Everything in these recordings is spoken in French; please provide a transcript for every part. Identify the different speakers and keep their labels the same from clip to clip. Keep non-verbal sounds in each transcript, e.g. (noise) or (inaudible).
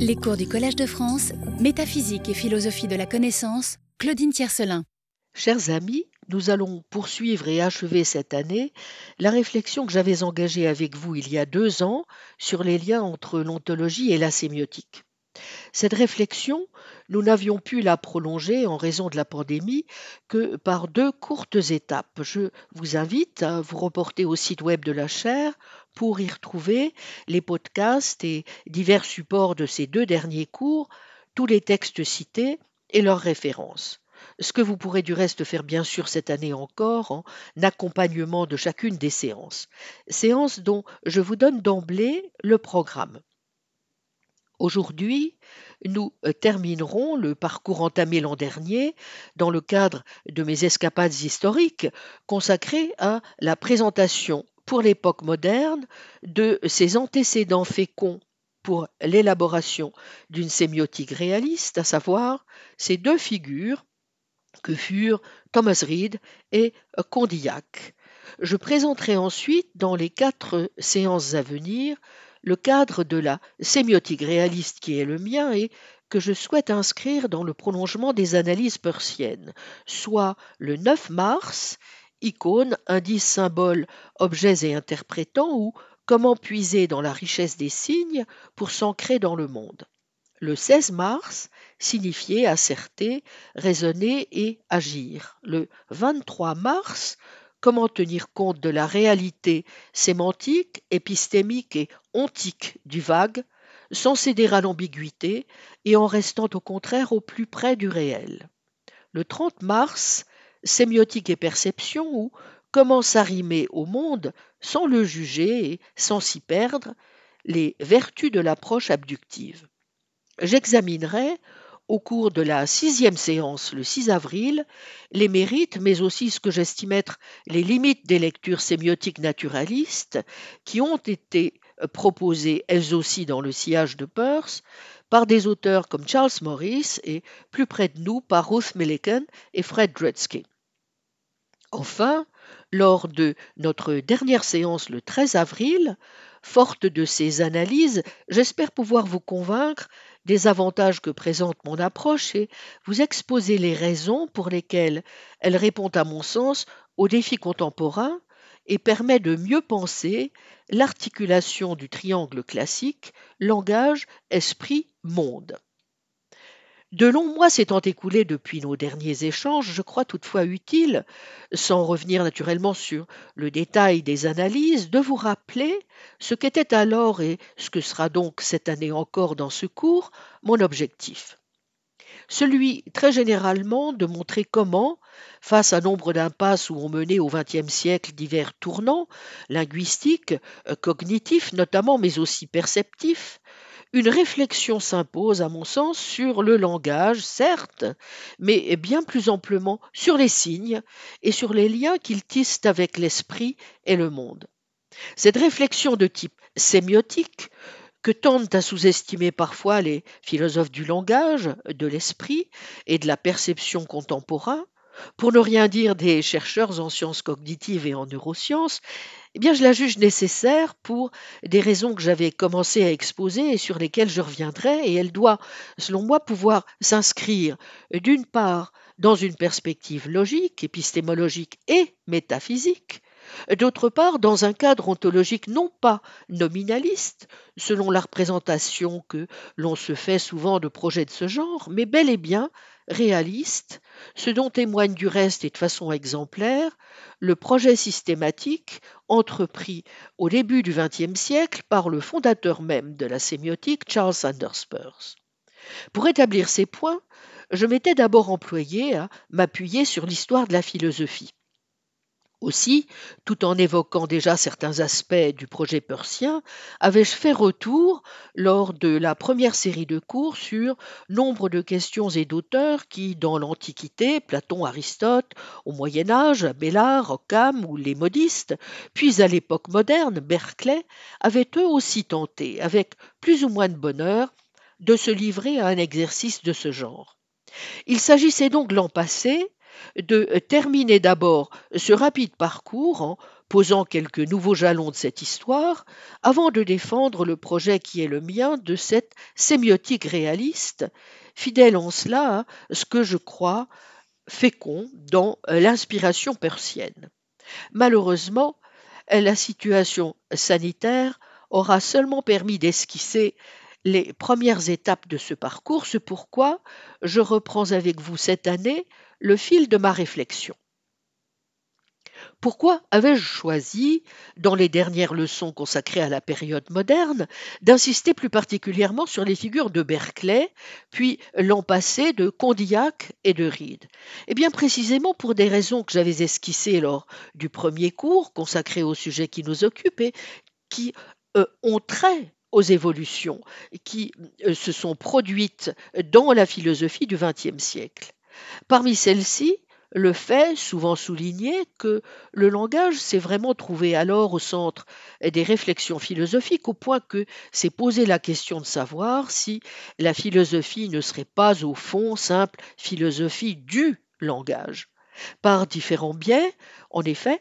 Speaker 1: Les cours du Collège de France, Métaphysique et philosophie de la connaissance, Claudine Tiercelin.
Speaker 2: Chers amis, nous allons poursuivre et achever cette année la réflexion que j'avais engagée avec vous il y a deux ans sur les liens entre l'ontologie et la sémiotique. Cette réflexion, nous n'avions pu la prolonger en raison de la pandémie que par deux courtes étapes. Je vous invite à vous reporter au site web de la chaire pour y retrouver les podcasts et divers supports de ces deux derniers cours, tous les textes cités et leurs références. Ce que vous pourrez du reste faire bien sûr cette année encore en accompagnement de chacune des séances. Séances dont je vous donne d'emblée le programme. Aujourd'hui, nous terminerons le parcours entamé l'an dernier dans le cadre de mes escapades historiques consacrées à la présentation pour l'époque moderne de ses antécédents féconds pour l'élaboration d'une sémiotique réaliste, à savoir ces deux figures que furent Thomas Reed et Condillac. Je présenterai ensuite, dans les quatre séances à venir, le cadre de la sémiotique réaliste qui est le mien et que je souhaite inscrire dans le prolongement des analyses persiennes, soit le 9 mars, icône, indice, symbole, objets et interprétants, ou comment puiser dans la richesse des signes pour s'ancrer dans le monde. Le 16 mars, signifier, asserter, raisonner et agir. Le 23 mars, comment tenir compte de la réalité sémantique, épistémique et ontique du vague, sans céder à l'ambiguïté et en restant au contraire au plus près du réel. Le 30 mars, sémiotique et perception ou comment s'arrimer au monde sans le juger et sans s'y perdre, les vertus de l'approche abductive. J'examinerai au cours de la sixième séance le 6 avril les mérites, mais aussi ce que j'estime être les limites des lectures sémiotiques naturalistes qui ont été proposées elles aussi dans le sillage de Peirce par des auteurs comme Charles Morris et plus près de nous par Ruth Milliken et Fred Drutzky. Enfin, lors de notre dernière séance le 13 avril, forte de ces analyses, j'espère pouvoir vous convaincre des avantages que présente mon approche et vous exposer les raisons pour lesquelles elle répond à mon sens aux défis contemporains et permet de mieux penser l'articulation du triangle classique langage, esprit, monde. De longs mois s'étant écoulés depuis nos derniers échanges, je crois toutefois utile, sans revenir naturellement sur le détail des analyses, de vous rappeler ce qu'était alors et ce que sera donc cette année encore dans ce cours mon objectif. Celui, très généralement, de montrer comment, face à nombre d'impasses où ont mené au XXe siècle divers tournants, linguistiques, euh, cognitifs notamment, mais aussi perceptifs, une réflexion s'impose, à mon sens, sur le langage, certes, mais bien plus amplement sur les signes et sur les liens qu'ils tissent avec l'esprit et le monde. Cette réflexion de type sémiotique, que tendent à sous-estimer parfois les philosophes du langage, de l'esprit et de la perception contemporain, pour ne rien dire des chercheurs en sciences cognitives et en neurosciences, eh bien, je la juge nécessaire pour des raisons que j'avais commencé à exposer et sur lesquelles je reviendrai, et elle doit, selon moi, pouvoir s'inscrire d'une part dans une perspective logique, épistémologique et métaphysique, d'autre part dans un cadre ontologique non pas nominaliste, selon la représentation que l'on se fait souvent de projets de ce genre, mais bel et bien réaliste, ce dont témoigne du reste et de façon exemplaire le projet systématique entrepris au début du XXe siècle par le fondateur même de la sémiotique, Charles Sanders Peirce. Pour établir ces points, je m'étais d'abord employé à m'appuyer sur l'histoire de la philosophie. Aussi, tout en évoquant déjà certains aspects du projet persien, avais-je fait retour lors de la première série de cours sur nombre de questions et d'auteurs qui, dans l'Antiquité, Platon, Aristote, au Moyen Âge, Bellard, Occam ou les modistes, puis à l'époque moderne, Berkeley, avaient eux aussi tenté, avec plus ou moins de bonheur, de se livrer à un exercice de ce genre. Il s'agissait donc l'an passé de terminer d'abord ce rapide parcours en posant quelques nouveaux jalons de cette histoire, avant de défendre le projet qui est le mien de cette sémiotique réaliste, fidèle en cela à ce que je crois fécond dans l'inspiration persienne. Malheureusement, la situation sanitaire aura seulement permis d'esquisser les premières étapes de ce parcours, c'est pourquoi je reprends avec vous cette année le fil de ma réflexion. Pourquoi avais-je choisi, dans les dernières leçons consacrées à la période moderne, d'insister plus particulièrement sur les figures de Berkeley, puis l'an passé de Condillac et de Reed Eh bien précisément pour des raisons que j'avais esquissées lors du premier cours consacré au sujet qui nous occupe et qui euh, ont trait aux évolutions qui euh, se sont produites dans la philosophie du XXe siècle. Parmi celles-ci, le fait, souvent souligné, que le langage s'est vraiment trouvé alors au centre des réflexions philosophiques, au point que s'est posé la question de savoir si la philosophie ne serait pas au fond simple philosophie du langage. Par différents biais, en effet,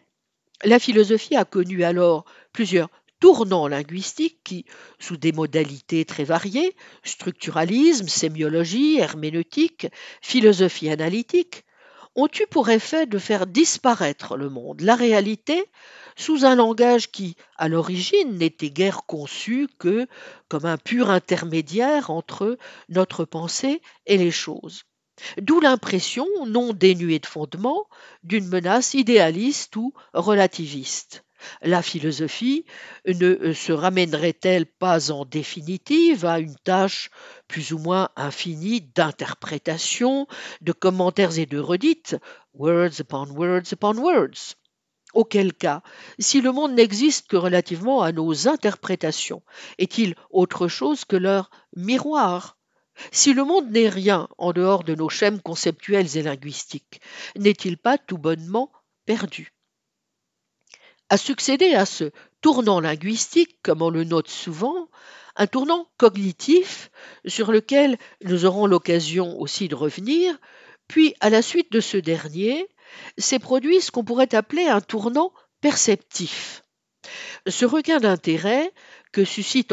Speaker 2: la philosophie a connu alors plusieurs tournants linguistiques qui, sous des modalités très variées, structuralisme, sémiologie, herméneutique, philosophie analytique, ont eu pour effet de faire disparaître le monde, la réalité, sous un langage qui, à l'origine, n'était guère conçu que comme un pur intermédiaire entre notre pensée et les choses. D'où l'impression, non dénuée de fondement, d'une menace idéaliste ou relativiste. La philosophie ne euh, se ramènerait-elle pas en définitive à une tâche plus ou moins infinie d'interprétation, de commentaires et de redites, words upon words upon words? Auquel cas, si le monde n'existe que relativement à nos interprétations, est-il autre chose que leur miroir? Si le monde n'est rien en dehors de nos schèmes conceptuels et linguistiques, n'est-il pas tout bonnement perdu? A succédé à ce tournant linguistique, comme on le note souvent, un tournant cognitif sur lequel nous aurons l'occasion aussi de revenir, puis à la suite de ce dernier, s'est produit ce qu'on pourrait appeler un tournant perceptif. Ce regain d'intérêt que suscite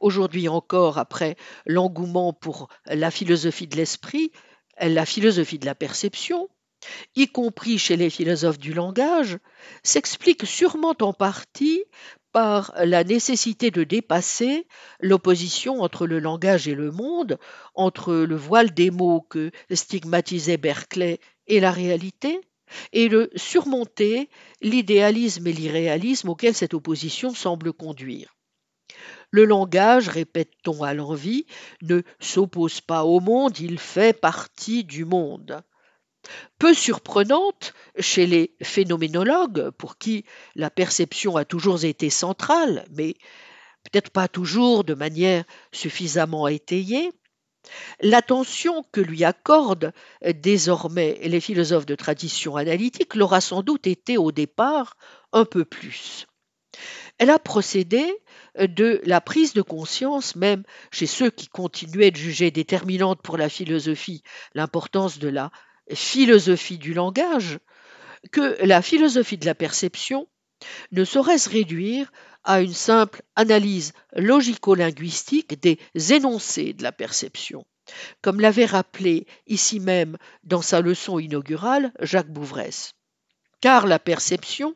Speaker 2: aujourd'hui encore après l'engouement pour la philosophie de l'esprit, la philosophie de la perception, y compris chez les philosophes du langage, s'explique sûrement en partie par la nécessité de dépasser l'opposition entre le langage et le monde, entre le voile des mots que stigmatisait Berkeley et la réalité, et de surmonter l'idéalisme et l'irréalisme auquel cette opposition semble conduire. Le langage, répète-t-on à l'envie, ne s'oppose pas au monde, il fait partie du monde peu surprenante chez les phénoménologues, pour qui la perception a toujours été centrale, mais peut-être pas toujours de manière suffisamment étayée, l'attention que lui accordent désormais les philosophes de tradition analytique l'aura sans doute été au départ un peu plus. Elle a procédé de la prise de conscience, même chez ceux qui continuaient de juger déterminante pour la philosophie l'importance de la philosophie du langage que la philosophie de la perception ne saurait se réduire à une simple analyse logico-linguistique des énoncés de la perception, comme l'avait rappelé ici même dans sa leçon inaugurale Jacques Bouvresse. Car la perception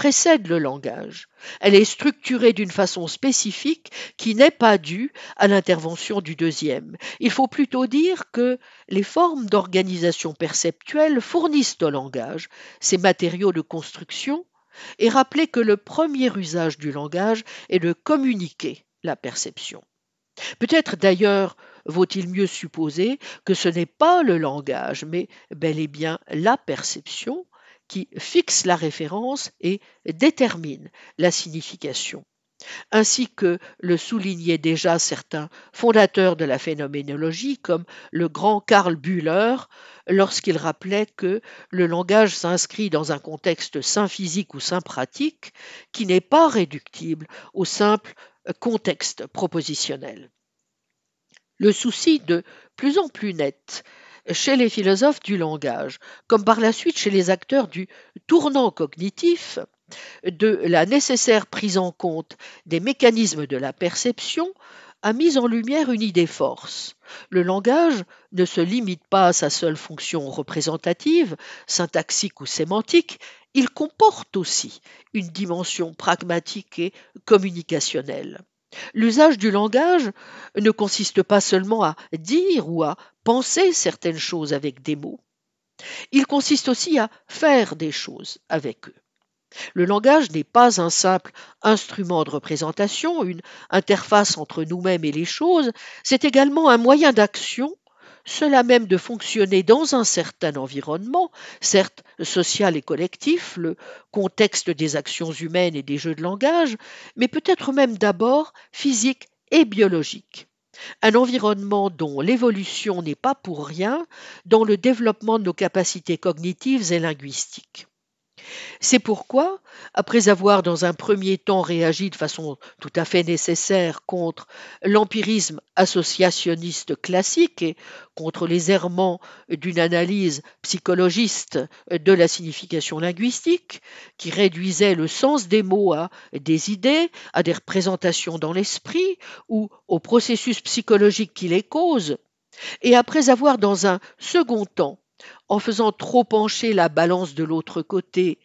Speaker 2: précède le langage. Elle est structurée d'une façon spécifique qui n'est pas due à l'intervention du deuxième. Il faut plutôt dire que les formes d'organisation perceptuelle fournissent au langage ses matériaux de construction et rappeler que le premier usage du langage est de communiquer la perception. Peut-être d'ailleurs vaut-il mieux supposer que ce n'est pas le langage, mais bel et bien la perception qui fixe la référence et détermine la signification ainsi que le soulignaient déjà certains fondateurs de la phénoménologie, comme le grand Karl Bühler, lorsqu'il rappelait que le langage s'inscrit dans un contexte sain physique ou sain pratique qui n'est pas réductible au simple contexte propositionnel. Le souci de plus en plus net chez les philosophes du langage, comme par la suite chez les acteurs du tournant cognitif, de la nécessaire prise en compte des mécanismes de la perception a mis en lumière une idée force. Le langage ne se limite pas à sa seule fonction représentative, syntaxique ou sémantique, il comporte aussi une dimension pragmatique et communicationnelle. L'usage du langage ne consiste pas seulement à dire ou à penser certaines choses avec des mots. Il consiste aussi à faire des choses avec eux. Le langage n'est pas un simple instrument de représentation, une interface entre nous-mêmes et les choses, c'est également un moyen d'action, cela même de fonctionner dans un certain environnement, certes social et collectif, le contexte des actions humaines et des jeux de langage, mais peut-être même d'abord physique et biologique. Un environnement dont l'évolution n'est pas pour rien dans le développement de nos capacités cognitives et linguistiques. C'est pourquoi, après avoir dans un premier temps réagi de façon tout à fait nécessaire contre l'empirisme associationniste classique et contre les errements d'une analyse psychologiste de la signification linguistique, qui réduisait le sens des mots à des idées, à des représentations dans l'esprit ou au processus psychologique qui les cause, et après avoir dans un second temps en faisant trop pencher la balance de l'autre côté,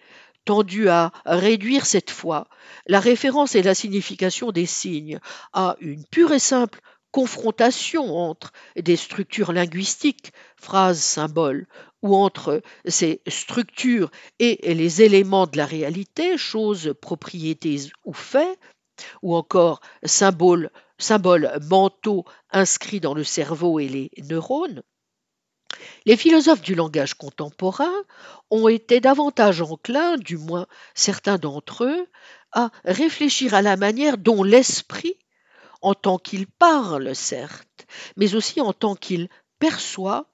Speaker 2: tendu à réduire cette fois la référence et la signification des signes à une pure et simple confrontation entre des structures linguistiques, phrases, symboles, ou entre ces structures et les éléments de la réalité, choses, propriétés ou faits, ou encore symboles, symboles mentaux inscrits dans le cerveau et les neurones, les philosophes du langage contemporain ont été davantage enclins, du moins certains d'entre eux, à réfléchir à la manière dont l'esprit, en tant qu'il parle certes, mais aussi en tant qu'il perçoit,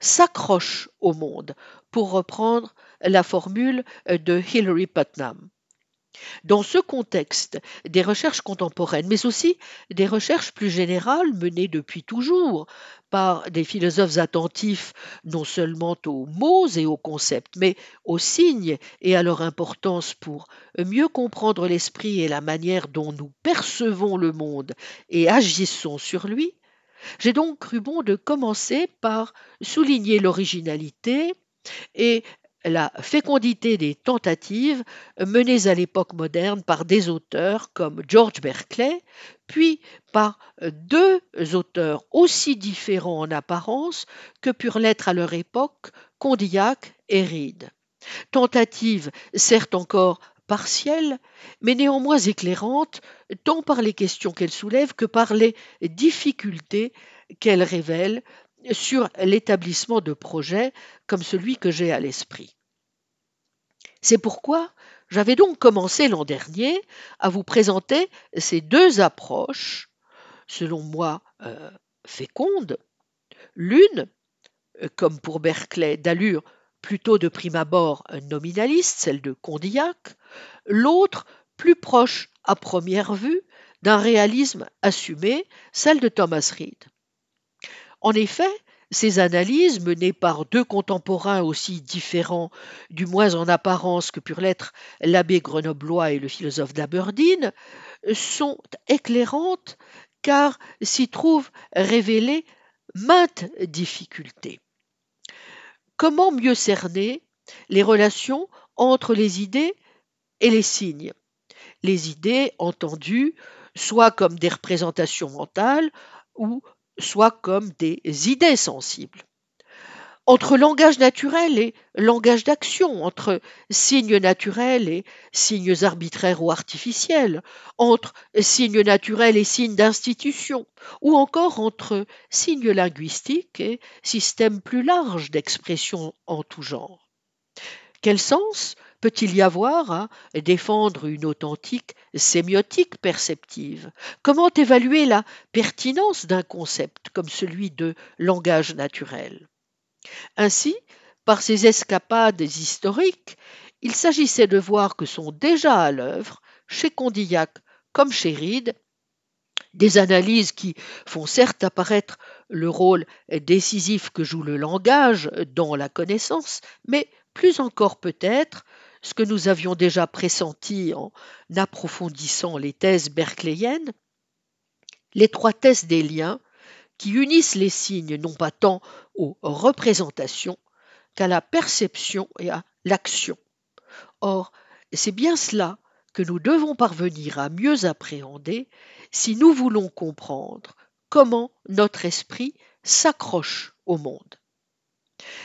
Speaker 2: s'accroche au monde, pour reprendre la formule de Hilary Putnam. Dans ce contexte, des recherches contemporaines, mais aussi des recherches plus générales menées depuis toujours par des philosophes attentifs non seulement aux mots et aux concepts, mais aux signes et à leur importance pour mieux comprendre l'esprit et la manière dont nous percevons le monde et agissons sur lui, j'ai donc cru bon de commencer par souligner l'originalité et la fécondité des tentatives menées à l'époque moderne par des auteurs comme George Berkeley, puis par deux auteurs aussi différents en apparence que purent l'être à leur époque Condillac et Reed. Tentatives certes encore partielles, mais néanmoins éclairantes, tant par les questions qu'elles soulèvent que par les difficultés qu'elles révèlent sur l'établissement de projets comme celui que j'ai à l'esprit. C'est pourquoi j'avais donc commencé l'an dernier à vous présenter ces deux approches, selon moi euh, fécondes. L'une, euh, comme pour Berkeley, d'allure plutôt de prime abord nominaliste, celle de Condillac, l'autre plus proche à première vue d'un réalisme assumé, celle de Thomas Reed. En effet, ces analyses, menées par deux contemporains aussi différents, du moins en apparence que purent l'être l'abbé grenoblois et le philosophe d'Aberdeen, sont éclairantes car s'y trouvent révélées maintes difficultés. Comment mieux cerner les relations entre les idées et les signes? Les idées entendues soit comme des représentations mentales ou soit comme des idées sensibles. Entre langage naturel et langage d'action, entre signes naturels et signes arbitraires ou artificiels, entre signes naturels et signes d'institution, ou encore entre signes linguistiques et systèmes plus larges d'expression en tout genre. Quel sens? Peut-il y avoir à défendre une authentique sémiotique perceptive? Comment évaluer la pertinence d'un concept comme celui de langage naturel? Ainsi, par ces escapades historiques, il s'agissait de voir que sont déjà à l'œuvre, chez Condillac comme chez Reed, des analyses qui font certes apparaître le rôle décisif que joue le langage dans la connaissance, mais plus encore peut-être ce que nous avions déjà pressenti en approfondissant les thèses berkeleyennes, l'étroitesse des liens qui unissent les signes non pas tant aux représentations qu'à la perception et à l'action. Or, c'est bien cela que nous devons parvenir à mieux appréhender si nous voulons comprendre comment notre esprit s'accroche au monde.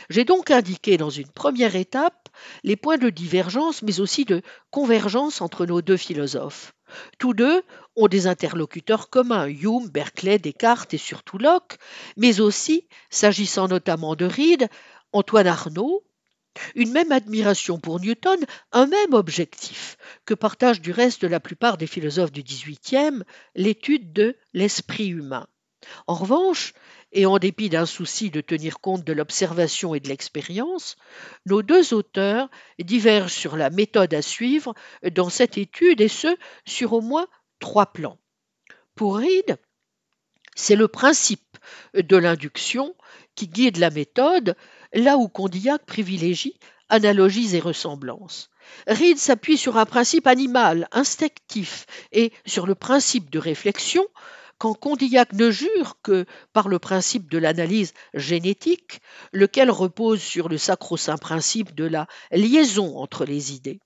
Speaker 2: J'ai donc indiqué dans une première étape les points de divergence mais aussi de convergence entre nos deux philosophes. Tous deux ont des interlocuteurs communs, Hume, Berkeley, Descartes et surtout Locke, mais aussi, s'agissant notamment de Reed, Antoine Arnaud, une même admiration pour Newton, un même objectif, que partagent du reste la plupart des philosophes du XVIIIe, l'étude de l'esprit humain. En revanche, et en dépit d'un souci de tenir compte de l'observation et de l'expérience, nos deux auteurs divergent sur la méthode à suivre dans cette étude et ce, sur au moins trois plans. Pour Reed, c'est le principe de l'induction qui guide la méthode, là où Condillac privilégie analogies et ressemblances. Reed s'appuie sur un principe animal, instinctif, et sur le principe de réflexion, quand Condillac ne jure que par le principe de l'analyse génétique, lequel repose sur le sacro-saint principe de la liaison entre les idées.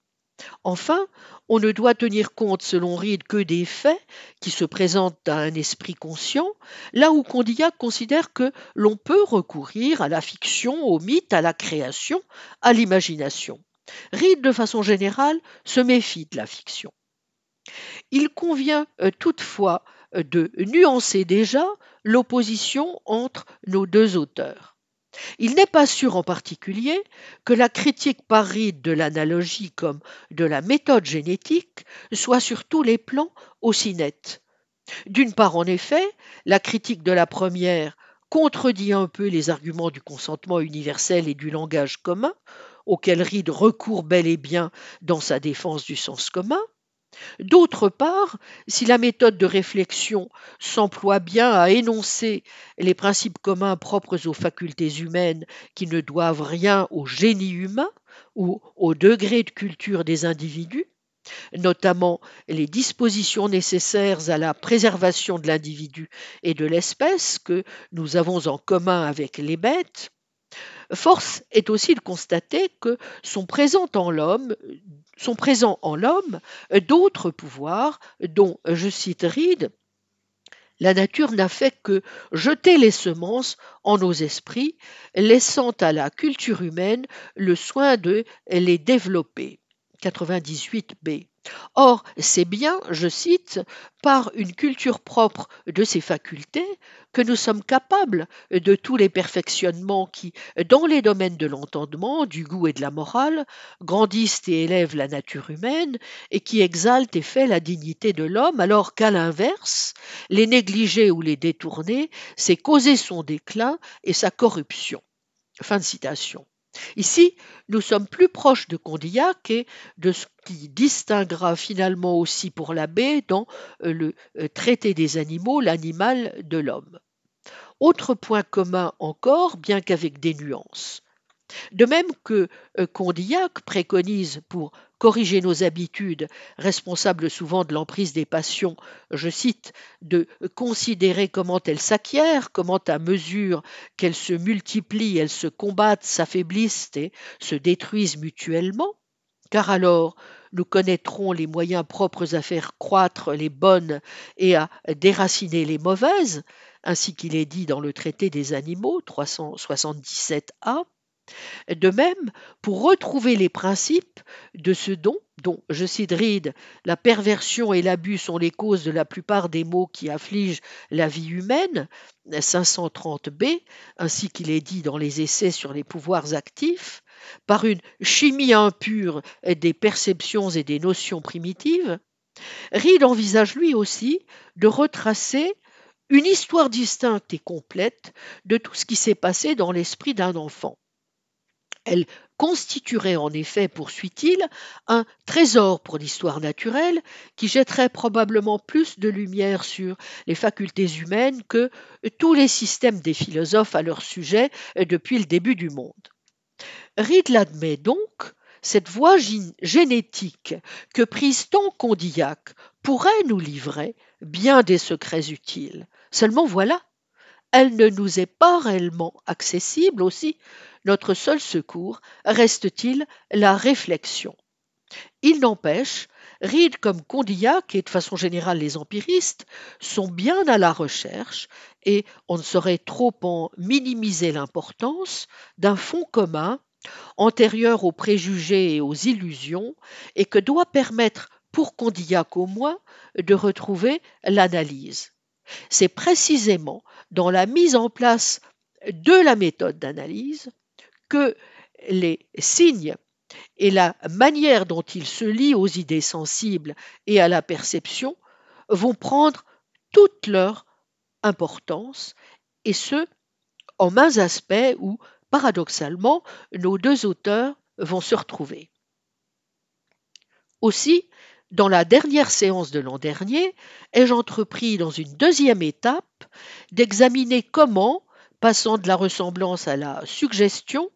Speaker 2: Enfin, on ne doit tenir compte, selon Reed, que des faits qui se présentent à un esprit conscient, là où Condillac considère que l'on peut recourir à la fiction, au mythe, à la création, à l'imagination. Reed, de façon générale, se méfie de la fiction. Il convient euh, toutefois de nuancer déjà l'opposition entre nos deux auteurs. Il n'est pas sûr en particulier que la critique paride de l'analogie comme de la méthode génétique soit sur tous les plans aussi nette. D'une part, en effet, la critique de la première contredit un peu les arguments du consentement universel et du langage commun, auxquels Reed recourt bel et bien dans sa défense du sens commun, D'autre part, si la méthode de réflexion s'emploie bien à énoncer les principes communs propres aux facultés humaines qui ne doivent rien au génie humain ou au degré de culture des individus, notamment les dispositions nécessaires à la préservation de l'individu et de l'espèce que nous avons en commun avec les bêtes, Force est aussi de constater que sont présents en l'homme sont présents en l'homme d'autres pouvoirs dont, je cite Reed, la nature n'a fait que jeter les semences en nos esprits, laissant à la culture humaine le soin de les développer. 98b. Or, c'est bien, je cite, par une culture propre de ces facultés que nous sommes capables de tous les perfectionnements qui, dans les domaines de l'entendement, du goût et de la morale, grandissent et élèvent la nature humaine et qui exaltent et font la dignité de l'homme, alors qu'à l'inverse, les négliger ou les détourner, c'est causer son déclin et sa corruption. Fin de citation. Ici, nous sommes plus proches de Condillac et de ce qui distinguera finalement aussi pour l'abbé dans euh, le euh, traité des animaux l'animal de l'homme. Autre point commun encore, bien qu'avec des nuances. De même que euh, Condillac préconise pour corriger nos habitudes, responsables souvent de l'emprise des passions, je cite, de considérer comment elles s'acquièrent, comment à mesure qu'elles se multiplient, elles se combattent, s'affaiblissent et se détruisent mutuellement, car alors nous connaîtrons les moyens propres à faire croître les bonnes et à déraciner les mauvaises, ainsi qu'il est dit dans le traité des animaux 377a, de même, pour retrouver les principes de ce don, dont, je cite Reed, la perversion et l'abus sont les causes de la plupart des maux qui affligent la vie humaine, 530b, ainsi qu'il est dit dans les essais sur les pouvoirs actifs, par une chimie impure des perceptions et des notions primitives, Reed envisage lui aussi de retracer une histoire distincte et complète de tout ce qui s'est passé dans l'esprit d'un enfant. Elle constituerait en effet, poursuit-il, un trésor pour l'histoire naturelle qui jetterait probablement plus de lumière sur les facultés humaines que tous les systèmes des philosophes à leur sujet depuis le début du monde. Reed l'admet donc, cette voie génétique que prise tant Condillac pourrait nous livrer bien des secrets utiles. Seulement voilà, elle ne nous est pas réellement accessible aussi. Notre seul secours reste-t-il la réflexion. Il n'empêche, Reed comme Condillac et de façon générale les empiristes sont bien à la recherche et on ne saurait trop en minimiser l'importance d'un fond commun antérieur aux préjugés et aux illusions et que doit permettre pour Condillac au moins de retrouver l'analyse. C'est précisément dans la mise en place de la méthode d'analyse que les signes et la manière dont ils se lient aux idées sensibles et à la perception vont prendre toute leur importance, et ce, en mains aspects où, paradoxalement, nos deux auteurs vont se retrouver. Aussi, dans la dernière séance de l'an dernier, ai-je entrepris dans une deuxième étape d'examiner comment, passant de la ressemblance à la suggestion,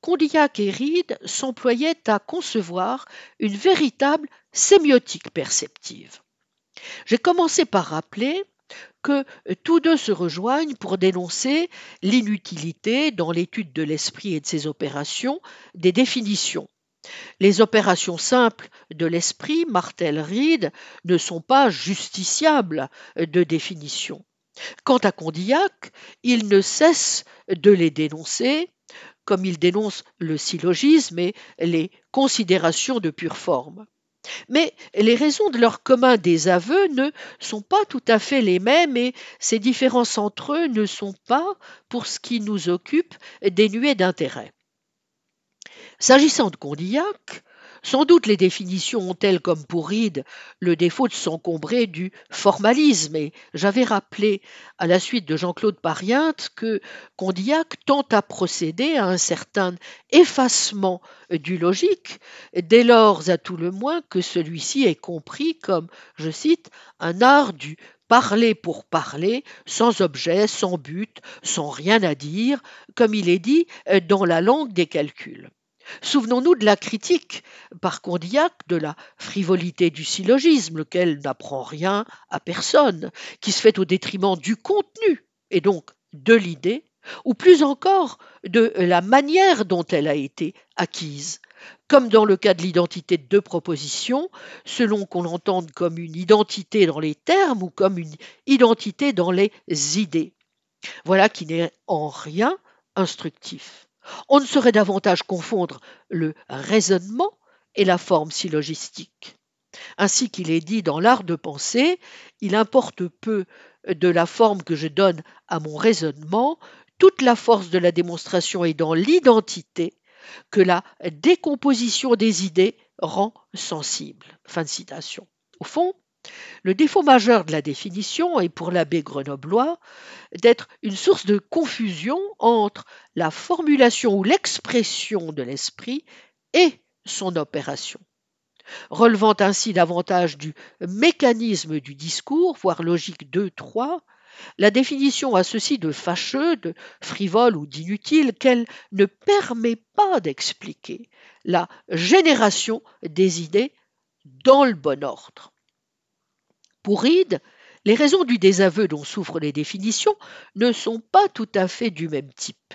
Speaker 2: Condillac et Reed s'employaient à concevoir une véritable sémiotique perceptive. J'ai commencé par rappeler que tous deux se rejoignent pour dénoncer l'inutilité, dans l'étude de l'esprit et de ses opérations, des définitions. Les opérations simples de l'esprit, martel Reed, ne sont pas justiciables de définition. Quant à Condillac, il ne cesse de les dénoncer comme il dénonce le syllogisme et les considérations de pure forme. Mais les raisons de leur commun désaveu ne sont pas tout à fait les mêmes et ces différences entre eux ne sont pas, pour ce qui nous occupe, dénuées d'intérêt. S'agissant de Condillac, sans doute les définitions ont-elles, comme pour Reed, le défaut de s'encombrer du formalisme, et j'avais rappelé, à la suite de Jean-Claude Pariente, que Condillac tente à procéder à un certain effacement du logique, dès lors à tout le moins que celui-ci est compris comme, je cite, un art du parler pour parler, sans objet, sans but, sans rien à dire, comme il est dit dans la langue des calculs. Souvenons-nous de la critique par Condillac de la frivolité du syllogisme, lequel n'apprend rien à personne, qui se fait au détriment du contenu et donc de l'idée, ou plus encore de la manière dont elle a été acquise, comme dans le cas de l'identité de deux propositions, selon qu'on l'entende comme une identité dans les termes ou comme une identité dans les idées. Voilà qui n'est en rien instructif. On ne saurait davantage confondre le raisonnement et la forme syllogistique. Ainsi qu'il est dit dans l'art de penser, il importe peu de la forme que je donne à mon raisonnement, toute la force de la démonstration est dans l'identité que la décomposition des idées rend sensible. Fin de citation. Au fond, le défaut majeur de la définition est pour l'abbé grenoblois d'être une source de confusion entre la formulation ou l'expression de l'esprit et son opération. Relevant ainsi davantage du mécanisme du discours, voire logique 2-3, la définition a ceci de fâcheux, de frivole ou d'inutile qu'elle ne permet pas d'expliquer la génération des idées dans le bon ordre. Pour Reed, les raisons du désaveu dont souffrent les définitions ne sont pas tout à fait du même type.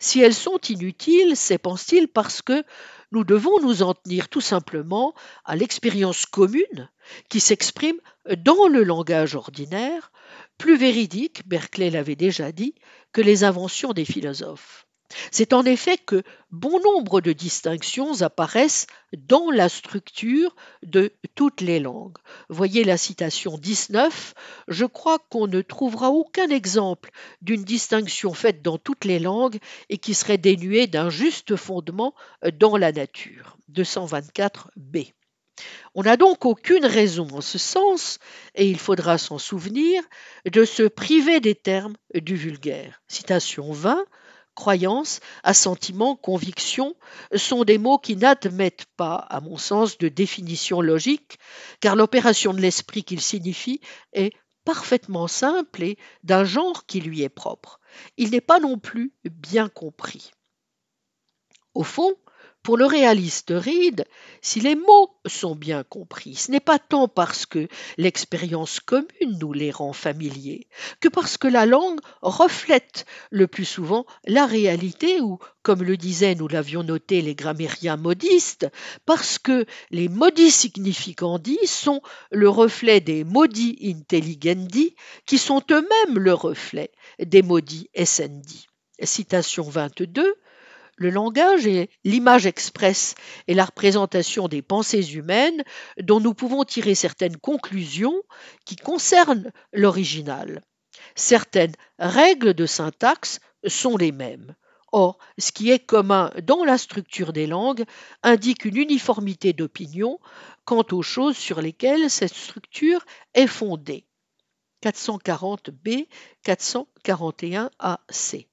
Speaker 2: Si elles sont inutiles, c'est, pense-t-il, parce que nous devons nous en tenir tout simplement à l'expérience commune qui s'exprime dans le langage ordinaire, plus véridique, Berkeley l'avait déjà dit, que les inventions des philosophes. C'est en effet que bon nombre de distinctions apparaissent dans la structure de toutes les langues. Voyez la citation 19. Je crois qu'on ne trouvera aucun exemple d'une distinction faite dans toutes les langues et qui serait dénuée d'un juste fondement dans la nature. 224b. On n'a donc aucune raison en ce sens, et il faudra s'en souvenir, de se priver des termes du vulgaire. Citation 20 croyance, assentiment, conviction sont des mots qui n'admettent pas, à mon sens, de définition logique, car l'opération de l'esprit qu'ils signifient est parfaitement simple et d'un genre qui lui est propre. Il n'est pas non plus bien compris. Au fond, Pour le réaliste Reed, si les mots sont bien compris, ce n'est pas tant parce que l'expérience commune nous les rend familiers, que parce que la langue reflète le plus souvent la réalité ou, comme le disaient, nous l'avions noté, les grammairiens modistes, parce que les modis significandi sont le reflet des modi intelligendi, qui sont eux-mêmes le reflet des modis essendi. Citation 22 le langage est l'image expresse et la représentation des pensées humaines dont nous pouvons tirer certaines conclusions qui concernent l'original. Certaines règles de syntaxe sont les mêmes. Or, ce qui est commun dans la structure des langues indique une uniformité d'opinion quant aux choses sur lesquelles cette structure est fondée. 440b, 441ac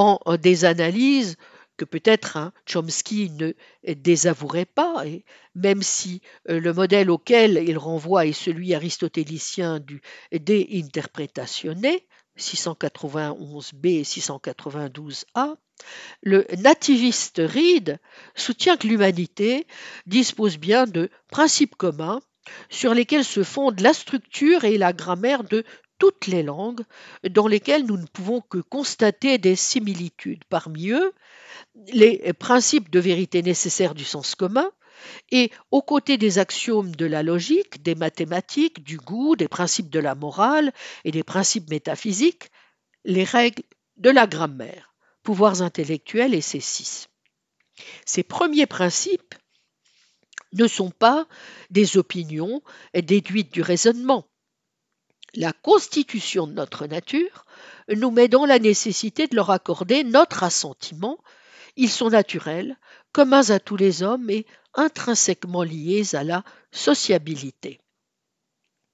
Speaker 2: en des analyses que peut-être hein, Chomsky ne désavouerait pas, et même si euh, le modèle auquel il renvoie est celui aristotélicien du De interpretatione, 691b et 692a, le nativiste Reed soutient que l'humanité dispose bien de principes communs sur lesquels se fondent la structure et la grammaire de toutes les langues dans lesquelles nous ne pouvons que constater des similitudes. Parmi eux, les principes de vérité nécessaire du sens commun, et aux côtés des axiomes de la logique, des mathématiques, du goût, des principes de la morale et des principes métaphysiques, les règles de la grammaire, pouvoirs intellectuels et ces six. Ces premiers principes ne sont pas des opinions déduites du raisonnement, la constitution de notre nature nous met dans la nécessité de leur accorder notre assentiment. Ils sont naturels, communs à tous les hommes et intrinsèquement liés à la sociabilité.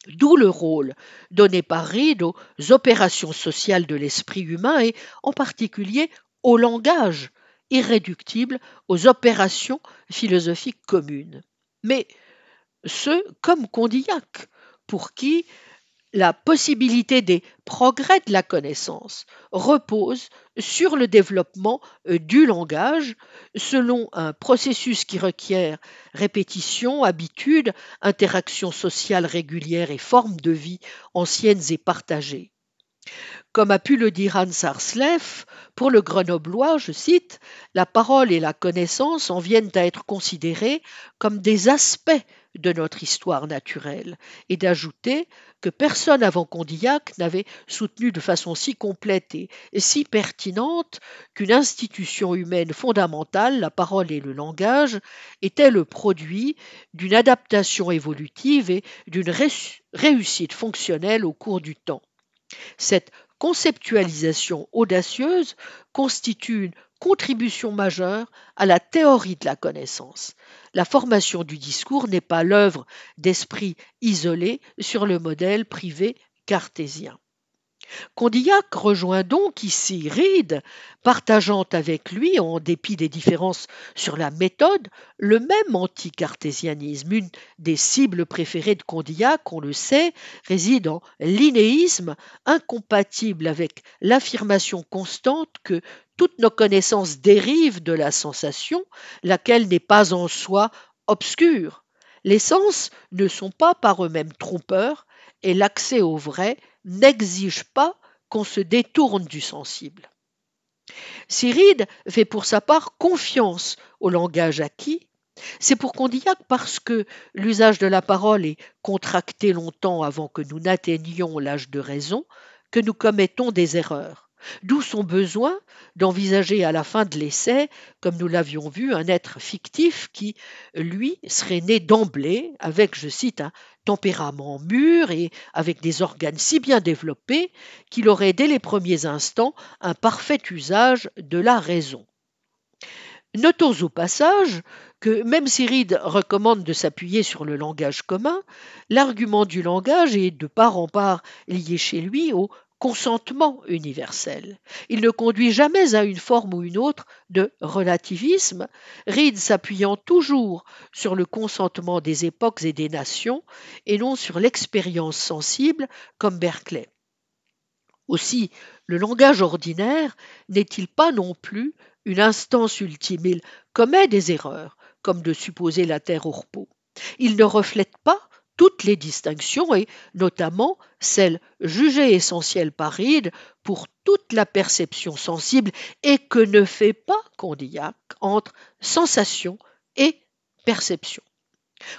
Speaker 2: D'où le rôle donné par Reed aux opérations sociales de l'esprit humain et en particulier au langage, irréductible aux opérations philosophiques communes. Mais ce, comme Condillac, pour qui la possibilité des progrès de la connaissance repose sur le développement euh, du langage selon un processus qui requiert répétition, habitude, interaction sociale régulière et formes de vie anciennes et partagées. Comme a pu le dire Hans Arsleff, pour le grenoblois, je cite, la parole et la connaissance en viennent à être considérées comme des aspects de notre histoire naturelle, et d'ajouter que personne avant Condillac n'avait soutenu de façon si complète et si pertinente qu'une institution humaine fondamentale, la parole et le langage, était le produit d'une adaptation évolutive et d'une réussite fonctionnelle au cours du temps. Cette conceptualisation audacieuse constitue contribution majeure à la théorie de la connaissance. La formation du discours n'est pas l'œuvre d'esprits isolés sur le modèle privé cartésien. Condillac rejoint donc ici Reed, partageant avec lui, en dépit des différences sur la méthode, le même anticartésianisme. Une des cibles préférées de Condillac, on le sait, réside en l'inéisme, incompatible avec l'affirmation constante que toutes nos connaissances dérivent de la sensation, laquelle n'est pas en soi obscure. Les sens ne sont pas par eux-mêmes trompeurs, et l'accès au vrai n'exige pas qu'on se détourne du sensible. Cyride fait pour sa part confiance au langage acquis. C'est pour Condillac parce que l'usage de la parole est contracté longtemps avant que nous n'atteignions l'âge de raison que nous commettons des erreurs. D'où son besoin d'envisager à la fin de l'essai, comme nous l'avions vu, un être fictif qui, lui, serait né d'emblée avec, je cite, un tempérament mûr et avec des organes si bien développés qu'il aurait dès les premiers instants un parfait usage de la raison. Notons au passage que même si Reed recommande de s'appuyer sur le langage commun, l'argument du langage est de part en part lié chez lui au consentement universel. Il ne conduit jamais à une forme ou une autre de relativisme, Reed s'appuyant toujours sur le consentement des époques et des nations et non sur l'expérience sensible comme Berkeley. Aussi, le langage ordinaire n'est-il pas non plus une instance ultime? Il commet des erreurs, comme de supposer la Terre au repos. Il ne reflète pas toutes les distinctions et notamment celles jugées essentielles par Ide pour toute la perception sensible et que ne fait pas Condillac entre sensation et perception.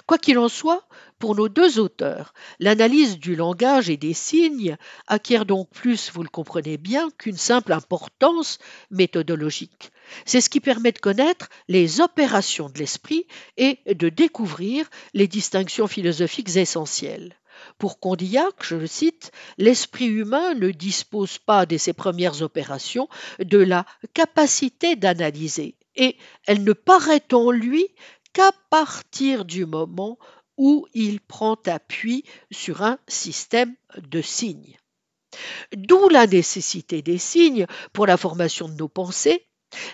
Speaker 2: Quoi qu'il en soit, pour nos deux auteurs, l'analyse du langage et des signes acquiert donc plus, vous le comprenez bien, qu'une simple importance méthodologique. C'est ce qui permet de connaître les opérations de l'esprit et de découvrir les distinctions philosophiques essentielles. Pour Condillac, je le cite, l'esprit humain ne dispose pas dès ses premières opérations de la capacité d'analyser, et elle ne paraît en lui qu'à partir du moment où il prend appui sur un système de signes. D'où la nécessité des signes pour la formation de nos pensées,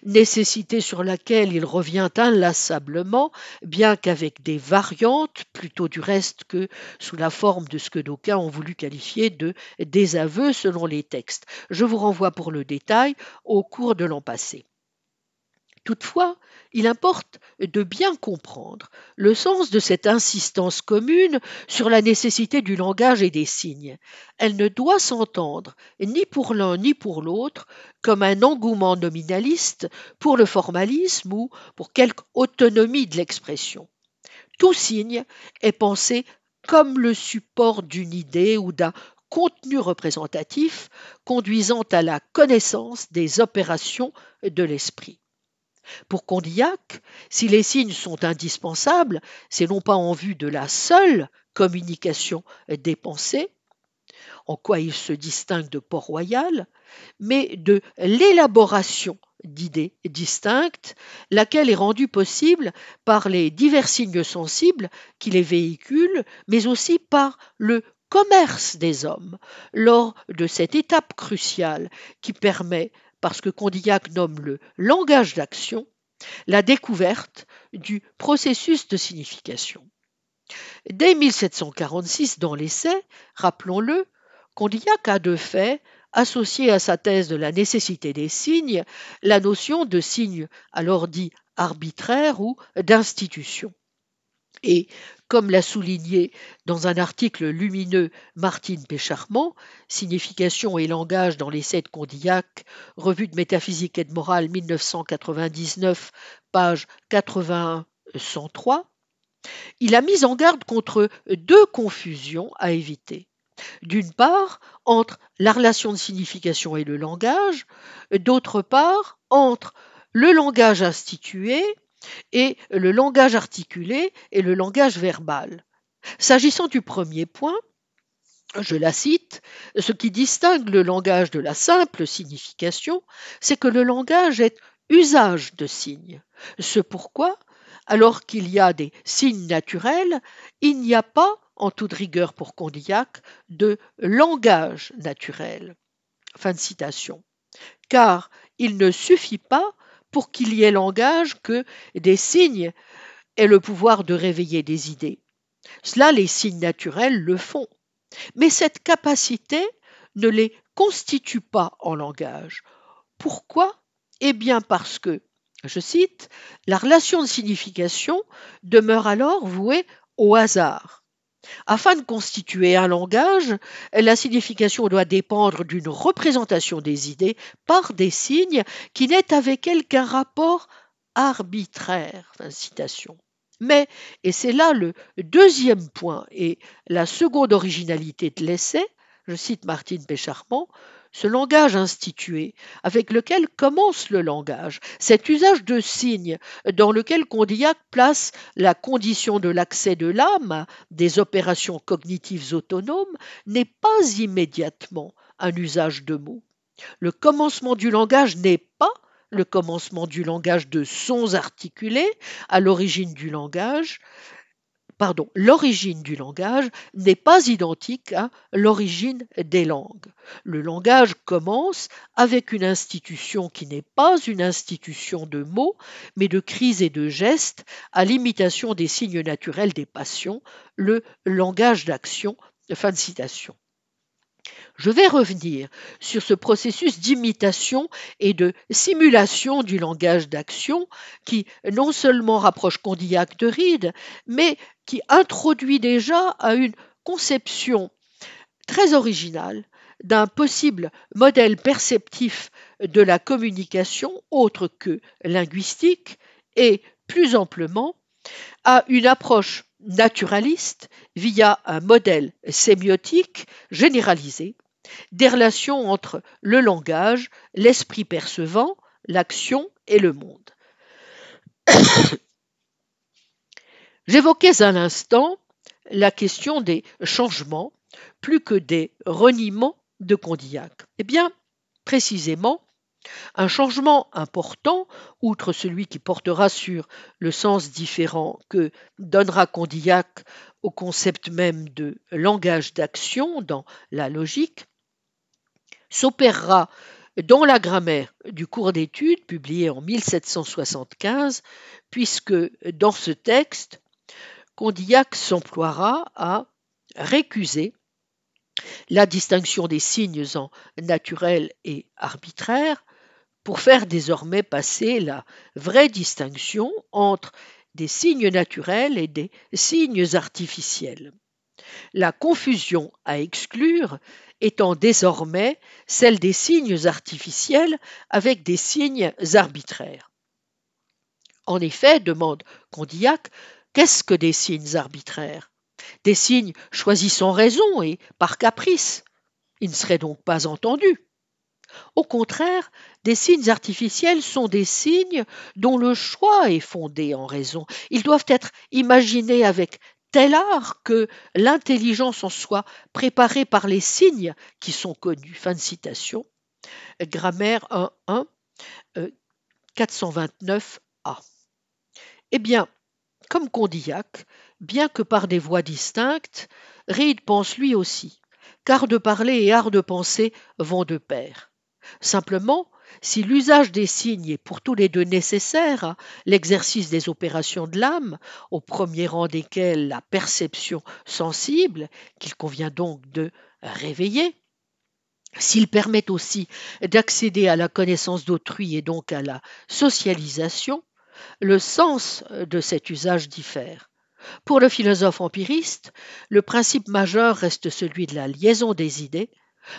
Speaker 2: nécessité sur laquelle il revient inlassablement, bien qu'avec des variantes, plutôt du reste que sous la forme de ce que d'aucuns ont voulu qualifier de désaveu selon les textes. Je vous renvoie pour le détail au cours de l'an passé. Toutefois, il importe de bien comprendre le sens de cette insistance commune sur la nécessité du langage et des signes. Elle ne doit s'entendre ni pour l'un ni pour l'autre comme un engouement nominaliste pour le formalisme ou pour quelque autonomie de l'expression. Tout signe est pensé comme le support d'une idée ou d'un contenu représentatif conduisant à la connaissance des opérations de l'esprit. Pour Condillac, si les signes sont indispensables, c'est non pas en vue de la seule communication des pensées, en quoi il se distingue de Port-Royal, mais de l'élaboration d'idées distinctes, laquelle est rendue possible par les divers signes sensibles qui les véhiculent, mais aussi par le commerce des hommes, lors de cette étape cruciale qui permet parce que Condillac nomme le langage d'action, la découverte du processus de signification. Dès 1746, dans l'essai, rappelons-le, Condillac a de fait associé à sa thèse de la nécessité des signes la notion de signe alors dit arbitraire ou d'institution. Et comme l'a souligné dans un article lumineux Martine Pécharmant, Signification et langage dans l'essai de Condillac, revue de métaphysique et de morale 1999, page 81-103, il a mis en garde contre deux confusions à éviter. D'une part, entre la relation de signification et le langage, d'autre part, entre le langage institué et le langage articulé et le langage verbal. S'agissant du premier point, je la cite, ce qui distingue le langage de la simple signification, c'est que le langage est usage de signes. Ce pourquoi, alors qu'il y a des signes naturels, il n'y a pas, en toute rigueur pour Condillac, de langage naturel. Fin de citation. Car il ne suffit pas pour qu'il y ait langage que des signes aient le pouvoir de réveiller des idées. Cela, les signes naturels le font. Mais cette capacité ne les constitue pas en langage. Pourquoi? Eh bien parce que, je cite, la relation de signification demeure alors vouée au hasard. Afin de constituer un langage, la signification doit dépendre d'une représentation des idées par des signes qui n'aient avec elles qu'un rapport arbitraire. Mais, et c'est là le deuxième point et la seconde originalité de l'essai, je cite Martine Pécharmant, ce langage institué, avec lequel commence le langage, cet usage de signes dans lequel Condillac place la condition de l'accès de l'âme des opérations cognitives autonomes, n'est pas immédiatement un usage de mots. Le commencement du langage n'est pas le commencement du langage de sons articulés à l'origine du langage, l'origine du langage n'est pas identique à l'origine des langues. Le langage commence avec une institution qui n'est pas une institution de mots, mais de cris et de gestes, à l'imitation des signes naturels des passions, le langage d'action. Fin de citation. Je vais revenir sur ce processus d'imitation et de simulation du langage d'action qui non seulement rapproche Condillac de Reed, mais qui introduit déjà à une conception très originale d'un possible modèle perceptif de la communication autre que linguistique et, plus amplement, à une approche naturaliste via un modèle sémiotique généralisé des relations entre le langage, l'esprit percevant, l'action et le monde. (coughs) J'évoquais à l'instant la question des changements plus que des reniements de Condillac. Eh bien, précisément, un changement important, outre celui qui portera sur le sens différent que donnera Condillac au concept même de langage d'action dans la logique, s'opérera dans la grammaire du cours d'études publié en 1775, puisque dans ce texte, Condillac s'emploiera à récuser la distinction des signes en naturel et arbitraire pour faire désormais passer la vraie distinction entre des signes naturels et des signes artificiels. La confusion à exclure étant désormais celle des signes artificiels avec des signes arbitraires. En effet, demande Condillac, qu'est-ce que des signes arbitraires? Des signes choisis sans raison et par caprice. Ils ne seraient donc pas entendus. Au contraire, des signes artificiels sont des signes dont le choix est fondé en raison. Ils doivent être imaginés avec tel art que l'intelligence en soit préparée par les signes qui sont connus. Fin de citation. Grammaire 1.1, 429a. Eh bien, comme Condillac, bien que par des voies distinctes, Reed pense lui aussi, car de parler et art de penser vont de pair. Simplement, si l'usage des signes est pour tous les deux nécessaire l'exercice des opérations de l'âme, au premier rang desquelles la perception sensible, qu'il convient donc de réveiller, s'il permet aussi d'accéder à la connaissance d'autrui et donc à la socialisation, le sens de cet usage diffère. Pour le philosophe empiriste, le principe majeur reste celui de la liaison des idées,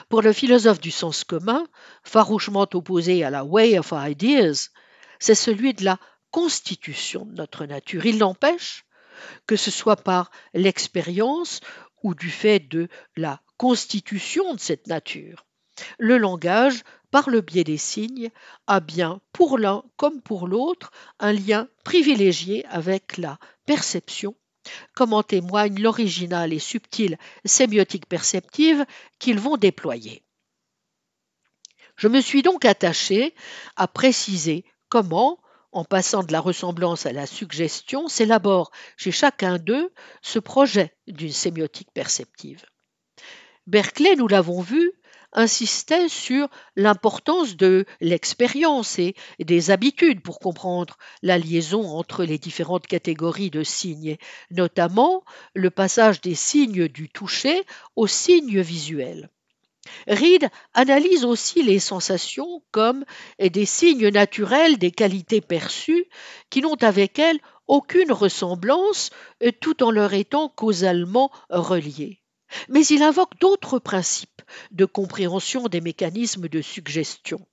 Speaker 2: pour le philosophe du sens commun, farouchement opposé à la way of ideas, c'est celui de la constitution de notre nature. Il n'empêche que ce soit par l'expérience ou du fait de la constitution de cette nature. Le langage, par le biais des signes, a bien pour l'un comme pour l'autre un lien privilégié avec la perception comme en témoigne l'originale et subtile sémiotique perceptive qu'ils vont déployer? Je me suis donc attaché à préciser comment, en passant de la ressemblance à la suggestion, s'élabore chez chacun d'eux ce projet d'une sémiotique perceptive. Berkeley, nous l'avons vu, insistait sur l'importance de l'expérience et des habitudes pour comprendre la liaison entre les différentes catégories de signes, notamment le passage des signes du toucher aux signes visuels. Reed analyse aussi les sensations comme des signes naturels des qualités perçues qui n'ont avec elles aucune ressemblance tout en leur étant causalement reliés. Mais il invoque d'autres principes de compréhension des mécanismes de suggestion.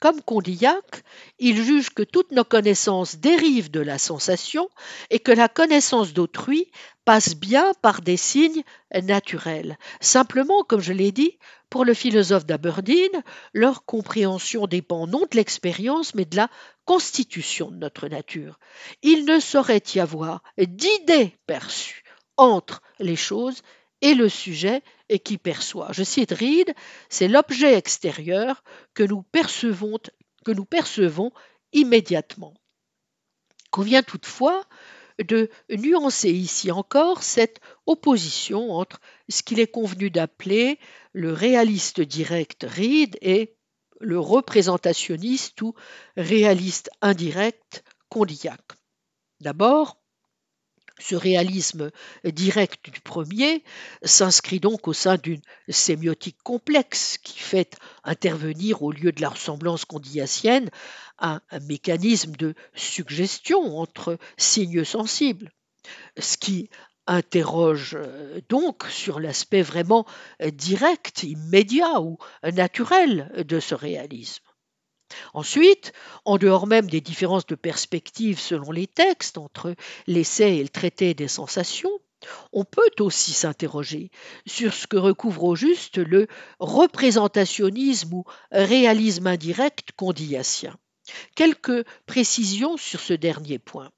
Speaker 2: Comme Condillac, il juge que toutes nos connaissances dérivent de la sensation et que la connaissance d'autrui passe bien par des signes naturels. Simplement, comme je l'ai dit, pour le philosophe d'Aberdeen, leur compréhension dépend non de l'expérience, mais de la constitution de notre nature. Il ne saurait y avoir d'idée perçue entre les choses et le sujet et qui perçoit. Je cite Reed, c'est l'objet extérieur que nous percevons, que nous percevons immédiatement. Convient toutefois de nuancer ici encore cette opposition entre ce qu'il est convenu d'appeler le réaliste direct Reed et le représentationniste ou réaliste indirect Condillac. D'abord, Ce réalisme direct du premier s'inscrit donc au sein d'une sémiotique complexe qui fait intervenir au lieu de la ressemblance condillacienne un, un mécanisme de suggestion entre signes sensibles, ce qui interroge euh, donc sur l'aspect vraiment direct, immédiat ou naturel de ce réalisme. Ensuite, en dehors même des différences de perspective selon les textes entre l'essai et le traité des sensations, on peut aussi s'interroger sur ce que recouvre au juste le représentationnisme ou réalisme indirect condillassien. Quelques précisions sur ce dernier point.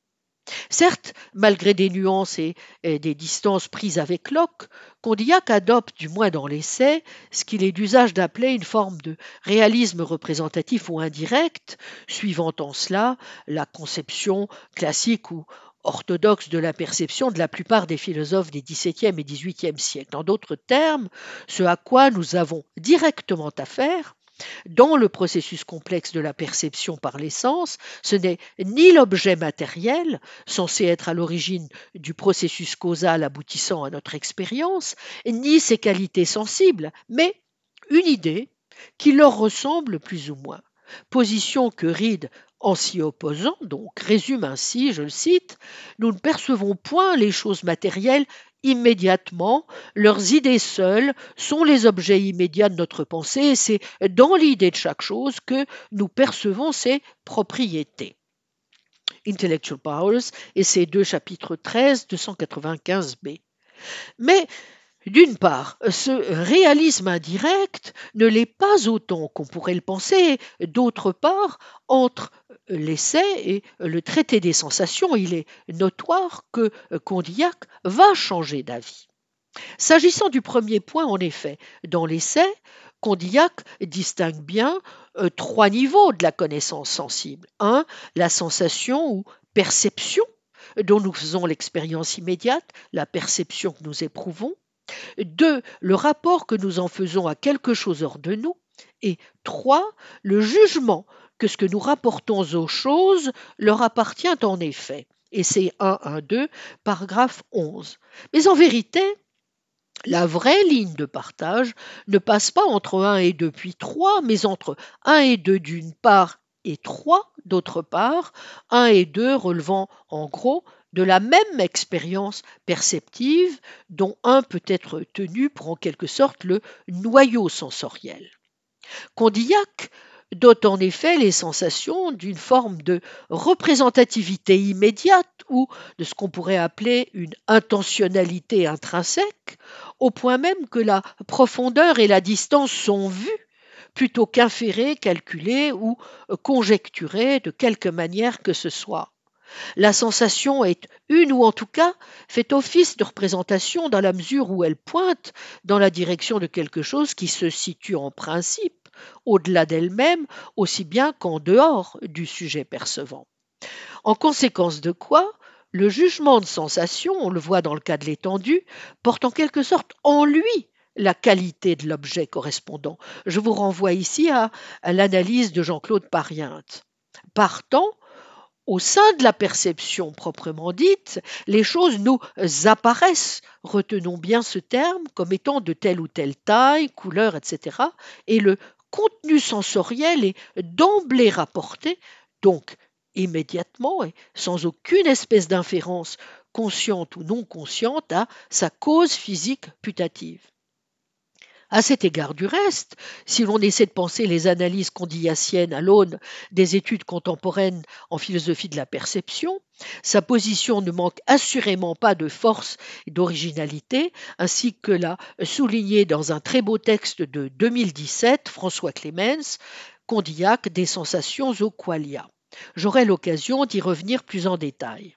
Speaker 2: Certes, malgré des nuances et, des distances prises avec Locke, Condillac adopte, du moins dans l'essai, ce qu'il est d'usage d'appeler une forme de réalisme représentatif ou indirect, suivant en cela la conception classique ou orthodoxe de la perception de la plupart des philosophes des XVIIe et XVIIIe siècles. En d'autres termes, ce à quoi nous avons directement affaire, dans le processus complexe de la perception par les sens, ce n'est ni l'objet matériel, censé être à l'origine du processus causal aboutissant à notre expérience, ni ses qualités sensibles, mais une idée qui leur ressemble plus ou moins. Position que Reed en s'y opposant, donc, résume ainsi, je le cite, Nous ne percevons point les choses matérielles immédiatement, leurs idées seules sont les objets immédiats de notre pensée, et c'est dans l'idée de chaque chose que nous percevons ses propriétés. Intellectual Powers et ses deux chapitres 13, 295b. Mais d'une part, ce réalisme indirect ne l'est pas autant qu'on pourrait le penser. D'autre part, entre l'essai et le traité des sensations, il est notoire que Condillac va changer d'avis. S'agissant du premier point, en effet, dans l'essai, Condillac distingue bien euh, trois niveaux de la connaissance sensible. Un, la sensation ou perception dont nous faisons l'expérience immédiate, la perception que nous éprouvons. Deux, le rapport que nous en faisons à quelque chose hors de nous. Et trois, le jugement que ce que nous rapportons aux choses leur appartient en effet. Et c'est 1.1.2, paragraphe 11. Mais en vérité, la vraie ligne de partage ne passe pas entre 1 et 2 puis 3, mais entre 1 et 2 d'une part et 3 d'autre part, 1 et 2 relevant en gros de la même expérience perceptive dont un peut être tenu pour en quelque sorte le noyau sensoriel. Condillac dote en effet les sensations d'une forme de représentativité immédiate ou de ce qu'on pourrait appeler une intentionnalité intrinsèque, au point même que la profondeur et la distance sont vues plutôt qu'inférées, calculées ou conjecturées de quelque manière que ce soit. La sensation est une ou en tout cas fait office de représentation dans la mesure où elle pointe dans la direction de quelque chose qui se situe en principe au-delà d'elle-même aussi bien qu'en dehors du sujet percevant. En conséquence de quoi, le jugement de sensation, on le voit dans le cas de l'étendue, porte en quelque sorte en lui la qualité de l'objet correspondant. Je vous renvoie ici à, l'analyse de Jean-Claude Pariente. Partant, au sein de la perception proprement dite, les choses nous apparaissent, retenons bien ce terme, comme étant de telle ou telle taille, couleur, etc. Et le contenu sensoriel est d'emblée rapporté, donc immédiatement et sans aucune espèce d'inférence consciente ou non consciente à sa cause physique putative. À cet égard du reste, si l'on essaie de penser les analyses condillaciennes à l'aune des études contemporaines en philosophie de la perception, sa position ne manque assurément pas de force et d'originalité, ainsi que l'a souligné dans un très beau texte de 2017 François Clemens, Condillac des sensations au qualia. J'aurai l'occasion d'y revenir plus en détail.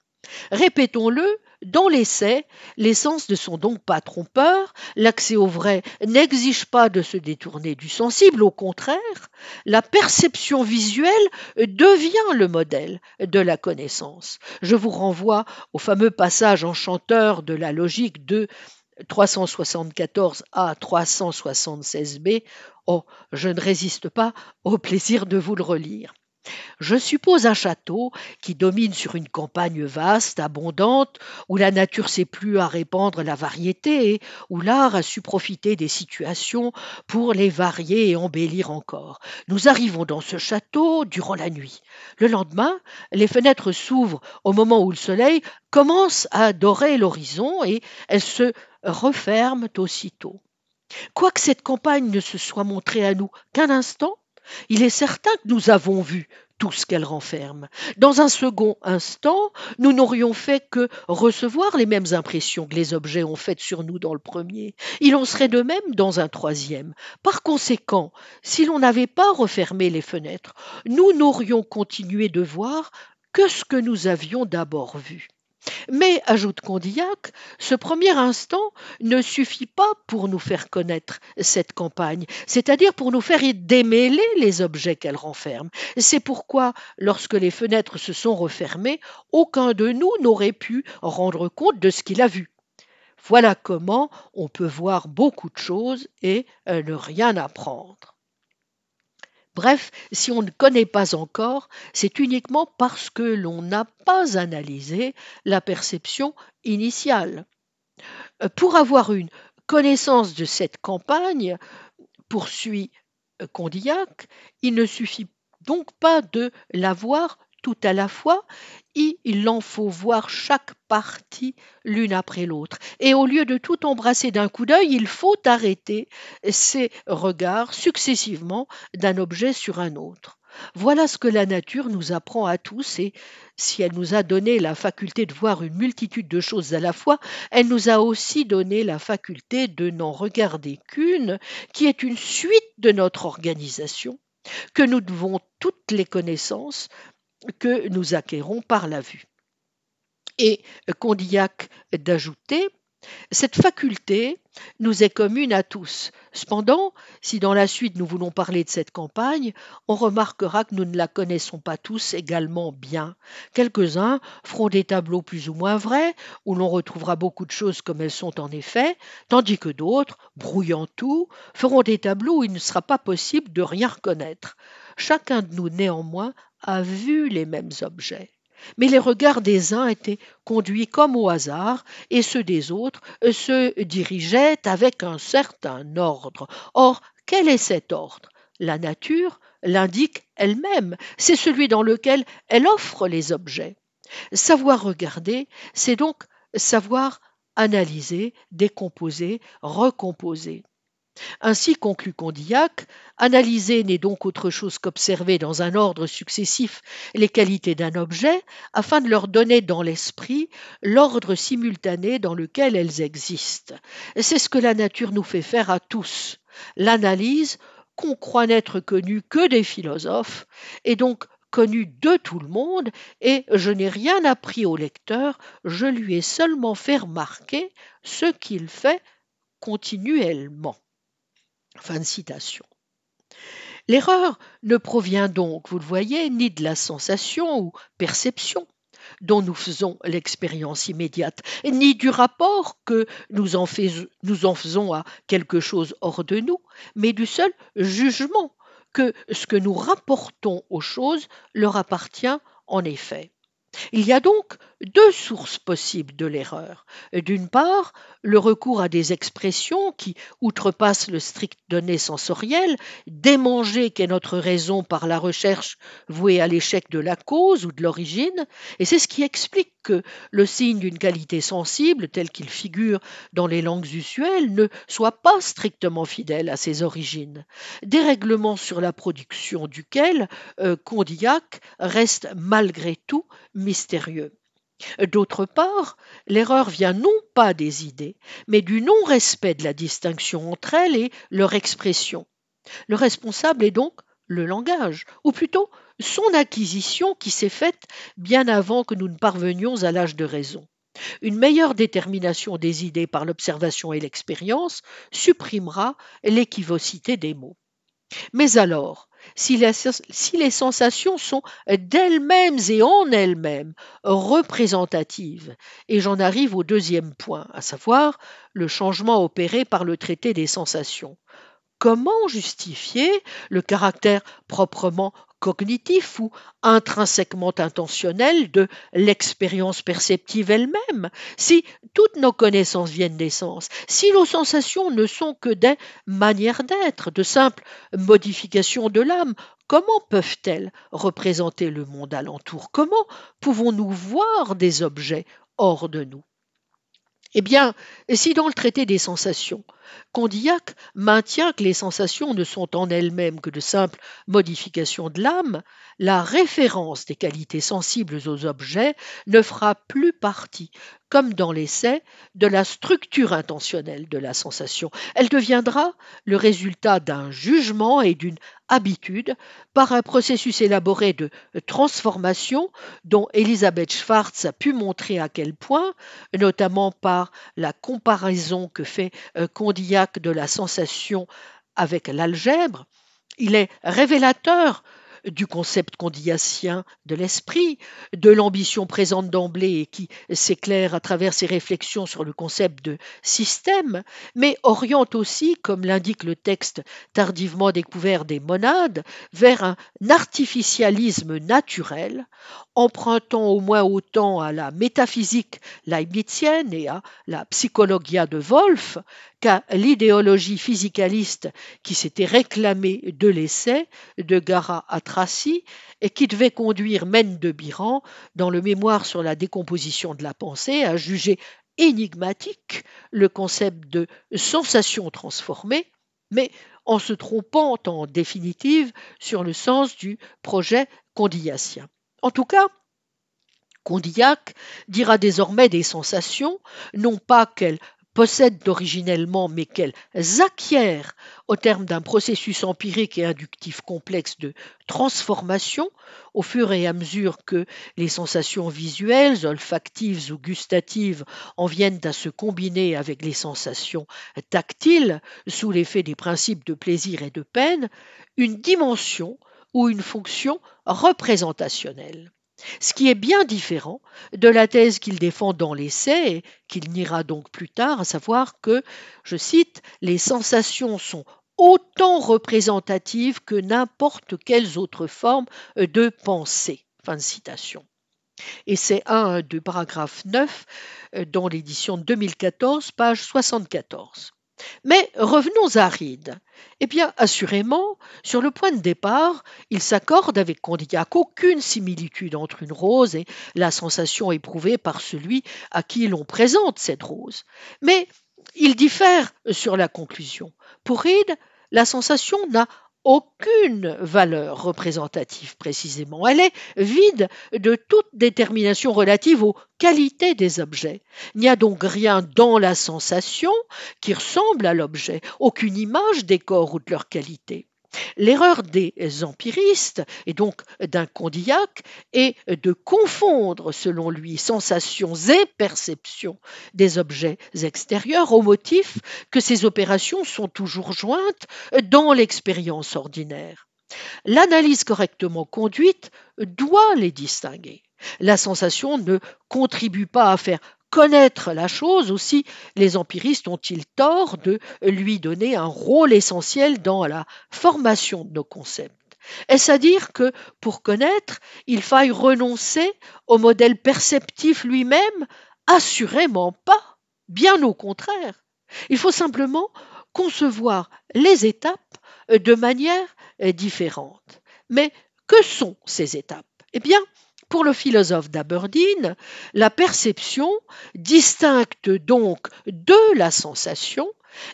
Speaker 2: Répétons-le, dans l'essai, les sens ne sont donc pas trompeurs, l'accès au vrai n'exige pas de se détourner du sensible, au contraire, la perception visuelle devient le modèle de la connaissance. Je vous renvoie au fameux passage enchanteur de la logique de 374 à 376b. Oh, je ne résiste pas au plaisir de vous le relire. Je suppose un château qui domine sur une campagne vaste, abondante, où la nature s'est plu à répandre la variété et où l'art a su profiter des situations pour les varier et embellir encore. Nous arrivons dans ce château durant la nuit. Le lendemain, les fenêtres s'ouvrent au moment où le soleil commence à dorer l'horizon et elles se referment aussitôt. Quoique cette campagne ne se soit montrée à nous qu'un instant, il est certain que nous avons vu tout ce qu'elle renferme. Dans un second instant, nous n'aurions fait que recevoir les mêmes impressions que les objets ont faites sur nous dans le premier. Il en serait de même dans un troisième. Par conséquent, si l'on n'avait pas refermé les fenêtres, nous n'aurions continué de voir que ce que nous avions d'abord vu. Mais, ajoute Condillac, ce premier instant ne suffit pas pour nous faire connaître cette campagne, c'est-à-dire pour nous faire démêler les objets qu'elle renferme. C'est pourquoi, lorsque les fenêtres se sont refermées, aucun de nous n'aurait pu rendre compte de ce qu'il a vu. Voilà comment on peut voir beaucoup de choses et euh, ne rien apprendre. Bref, si on ne connaît pas encore, c'est uniquement parce que l'on n'a pas analysé la perception initiale. Euh, pour avoir une connaissance de cette campagne, poursuit euh, Condillac, il ne suffit donc pas de la voir tout à la fois, il en faut voir chaque partie l'une après l'autre. Et au lieu de tout embrasser d'un coup d'œil, il faut arrêter ses regards successivement d'un objet sur un autre. Voilà ce que la nature nous apprend à tous et si elle nous a donné la faculté de voir une multitude de choses à la fois, elle nous a aussi donné la faculté de n'en regarder qu'une, qui est une suite de notre organisation, que nous devons toutes les connaissances que nous acquérons par la vue. Et Condillac d'ajouter cette faculté nous est commune à tous. Cependant, si dans la suite nous voulons parler de cette campagne, on remarquera que nous ne la connaissons pas tous également bien. Quelques-uns feront des tableaux plus ou moins vrais, où l'on retrouvera beaucoup de choses comme elles sont en effet, tandis que d'autres, brouillant tout, feront des tableaux où il ne sera pas possible de rien reconnaître. Chacun de nous, néanmoins, a vu les mêmes objets. Mais les regards des uns étaient conduits comme au hasard, et ceux des autres se dirigeaient avec un certain ordre. Or, quel est cet ordre? La nature l'indique elle-même, c'est celui dans lequel elle offre les objets. Savoir regarder, c'est donc savoir analyser, décomposer, recomposer. Ainsi conclut Condillac, analyser n'est donc autre chose qu'observer dans un ordre successif les qualités d'un objet afin de leur donner dans l'esprit l'ordre simultané dans lequel elles existent. C'est ce que la nature nous fait faire à tous. L'analyse, qu'on croit n'être connue que des philosophes, est donc connue de tout le monde, et je n'ai rien appris au lecteur, je lui ai seulement fait remarquer ce qu'il fait continuellement. Fin de citation. L'erreur ne provient donc, vous le voyez, ni de la sensation ou perception dont nous faisons l'expérience immédiate, ni du rapport que nous en, faisons à quelque chose hors de nous, mais du seul jugement que ce que nous rapportons aux choses leur appartient en effet. Il y a donc deux sources possibles de l'erreur. D'une part, le recours à des expressions qui outrepassent le strict donné sensoriel, démanger qu'est notre raison par la recherche vouée à l'échec de la cause ou de l'origine, et c'est ce qui explique que le signe d'une qualité sensible, tel qu'il figure dans les langues usuelles, ne soit pas strictement fidèle à ses origines. Dérèglement sur la production duquel euh, Condillac reste malgré tout mystérieux. D'autre part, l'erreur vient non pas des idées, mais du non-respect de la distinction entre elles et leur expression. Le responsable est donc le langage, ou plutôt son acquisition qui s'est faite bien avant que nous ne parvenions à l'âge de raison. Une meilleure détermination des idées par l'observation et l'expérience supprimera l'équivocité des mots. Mais alors, si, les sensations sont d'elles-mêmes et en elles-mêmes représentatives. Et j'en arrive au deuxième point, à savoir le changement opéré par le traité des sensations. Comment justifier le caractère proprement cognitif ou intrinsèquement intentionnel de l'expérience perceptive elle-même, si toutes nos connaissances viennent des sens, si nos sensations ne sont que des manières d'être, de simples modifications de l'âme, comment peuvent-elles représenter le monde alentour? Comment pouvons-nous voir des objets hors de nous? Eh bien, si dans le traité des sensations, Condillac maintient que les sensations ne sont en elles-mêmes que de simples modifications de l'âme, la référence des qualités sensibles aux objets ne fera plus partie, comme dans l'essai, de la structure intentionnelle de la sensation. Elle deviendra le résultat d'un jugement et d'une habitude par un processus élaboré de transformation dont Elisabeth Schwartz a pu montrer à quel point, notamment par la comparaison que fait euh, Condillac de la sensation avec l'algèbre, il est révélateur du concept condillacien de l'esprit, de l'ambition présente d'emblée et qui s'éclaire à travers ses réflexions sur le concept de système, mais oriente aussi, comme l'indique le texte tardivement découvert des monades, vers un artificialisme naturel, empruntant au moins autant à la métaphysique leibnizienne et à la psychologia de Wolff qu'à l'idéologie physicaliste qui s'était réclamée de l'essai de Gara à Et qui devait conduire Mène de dans le mémoire sur la décomposition de la pensée, à juger énigmatique le concept de sensation transformée, mais en se trompant en définitive sur le sens du projet condillacien. En tout cas, Condillac dira désormais des sensations, non pas qu'elles possèdent originellement, mais qu'elles acquièrent au terme d'un processus empirique et inductif complexe de transformation, au fur et à mesure que les sensations visuelles, olfactives ou gustatives en viennent à se combiner avec les sensations tactiles, sous l'effet des principes de plaisir et de peine, une dimension ou une fonction représentationnelle. Ce qui est bien différent de la thèse qu'il défend dans l'essai et qu'il niera donc plus tard, à savoir que, je cite, les sensations sont autant représentatives que n'importe quelles autres formes de pensée. Fin de citation. Et c'est un du paragraphe 9 euh, dans l'édition 2014, page 74. Mais revenons à Reed. Eh bien, assurément, sur le point de départ, il s'accorde avec Condillac aucune similitude entre une rose et la sensation éprouvée par celui à qui l'on présente cette rose. Mais il diffère sur la conclusion. Pour Reed, la sensation n'a aucune valeur représentative précisément. Elle est vide de toute détermination relative aux qualités des objets. Il n'y a donc rien dans la sensation qui ressemble à l'objet, aucune image des corps ou de leur qualité. L'erreur des empiristes, et donc d'un Condillac, est de confondre, selon lui, sensations et perceptions des objets extérieurs au motif que ces opérations sont toujours jointes dans l'expérience ordinaire. L'analyse correctement conduite doit les distinguer. La sensation ne contribue pas à faire connaître la chose, aussi les empiristes ont-ils tort de lui donner un rôle essentiel dans la formation de nos concepts? Est-ce à dire que pour connaître, il faille renoncer au modèle perceptif lui-même? Assurément pas, bien au contraire. Il faut simplement concevoir les étapes de manière différente. Mais que sont ces étapes? Eh bien, pour le philosophe d'Aberdeen, la perception, distincte donc de la sensation,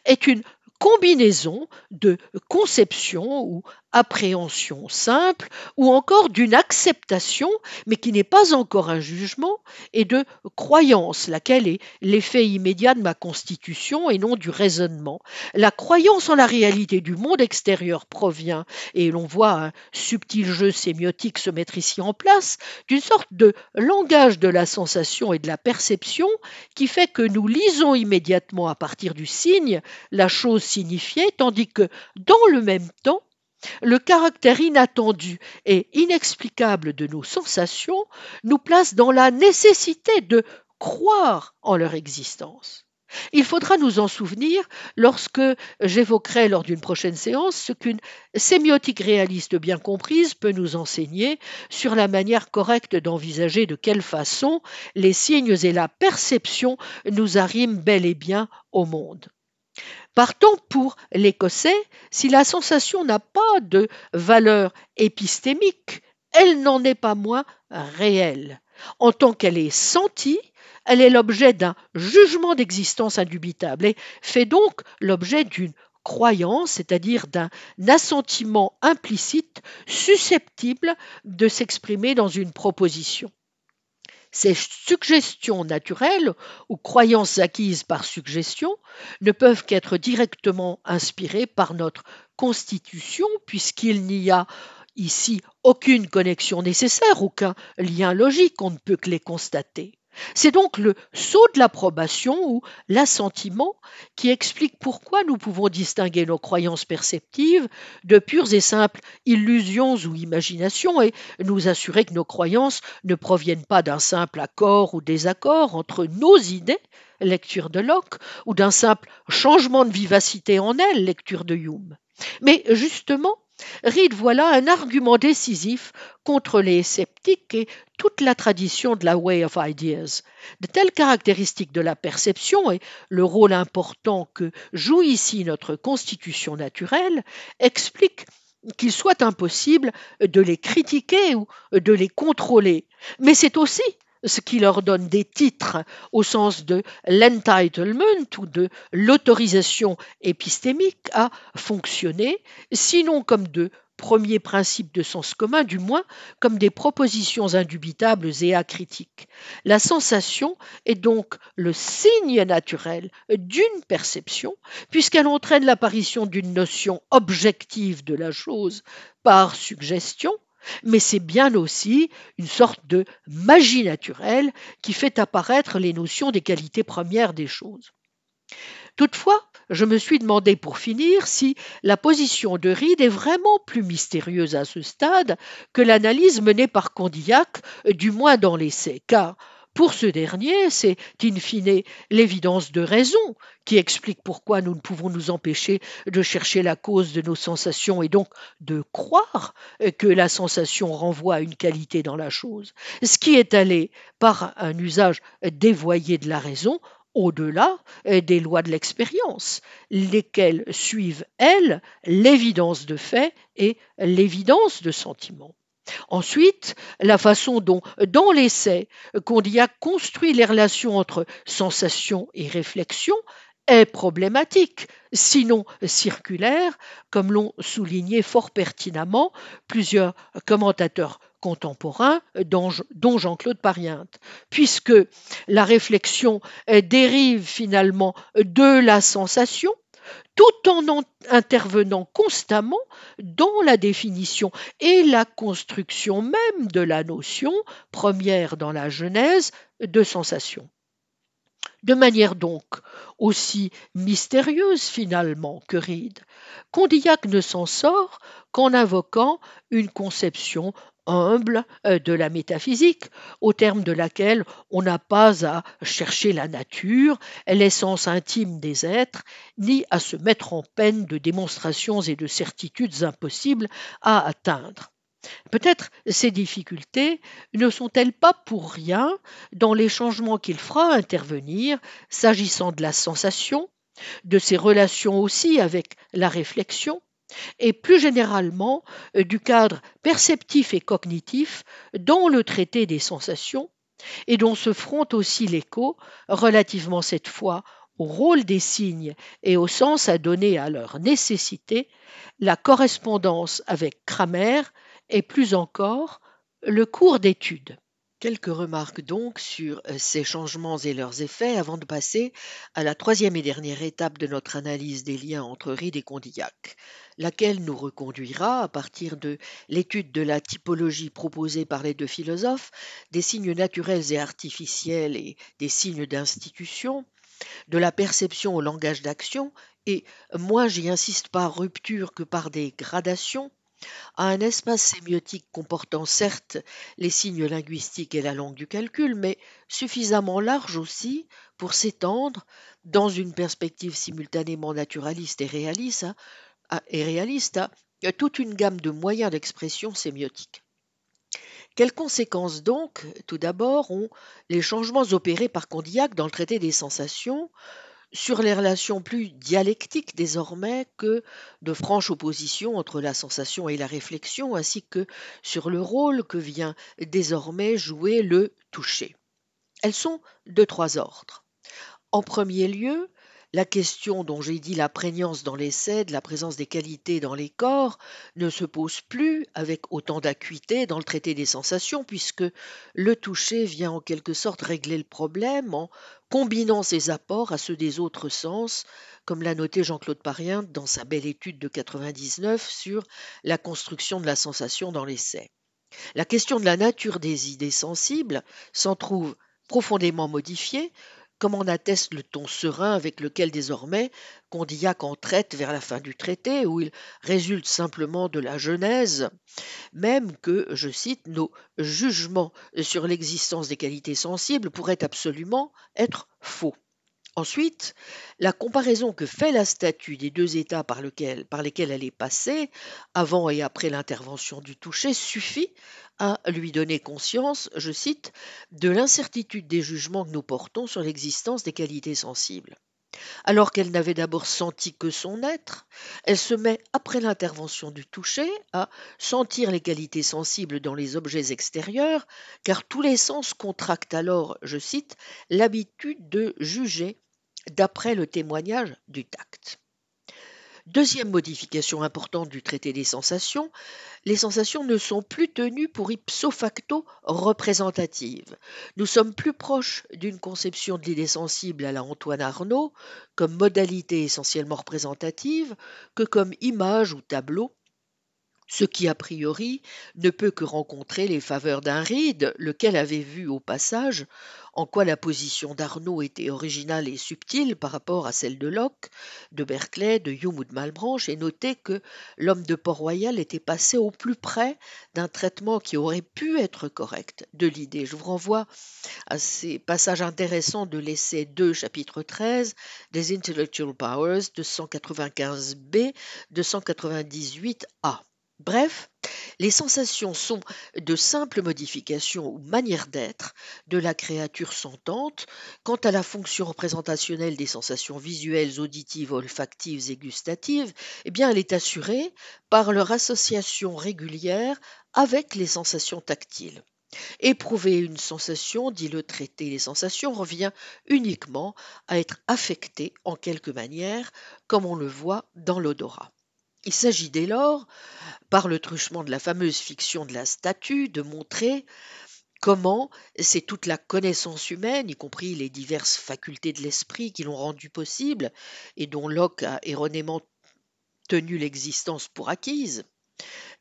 Speaker 2: est une combinaison de conception ou appréhension simple ou encore d'une acceptation, mais qui n'est pas encore un jugement, et de croyance, laquelle est l'effet immédiat de ma constitution et non du raisonnement. La croyance en la réalité du monde extérieur provient, et l'on voit un subtil jeu sémiotique se mettre ici en place, d'une sorte de langage de la sensation et de la perception qui fait que nous lisons immédiatement à partir du signe la chose signifiée, tandis que dans le même temps, le caractère inattendu et inexplicable de nos sensations nous place dans la nécessité de croire en leur existence. Il faudra nous en souvenir lorsque j'évoquerai lors d'une prochaine séance ce qu'une sémiotique réaliste bien comprise peut nous enseigner sur la manière correcte d'envisager de quelle façon les signes et la perception nous arriment bel et bien au monde. Partons pour l'écossais, si la sensation n'a pas de valeur épistémique, elle n'en est pas moins réelle. En tant qu'elle est sentie, elle est l'objet d'un jugement d'existence indubitable et fait donc l'objet d'une croyance, c'est-à-dire d'un assentiment implicite susceptible de s'exprimer dans une proposition. Ces suggestions naturelles ou croyances acquises par suggestion ne peuvent qu'être directement inspirées par notre constitution puisqu'il n'y a ici aucune connexion nécessaire, aucun lien logique, on ne peut que les constater. C'est donc le saut de l'approbation ou l'assentiment qui explique pourquoi nous pouvons distinguer nos croyances perceptives de pures et simples illusions ou imaginations et nous assurer que nos croyances ne proviennent pas d'un simple accord ou désaccord entre nos idées, lecture de Locke, ou d'un simple changement de vivacité en elles, lecture de Hume. Mais justement, Reed voilà un argument décisif contre les sceptiques et toute la tradition de la Way of Ideas. De telles caractéristiques de la perception et le rôle important que joue ici notre constitution naturelle expliquent qu'il soit impossible de les critiquer ou de les contrôler. Mais c'est aussi ce qui leur donne des titres au sens de l'entitlement ou de l'autorisation épistémique à fonctionner, sinon comme de premiers principes de sens commun, du moins comme des propositions indubitables et acritiques. La sensation est donc le signe naturel d'une perception, puisqu'elle entraîne l'apparition d'une notion objective de la chose par suggestion, mais c'est bien aussi une sorte de magie naturelle qui fait apparaître les notions des qualités premières des choses. Toutefois, je me suis demandé pour finir si la position de Reed est vraiment plus mystérieuse à ce stade que l'analyse menée par Condillac, du moins dans l'essai, car pour ce dernier, c'est in fine l'évidence de raison qui explique pourquoi nous ne pouvons nous empêcher de chercher la cause de nos sensations et donc de croire que la sensation renvoie à une qualité dans la chose, ce qui est allé par un usage dévoyé de la raison au-delà des lois de l'expérience, lesquelles suivent, elles, l'évidence de fait et l'évidence de sentiment. Ensuite, la façon dont, dans l'essai, Condillac construit les relations entre sensation et réflexion est problématique, sinon circulaire, comme l'ont souligné fort pertinemment plusieurs commentateurs contemporains, dont Jean-Claude Pariente, puisque la réflexion dérive finalement de la sensation, tout en intervenant constamment dans la définition et la construction même de la notion, première dans la Genèse, de sensation. De manière donc aussi mystérieuse finalement que Reed, Condillac ne s'en sort qu'en invoquant une conception humble euh, de la métaphysique, au terme de laquelle on n'a pas à chercher la nature, l'essence intime des êtres, ni à se mettre en peine de démonstrations et de certitudes impossibles à atteindre. Peut-être ces difficultés ne sont-elles pas pour rien dans les changements qu'il fera intervenir s'agissant de la sensation, de ses relations aussi avec la réflexion, et plus généralement euh, du cadre perceptif et cognitif dans le traité des sensations, et dont se fronte aussi l'écho, relativement cette fois au rôle des signes et au sens à donner à leur nécessité, la correspondance avec Kramer et plus encore le cours d'étude. Quelques remarques donc sur euh, ces changements et leurs effets avant de passer à la troisième et dernière étape de notre analyse des liens entre Reed et Condillac, laquelle nous reconduira à partir de l'étude de la typologie proposée par les deux philosophes, des signes naturels et artificiels et des signes d'institution, de la perception au langage d'action, et moi j'y insiste par rupture que par des gradations, à un espace sémiotique comportant certes les signes linguistiques et la langue du calcul, mais suffisamment large aussi pour s'étendre, dans une perspective simultanément naturaliste et réaliste, à, toute une gamme de moyens d'expression sémiotique. Quelles conséquences donc, tout d'abord, ont les changements opérés par Condillac dans le traité des sensations sur les relations plus dialectiques désormais que de franche opposition entre la sensation et la réflexion, ainsi que sur le rôle que vient désormais jouer le toucher. Elles sont de trois ordres. En premier lieu, la question dont j'ai dit la prégnance dans l'essai de la présence des qualités dans les corps ne se pose plus avec autant d'acuité dans le traité des sensations, puisque le toucher vient en quelque sorte régler le problème en combinant ses apports à ceux des autres sens, comme l'a noté Jean-Claude Parien dans sa belle étude de 99 sur la construction de la sensation dans l'essai. La question de la nature des idées sensibles s'en trouve profondément modifiée comme en atteste le ton serein avec lequel désormais Condillac en traite vers la fin du traité, où il résulte simplement de la Genèse, même que, je cite, nos jugements sur l'existence des qualités sensibles pourraient absolument être faux. Ensuite, la comparaison que fait la statue des deux états par, lesquels elle est passée, avant et après l'intervention du toucher, suffit à lui donner conscience, je cite, de l'incertitude des jugements que nous portons sur l'existence des qualités sensibles. Alors qu'elle n'avait d'abord senti que son être, elle se met, après l'intervention du toucher, à sentir les qualités sensibles dans les objets extérieurs, car tous les sens contractent alors, je cite, l'habitude de juger d'après le témoignage du tact. Deuxième modification importante du traité des sensations, les sensations ne sont plus tenues pour ipso facto représentatives. Nous sommes plus proches d'une conception de l'idée sensible à la Antoine Arnaud comme modalité essentiellement représentative que comme image ou tableau ce qui a priori ne peut que rencontrer les faveurs d'un Reed, lequel avait vu au passage en quoi la position d'Arnaud était originale et subtile par rapport à celle de Locke, de Berkeley, de Hume ou de Malbranche, et noté que l'homme de Port-Royal était passé au plus près d'un traitement qui aurait pu être correct de l'idée. Je vous renvoie à ces passages intéressants de l'essai 2, chapitre 13, des Intellectual Powers, 295b, 298a. Bref, les sensations sont de simples modifications ou manières d'être de la créature sentante. Quant à la fonction représentationnelle des sensations visuelles, auditives, olfactives et gustatives, eh bien, elle est assurée par leur association régulière avec les sensations tactiles. Éprouver une sensation, dit le traité des sensations, revient uniquement à être affecté en quelque manière, comme on le voit dans l'odorat. Il s'agit dès lors, par le truchement de la fameuse fiction de la statue, de montrer comment c'est toute la connaissance humaine, y compris les diverses facultés de l'esprit qui l'ont rendu possible et dont Locke a erronément tenu l'existence pour acquise,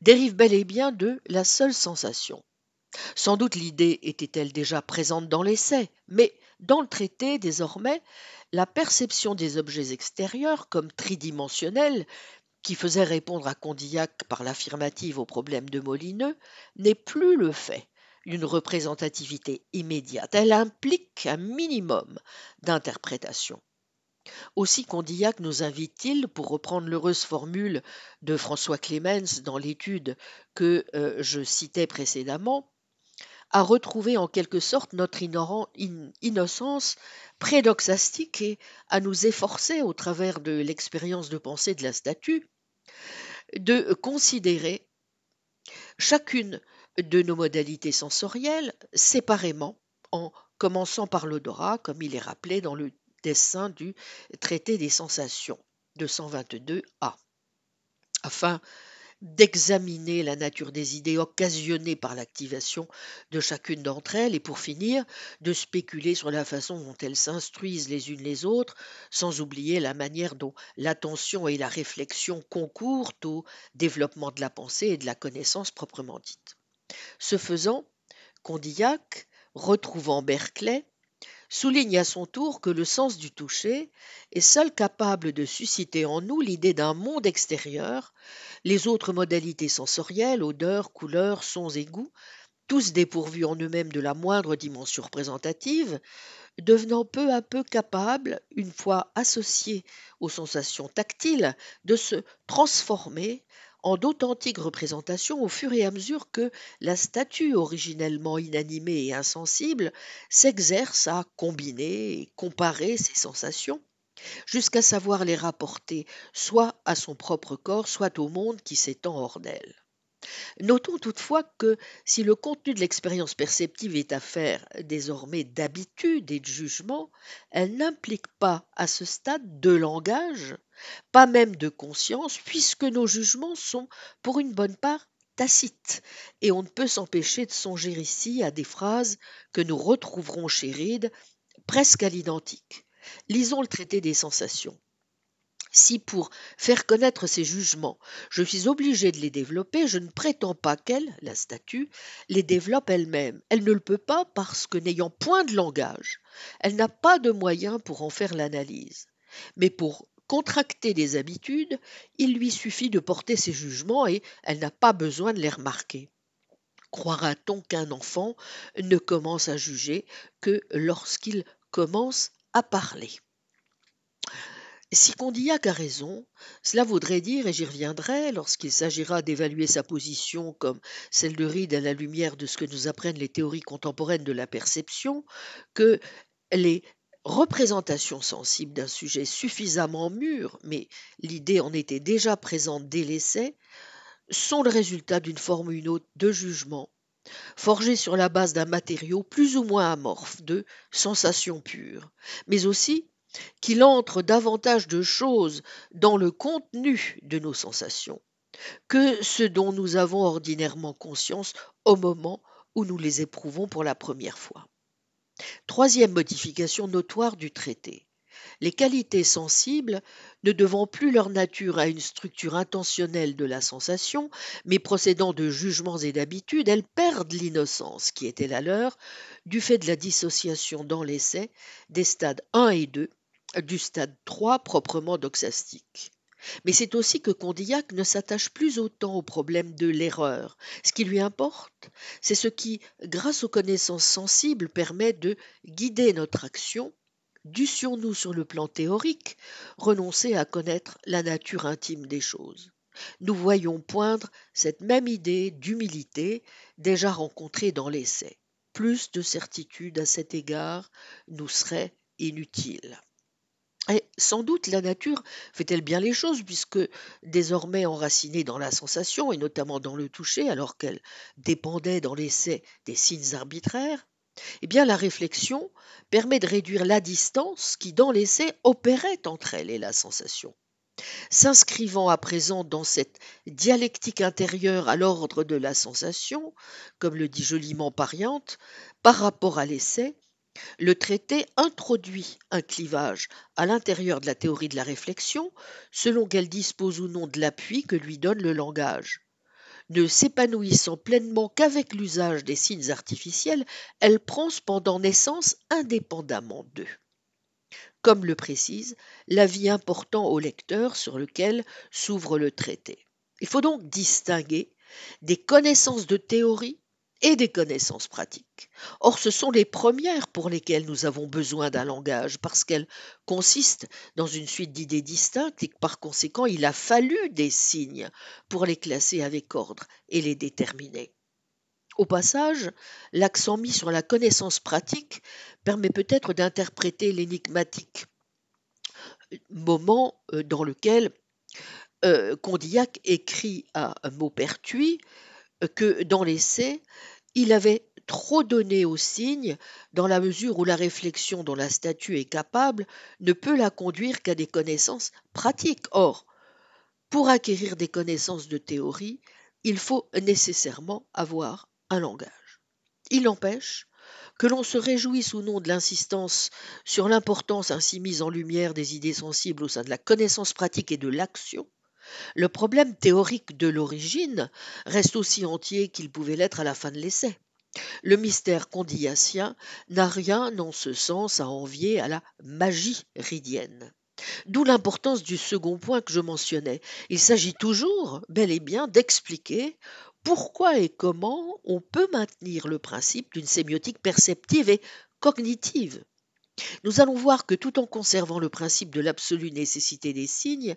Speaker 2: dérive bel et bien de la seule sensation. Sans doute l'idée était-elle déjà présente dans l'essai, mais dans le traité, désormais, la perception des objets extérieurs comme tridimensionnels qui faisait répondre à Condillac par l'affirmative au problème de Molineux, n'est plus le fait d'une représentativité immédiate. Elle implique un minimum d'interprétation. Aussi Condillac nous invite-t-il, pour reprendre l'heureuse formule de François Clemens dans l'étude que euh, je citais précédemment, à retrouver en quelque sorte notre innocence prédoxastique et à nous efforcer, au travers de l'expérience de pensée de la statue, de considérer chacune de nos modalités sensorielles séparément, en commençant par l'odorat, comme il est rappelé dans le dessin du traité des sensations 222a, afin d'examiner la nature des idées occasionnées par l'activation de chacune d'entre elles et pour finir de spéculer sur la façon dont elles s'instruisent les unes les autres, sans oublier la manière dont l'attention et la réflexion concourent au développement de la pensée et de la connaissance proprement dite. Ce faisant, Condillac, retrouvant Berkeley, souligne à son tour que le sens du toucher est seul capable de susciter en nous l'idée d'un monde extérieur, les autres modalités sensorielles, odeurs, couleurs, sons et goûts, tous dépourvus en eux-mêmes de la moindre dimension représentative, devenant peu à peu capables, une fois associés aux sensations tactiles, de se transformer en d'authentiques représentations au fur et à mesure que la statue originellement inanimée et insensible s'exerce à combiner et comparer ses sensations jusqu'à savoir les rapporter soit à son propre corps, soit au monde qui s'étend hors d'elle. Notons toutefois que si le contenu de l'expérience perceptive est affaire désormais d'habitude et de jugement, elle n'implique pas à ce stade de langage, pas même de conscience, puisque nos jugements sont pour une bonne part tacites, et on ne peut s'empêcher de songer ici à des phrases que nous retrouverons chez Reed presque à l'identique. Lisons le traité des sensations. Si pour faire connaître ces jugements, je suis obligé de les développer, je ne prétends pas qu'elle, la statue, les développe elle-même. Elle ne le peut pas parce que n'ayant point de langage, elle n'a pas de moyens pour en faire l'analyse. Mais pour contracter des habitudes, il lui suffit de porter ses jugements et elle n'a pas besoin de les remarquer. Croira-t-on qu'un enfant ne commence à juger que lorsqu'il commence à parler? Si Condillac a raison, cela voudrait dire, et j'y reviendrai, lorsqu'il s'agira d'évaluer sa position comme celle de Reed à la lumière de ce que nous apprennent les théories contemporaines de la perception, que les représentations sensibles d'un sujet suffisamment mûr, mais l'idée en était déjà présente dès l'essai, sont le résultat d'une forme ou une autre de jugement, forgé sur la base d'un matériau plus ou moins amorphe de sensations pures, mais aussi qu'il entre davantage de choses dans le contenu de nos sensations que ce dont nous avons ordinairement conscience au moment où nous les éprouvons pour la première fois. Troisième modification notoire du traité. Les qualités sensibles, ne devant plus leur nature à une structure intentionnelle de la sensation, mais procédant de jugements et d'habitudes, elles perdent l'innocence qui était la leur du fait de la dissociation dans l'essai des stades 1 et 2 du stade 3 proprement doxastique. Mais c'est aussi que Condillac ne s'attache plus autant au problème de l'erreur. Ce qui lui importe, c'est ce qui, grâce aux connaissances sensibles, permet de guider notre action. Dussions-nous sur le plan théorique renoncer à connaître la nature intime des choses. Nous voyons poindre cette même idée d'humilité déjà rencontrée dans l'essai. Plus de certitude à cet égard nous serait inutile. Sans doute la nature fait-elle bien les choses, puisque désormais enracinée dans la sensation, et notamment dans le toucher, alors qu'elle dépendait dans l'essai des signes arbitraires, eh bien la réflexion permet de réduire la distance qui dans l'essai opérait entre elle et la sensation. S'inscrivant à présent dans cette dialectique intérieure à l'ordre de la sensation, comme le dit joliment Pariante, par rapport à l'essai, le traité introduit un clivage à l'intérieur de la théorie de la réflexion selon qu'elle dispose ou non de l'appui que lui donne le langage. Ne s'épanouissant pleinement qu'avec l'usage des signes artificiels, elle prend cependant naissance indépendamment d'eux. Comme le précise l'avis important au lecteur sur lequel s'ouvre le traité. Il faut donc distinguer des connaissances de théorie et des connaissances pratiques. Or, ce sont les premières pour lesquelles nous avons besoin d'un langage, parce qu'elles consistent dans une suite d'idées distinctes et que par conséquent il a fallu des signes pour les classer avec ordre et les déterminer. Au passage, l'accent mis sur la connaissance pratique permet peut-être d'interpréter l'énigmatique moment euh, dans lequel euh, Condillac écrit à Maupertuis euh, que dans l'essai, il avait trop donné aux signes dans la mesure où la réflexion dont la statue est capable ne peut la conduire qu'à des connaissances pratiques. Or, pour acquérir des connaissances de théorie, il faut nécessairement avoir un langage. Il empêche que l'on se réjouisse ou non de l'insistance sur l'importance ainsi mise en lumière des idées sensibles au sein de la connaissance pratique et de l'action, le problème théorique de l'origine reste aussi entier qu'il pouvait l'être à la fin de l'essai. Le mystère condillassien n'a rien en ce sens à envier à la magie ridienne. D'où l'importance du second point que je mentionnais. Il s'agit toujours, bel et bien, d'expliquer pourquoi et comment on peut maintenir le principe d'une sémiotique perceptive et cognitive. Nous allons voir que tout en conservant le principe de l'absolue nécessité des signes,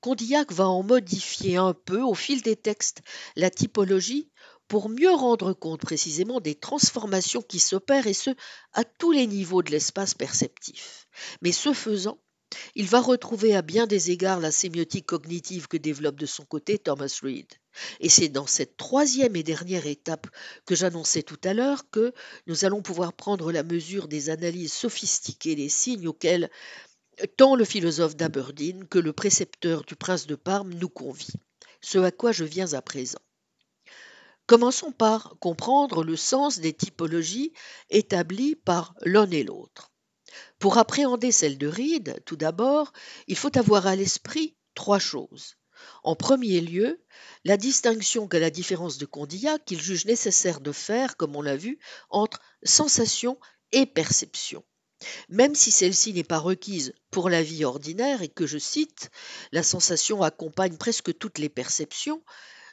Speaker 2: Condillac va en modifier un peu au fil des textes la typologie pour mieux rendre compte précisément des transformations qui s'opèrent et ce, à tous les niveaux de l'espace perceptif. Mais ce faisant, il va retrouver à bien des égards la sémiotique cognitive que développe de son côté Thomas Reed. Et c'est dans cette troisième et dernière étape que j'annonçais tout à l'heure que nous allons pouvoir prendre la mesure des analyses sophistiquées des signes auxquels tant le philosophe d'Aberdeen que le précepteur du prince de Parme nous convient. Ce à quoi je viens à présent. Commençons par comprendre le sens des typologies établies par l'un et l'autre. Pour appréhender celle de Reed, tout d'abord, il faut avoir à l'esprit trois choses. En premier lieu, la distinction qu'à la différence de Condillac, qu'il juge nécessaire de faire, comme on l'a vu, entre sensation et perception. Même si celle-ci n'est pas requise pour la vie ordinaire et que, je cite, la sensation accompagne presque toutes les perceptions,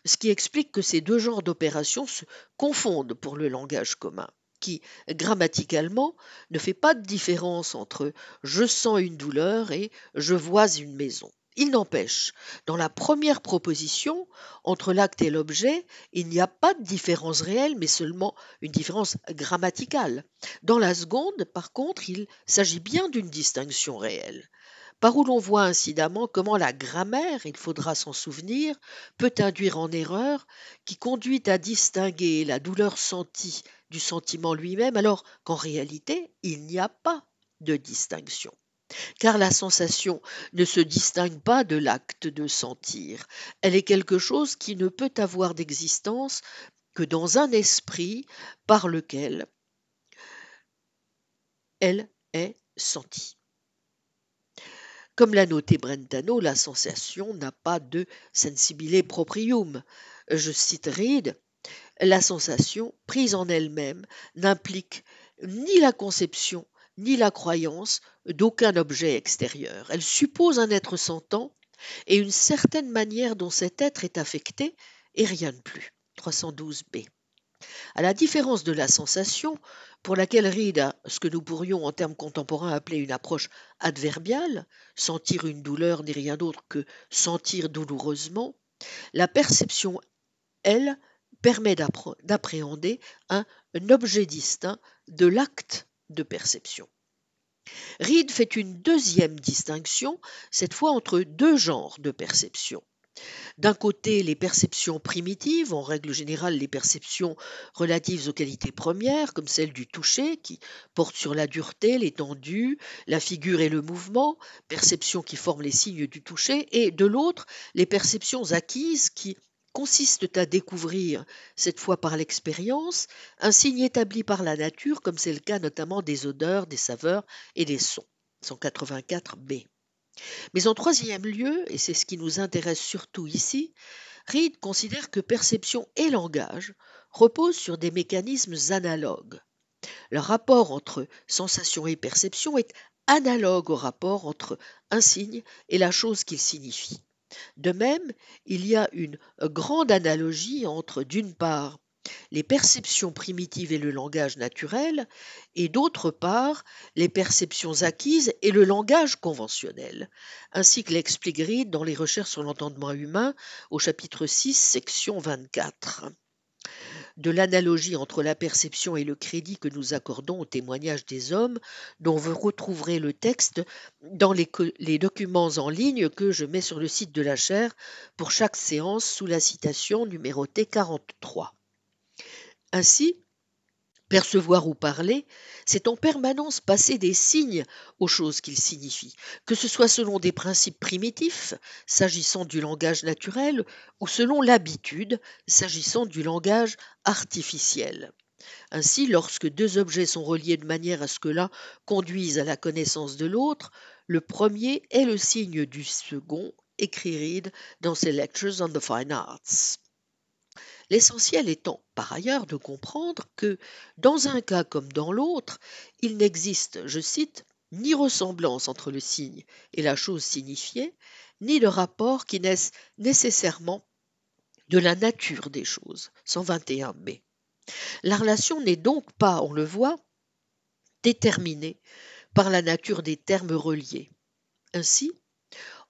Speaker 2: ce qui explique que ces deux genres d'opérations se confondent pour le langage commun qui, grammaticalement, ne fait pas de différence entre je sens une douleur et je vois une maison. Il n'empêche, dans la première proposition, entre l'acte et l'objet, il n'y a pas de différence réelle, mais seulement une différence grammaticale. Dans la seconde, par contre, il s'agit bien d'une distinction réelle par où l'on voit incidemment comment la grammaire, il faudra s'en souvenir, peut induire en erreur, qui conduit à distinguer la douleur sentie du sentiment lui-même, alors qu'en réalité, il n'y a pas de distinction. Car la sensation ne se distingue pas de l'acte de sentir, elle est quelque chose qui ne peut avoir d'existence que dans un esprit par lequel elle est sentie. Comme l'a noté Brentano, la sensation n'a pas de sensibile proprium. Je cite Reed, la sensation, prise en elle-même, n'implique ni la conception ni la croyance d'aucun objet extérieur. Elle suppose un être sentant et une certaine manière dont cet être est affecté et rien de plus. 312b. À la différence de la sensation, pour laquelle Reed a ce que nous pourrions en termes contemporains appeler une approche adverbiale, sentir une douleur n'est rien d'autre que sentir douloureusement, la perception, elle, permet d'appréhender un, un objet distinct de l'acte de perception. Reed fait une deuxième distinction, cette fois entre deux genres de perception. D'un côté, les perceptions primitives, en règle générale les perceptions relatives aux qualités premières, comme celle du toucher, qui porte sur la dureté, l'étendue, la figure et le mouvement, perceptions qui forment les signes du toucher, et de l'autre, les perceptions acquises qui consistent à découvrir, cette fois par l'expérience, un signe établi par la nature, comme c'est le cas notamment des odeurs, des saveurs et des sons. 184b. Mais en troisième lieu, et c'est ce qui nous intéresse surtout ici, Reed considère que perception et langage reposent sur des mécanismes analogues. Le rapport entre sensation et perception est analogue au rapport entre un signe et la chose qu'il signifie. De même, il y a une grande analogie entre, d'une part, les perceptions primitives et le langage naturel, et d'autre part les perceptions acquises et le langage conventionnel, ainsi que l'explique Reed dans les recherches sur l'entendement humain au chapitre 6, section 24 de l'analogie entre la perception et le crédit que nous accordons au témoignage des hommes, dont vous retrouverez le texte dans les, documents en ligne que je mets sur le site de la chaire pour chaque séance sous la citation numérotée 43. Ainsi, percevoir ou parler, c'est en permanence passer des signes aux choses qu'ils signifient, que ce soit selon des principes primitifs, s'agissant du langage naturel, ou selon l'habitude, s'agissant du langage artificiel. Ainsi, lorsque deux objets sont reliés de manière à ce que l'un conduise à la connaissance de l'autre, le premier est le signe du second, écrit Reed dans ses Lectures on the Fine Arts. L'essentiel étant par ailleurs de comprendre que, dans un cas comme dans l'autre, il n'existe, je cite, ni ressemblance entre le signe et la chose signifiée, ni de rapport qui naisse nécessairement de la nature des choses. 121b. La relation n'est donc pas, on le voit, déterminée par la nature des termes reliés. Ainsi,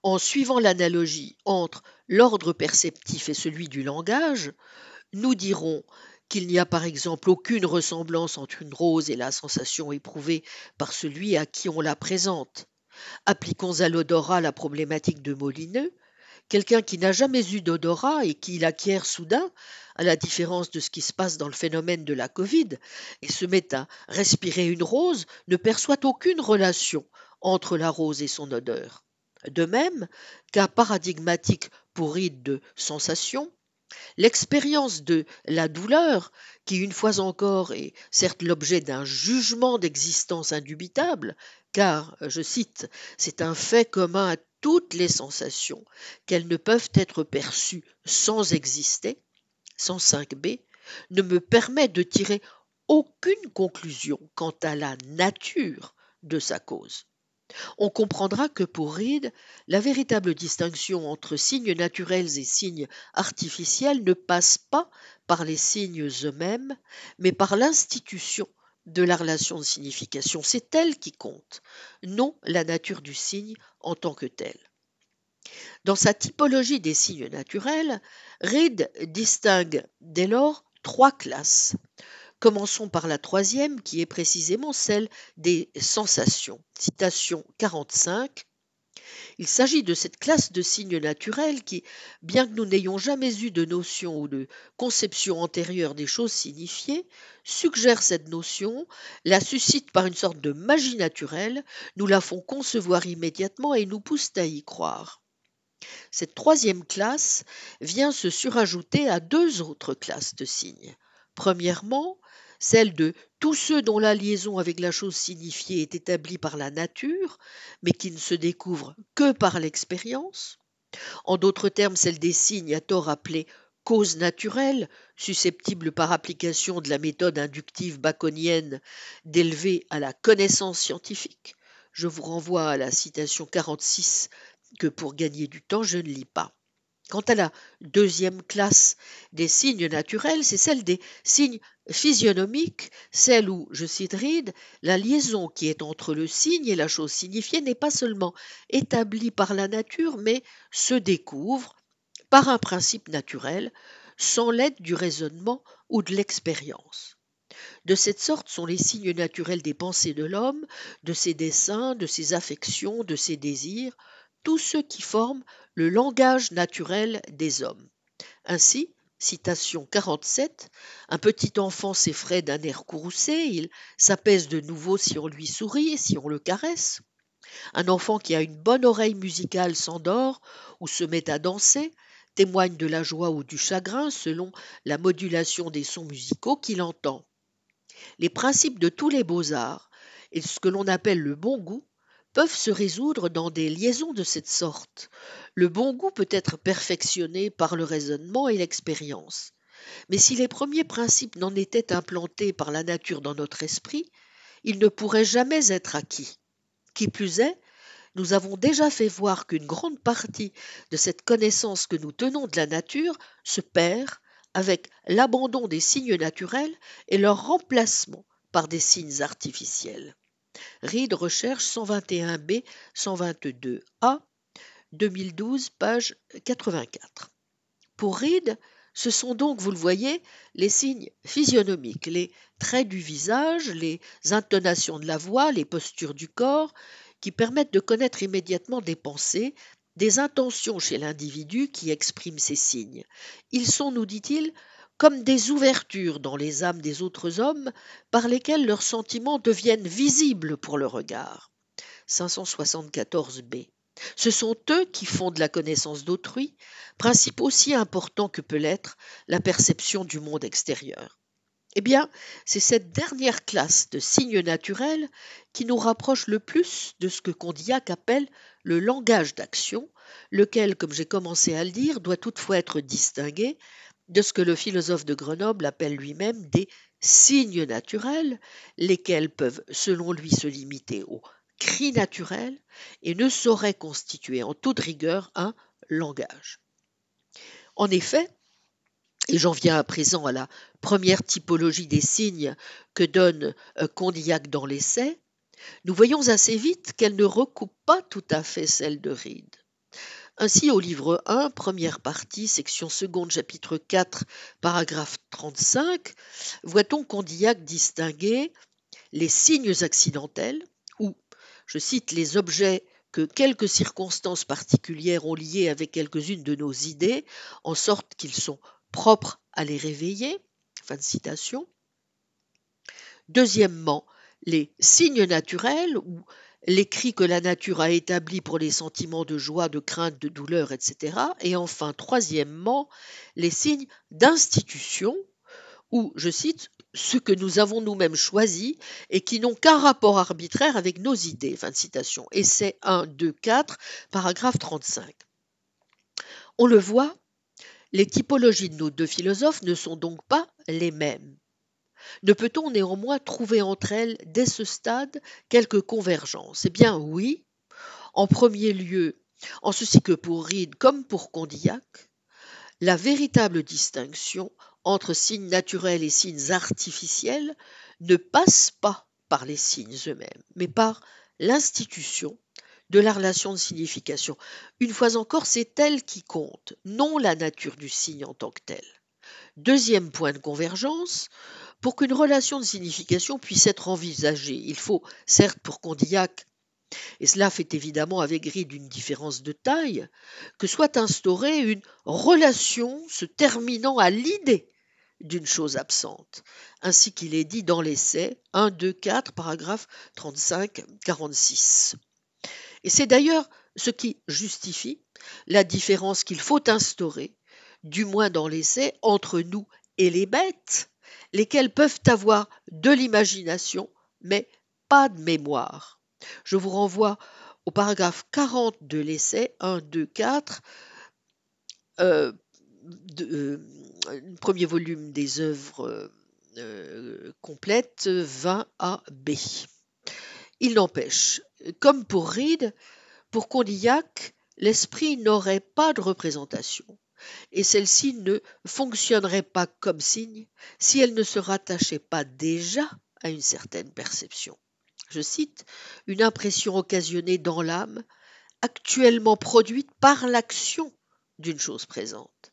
Speaker 2: en suivant l'analogie entre l'ordre perceptif et celui du langage, nous dirons qu'il n'y a par exemple aucune ressemblance entre une rose et la sensation éprouvée par celui à qui on la présente. Appliquons à l'odorat la problématique de Molineux. Quelqu'un qui n'a jamais eu d'odorat et qui l'acquiert soudain, à la différence de ce qui se passe dans le phénomène de la Covid, et se met à respirer une rose, ne perçoit aucune relation entre la rose et son odeur. De même, cas paradigmatique pour ride de sensation, l'expérience de la douleur, qui une fois encore est certes l'objet d'un jugement d'existence indubitable, car, je cite, c'est un fait commun à toutes les sensations qu'elles ne peuvent être perçues sans exister, 105b, ne me permet de tirer aucune conclusion quant à la nature de sa cause. On comprendra que pour Reed, la véritable distinction entre signes naturels et signes artificiels ne passe pas par les signes eux-mêmes, mais par l'institution de la relation de signification. C'est elle qui compte, non la nature du signe en tant que tel. Dans sa typologie des signes naturels, Reed distingue dès lors trois classes. Commençons par la troisième, qui est précisément celle des sensations. Citation 45. Il s'agit de cette classe de signes naturels qui, bien que nous n'ayons jamais eu de notion ou de conception antérieure des choses signifiées, suggèrent cette notion, la suscitent par une sorte de magie naturelle, nous la font concevoir immédiatement et nous poussent à y croire. Cette troisième classe vient se surajouter à deux autres classes de signes. Premièrement, celle de tous ceux dont la liaison avec la chose signifiée est établie par la nature, mais qui ne se découvrent que par l'expérience. En d'autres termes, celle des signes à tort appelés causes naturelles, susceptibles par application de la méthode inductive baconienne d'élever à la connaissance scientifique. Je vous renvoie à la citation 46 que pour gagner du temps, je ne lis pas. Quant à la deuxième classe des signes naturels, c'est celle des signes physionomiques, celle où, je cite Reed, la liaison qui est entre le signe et la chose signifiée n'est pas seulement établie par la nature, mais se découvre par un principe naturel, sans l'aide du raisonnement ou de l'expérience. De cette sorte sont les signes naturels des pensées de l'homme, de ses desseins, de ses affections, de ses désirs, tous ceux qui forment le langage naturel des hommes. Ainsi, citation 47, un petit enfant s'effraie d'un air courroucé, il s'apaise de nouveau si on lui sourit et si on le caresse. Un enfant qui a une bonne oreille musicale s'endort ou se met à danser, témoigne de la joie ou du chagrin selon la modulation des sons musicaux qu'il entend. Les principes de tous les beaux-arts et ce que l'on appelle le bon goût peuvent se résoudre dans des liaisons de cette sorte. Le bon goût peut être perfectionné par le raisonnement et l'expérience. Mais si les premiers principes n'en étaient implantés par la nature dans notre esprit, ils ne pourraient jamais être acquis. Qui plus est, nous avons déjà fait voir qu'une grande partie de cette connaissance que nous tenons de la nature se perd avec l'abandon des signes naturels et leur remplacement par des signes artificiels. Reed Recherche 121b 122a 2012 page 84. Pour Reed, ce sont donc, vous le voyez, les signes physionomiques, les traits du visage, les intonations de la voix, les postures du corps, qui permettent de connaître immédiatement des pensées, des intentions chez l'individu qui exprime ces signes. Ils sont, nous dit-il, comme des ouvertures dans les âmes des autres hommes par lesquelles leurs sentiments deviennent visibles pour le regard. 574b. Ce sont eux qui font de la connaissance d'autrui, principe aussi important que peut l'être la perception du monde extérieur. Eh bien, c'est cette dernière classe de signes naturels qui nous rapproche le plus de ce que Condillac appelle le langage d'action, lequel, comme j'ai commencé à le dire, doit toutefois être distingué de ce que le philosophe de Grenoble appelle lui-même des signes naturels, lesquels peuvent, selon lui, se limiter au cri naturel et ne sauraient constituer en toute rigueur un langage. En effet, et j'en viens à présent à la première typologie des signes que donne euh, Condillac dans l'essai, nous voyons assez vite qu'elle ne recoupe pas tout à fait celle de Reed. Ainsi, au livre 1, première partie, section seconde, chapitre 4, paragraphe 35, voit-on Condillac distinguer les signes accidentels, ou, je cite, les objets que quelques circonstances particulières ont liés avec quelques-unes de nos idées, en sorte qu'ils sont propres à les réveiller. Fin de citation. Deuxièmement, les signes naturels ou les cris que la nature a établis pour les sentiments de joie, de crainte, de douleur, etc. Et enfin, troisièmement, les signes d'institution ou, je cite, ce que nous avons nous-mêmes choisi et qui n'ont qu'un rapport arbitraire avec nos idées. Fin de citation. Essai 1, 2, 4, paragraphe 35. On le voit, les typologies de nos deux philosophes ne sont donc pas les mêmes. Ne peut-on néanmoins trouver entre elles, dès ce stade, quelques convergences? Eh bien oui. En premier lieu, en ceci que pour Reed comme pour Condillac, la véritable distinction entre signes naturels et signes artificiels ne passe pas par les signes eux-mêmes, mais par l'institution de la relation de signification. Une fois encore, c'est elle qui compte, non la nature du signe en tant que tel. Deuxième point de convergence, pour qu'une relation de signification puisse être envisagée, il faut, certes pour Condillac, et cela fait évidemment avec gris d'une différence de taille, que soit instaurée une relation se terminant à l'idée d'une chose absente, ainsi qu'il est dit dans l'essai 1, 2, 4, paragraphe 35, 46. Et c'est d'ailleurs ce qui justifie la différence qu'il faut instaurer, du moins dans l'essai, entre nous et les bêtes, lesquelles peuvent avoir de l'imagination, mais pas de mémoire. Je vous renvoie au paragraphe 40 de l'essai 1, 2, 4, euh, euh, premier volume des œuvres euh, complètes 20 B. Il n'empêche, comme pour Reed, pour Condillac, l'esprit n'aurait pas de représentation, et celle-ci ne fonctionnerait pas comme signe si elle ne se rattachait pas déjà à une certaine perception. Je cite, une impression occasionnée dans l'âme, actuellement produite par l'action d'une chose présente.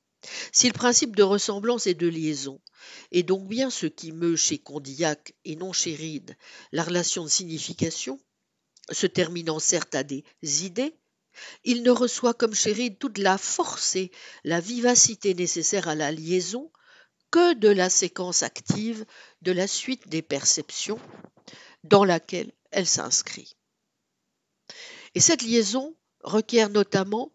Speaker 2: Si le principe de ressemblance et de liaison est donc bien ce qui meut chez Condillac et non chez Reed la relation de signification, se terminant certes à des idées, il ne reçoit comme Reed toute la force et la vivacité nécessaires à la liaison que de la séquence active de la suite des perceptions dans laquelle elle s'inscrit. Et cette liaison requiert notamment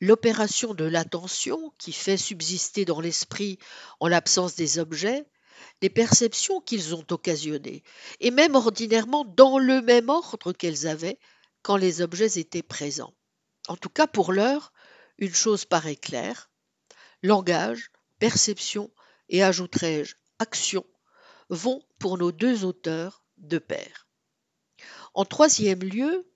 Speaker 2: l'opération de l'attention qui fait subsister dans l'esprit, en l'absence des objets, les perceptions qu'ils ont occasionnées, et même ordinairement dans le même ordre qu'elles avaient quand les objets étaient présents. En tout cas, pour l'heure, une chose paraît claire, langage, perception et, ajouterai-je, action vont pour nos deux auteurs de pair. En troisième lieu,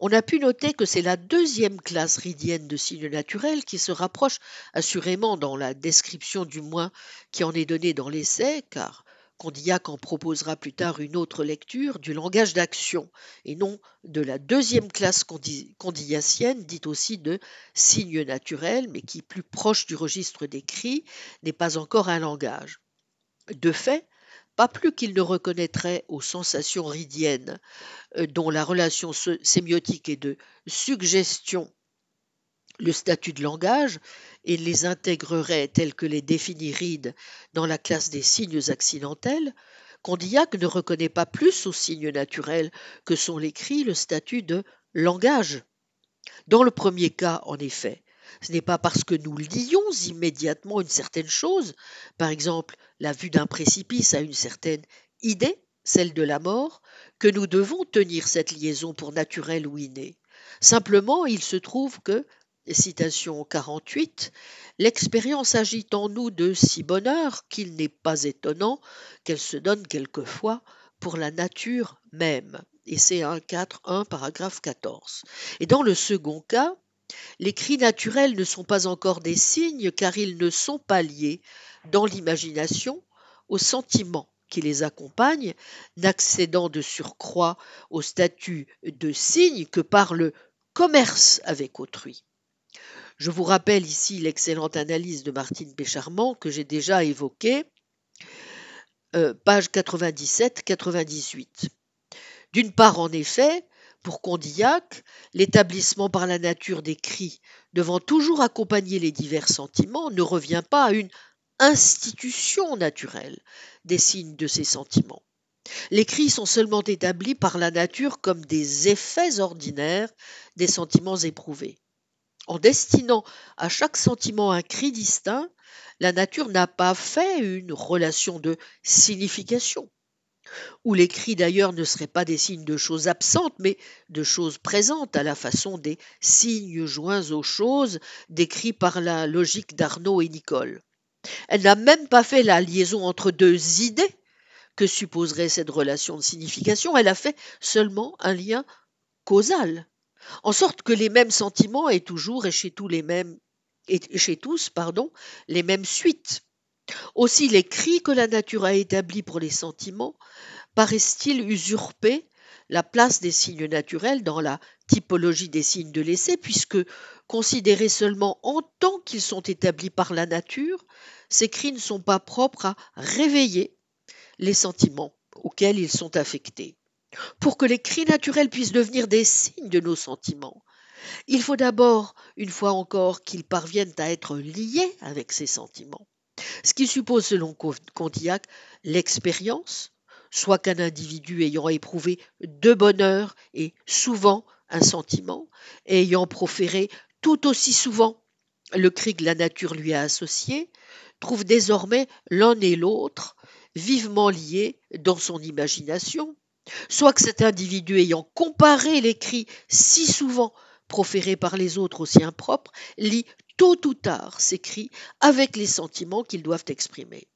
Speaker 2: on a pu noter que c'est la deuxième classe ridienne de signes naturels qui se rapproche assurément dans la description du moins qui en est donnée dans l'essai, car Condillac en proposera plus tard une autre lecture du langage d'action, et non de la deuxième classe condillacienne, dite aussi de signes naturels, mais qui, plus proche du registre des cris, n'est pas encore un langage. De fait, pas plus qu'il ne reconnaîtrait aux sensations ridiennes, euh, dont la relation sémiotique est de suggestion, le statut de langage, et les intégrerait tels que les définit Reed dans la classe des signes accidentels, Condillac ne reconnaît pas plus aux signes naturels que sont les cris le statut de langage. Dans le premier cas, en effet, ce n'est pas parce que nous lions immédiatement une certaine chose, par exemple la vue d'un précipice à une certaine idée, celle de la mort, que nous devons tenir cette liaison pour naturelle ou innée. Simplement, il se trouve que, citation 48, l'expérience agit en nous de si bonheur qu'il n'est pas étonnant qu'elle se donne quelquefois pour la nature même. Et c'est un 4.1, paragraphe 14. Et dans le second cas, les cris naturels ne sont pas encore des signes car ils ne sont pas liés dans l'imagination aux sentiments qui les accompagnent, n'accédant de surcroît au statut de signe que par le commerce avec autrui. Je vous rappelle ici l'excellente analyse de Martine Pécharmant que j'ai déjà évoquée, euh, page 97-98. D'une part, en effet, pour Condillac, l'établissement par la nature des cris devant toujours accompagner les divers sentiments ne revient pas à une institution naturelle des signes de ces sentiments. Les cris sont seulement établis par la nature comme des effets ordinaires des sentiments éprouvés. En destinant à chaque sentiment un cri distinct, la nature n'a pas fait une relation de signification, où les cris d'ailleurs ne seraient pas des signes de choses absentes, mais de choses présentes, à la façon des signes joints aux choses décrits par la logique d'Arnaud et Nicole. Elle n'a même pas fait la liaison entre deux idées que supposerait cette relation de signification, elle a fait seulement un lien causal, en sorte que les mêmes sentiments aient toujours et chez tous les mêmes et chez tous, pardon, les mêmes suites. Aussi les cris que la nature a établis pour les sentiments paraissent-ils usurper la place des signes naturels dans la typologie des signes de l'essai, puisque considérés seulement en tant qu'ils sont établis par la nature, ces cris ne sont pas propres à réveiller les sentiments auxquels ils sont affectés. Pour que les cris naturels puissent devenir des signes de nos sentiments, il faut d'abord, une fois encore, qu'ils parviennent à être liés avec ces sentiments, ce qui suppose, selon Condillac, l'expérience, soit qu'un individu ayant éprouvé de bonheur et souvent un sentiment, ayant proféré tout aussi souvent le cri que la nature lui a associé, trouve désormais l'un et l'autre vivement liés dans son imagination, soit que cet individu ayant comparé les cris si souvent proférés par les autres aussi impropres, lit tôt ou tard ces cris avec les sentiments qu'ils doivent exprimer.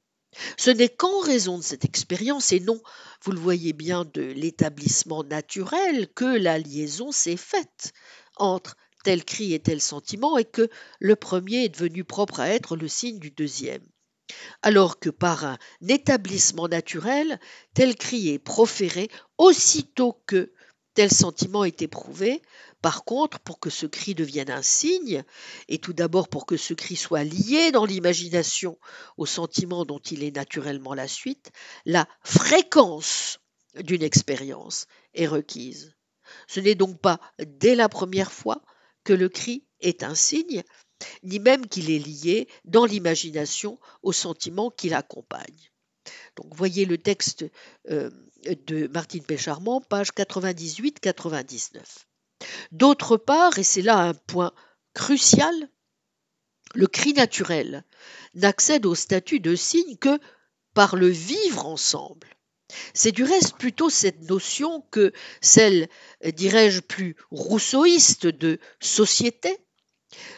Speaker 2: Ce n'est qu'en raison de cette expérience et non, vous le voyez bien, de l'établissement naturel que la liaison s'est faite entre tel cri et tel sentiment et que le premier est devenu propre à être le signe du deuxième. Alors que par un établissement naturel, tel cri est proféré aussitôt que tel sentiment est éprouvé. Par contre, pour que ce cri devienne un signe, et tout d'abord pour que ce cri soit lié dans l'imagination au sentiment dont il est naturellement la suite, la fréquence d'une expérience est requise. Ce n'est donc pas dès la première fois que le cri est un signe, ni même qu'il est lié dans l'imagination au sentiment qui l'accompagne. Donc voyez le texte euh, de Martine Pécharmant, page 98-99. D'autre part, et c'est là un point crucial, le cri naturel n'accède au statut de signe que par le vivre ensemble. C'est du reste plutôt cette notion que celle, dirais-je, plus rousseauiste de société,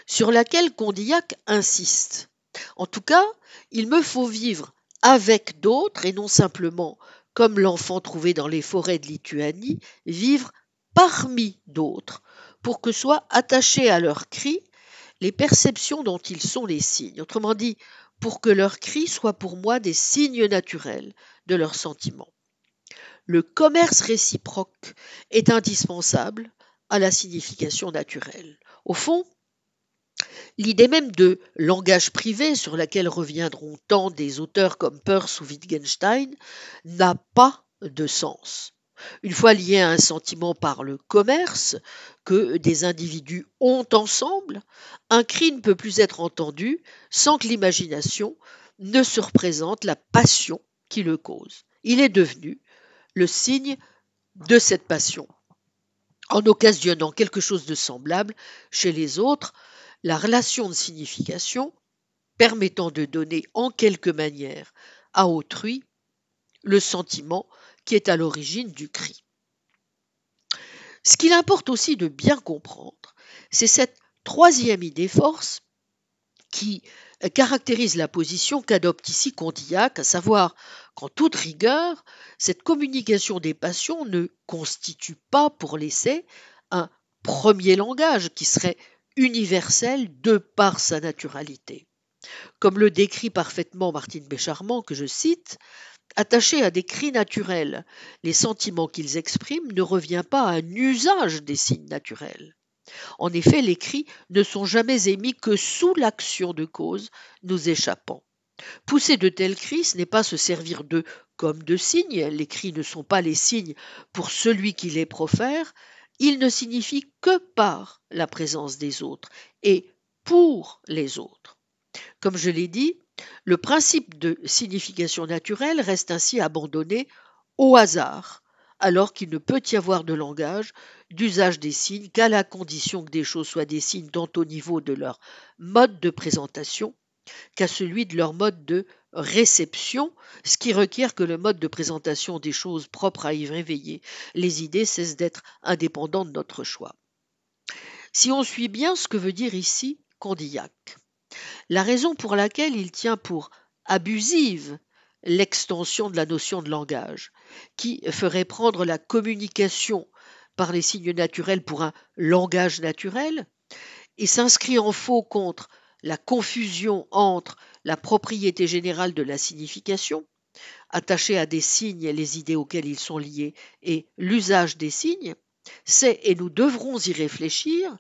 Speaker 2: sur laquelle Condillac insiste. En tout cas, il me faut vivre avec d'autres et non simplement, comme l'enfant trouvé dans les forêts de Lituanie, vivre parmi d'autres, pour que soient attachés à leurs cris les perceptions dont ils sont les signes. Autrement dit, pour que leurs cris soient pour moi des signes naturels de leurs sentiments. Le commerce réciproque est indispensable à la signification naturelle. Au fond, L'idée même de langage privé, sur laquelle reviendront tant des auteurs comme Peirce ou Wittgenstein, n'a pas de sens. Une fois lié à un sentiment par le commerce que des individus ont ensemble, un cri ne peut plus être entendu sans que l'imagination ne se représente la passion qui le cause. Il est devenu le signe de cette passion, en occasionnant quelque chose de semblable chez les autres, la relation de signification permettant de donner en quelque manière à autrui le sentiment qui est à l'origine du cri. Ce qu'il importe aussi de bien comprendre, c'est cette troisième idée force qui caractérise la position qu'adopte ici Condillac, à savoir qu'en toute rigueur, cette communication des passions ne constitue pas pour l'essai un premier langage qui serait universel de par sa naturalité. Comme le décrit parfaitement Martine Bécharmant, que je cite, attaché à des cris naturels, les sentiments qu'ils expriment ne revient pas à un usage des signes naturels. En effet, les cris ne sont jamais émis que sous l'action de cause nous échappant. Pousser de tels cris, ce n'est pas se servir d'eux comme de signes, les cris ne sont pas les signes pour celui qui les profère, ils ne signifient que par la présence des autres et pour les autres. Comme je l'ai dit, le principe de signification naturelle reste ainsi abandonné au hasard, alors qu'il ne peut y avoir de langage, d'usage des signes qu'à la condition que des choses soient des signes tant au niveau de leur mode de présentation qu'à celui de leur mode de réception, ce qui requiert que le mode de présentation des choses propres à y réveiller les idées cesse d'être indépendant de notre choix. Si on suit bien ce que veut dire ici Condillac, la raison pour laquelle il tient pour abusive l'extension de la notion de langage, qui ferait prendre la communication par les signes naturels pour un langage naturel, et s'inscrit en faux contre la confusion entre la propriété générale de la signification, attachée à des signes les idées auxquelles ils sont liés, et l'usage des signes, c'est, et nous devrons y réfléchir,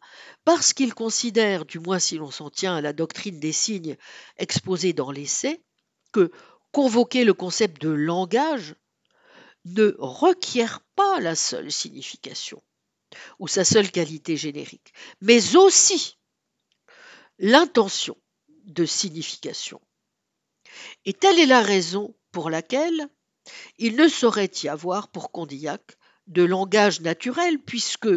Speaker 2: parce qu'il considère, du moins si l'on s'en tient à la doctrine des signes exposée dans l'essai, que convoquer le concept de langage ne requiert pas la seule signification ou sa seule qualité générique, mais aussi l'intention de signification. Et telle est la raison pour laquelle il ne saurait y avoir pour Condillac de langage naturel puisque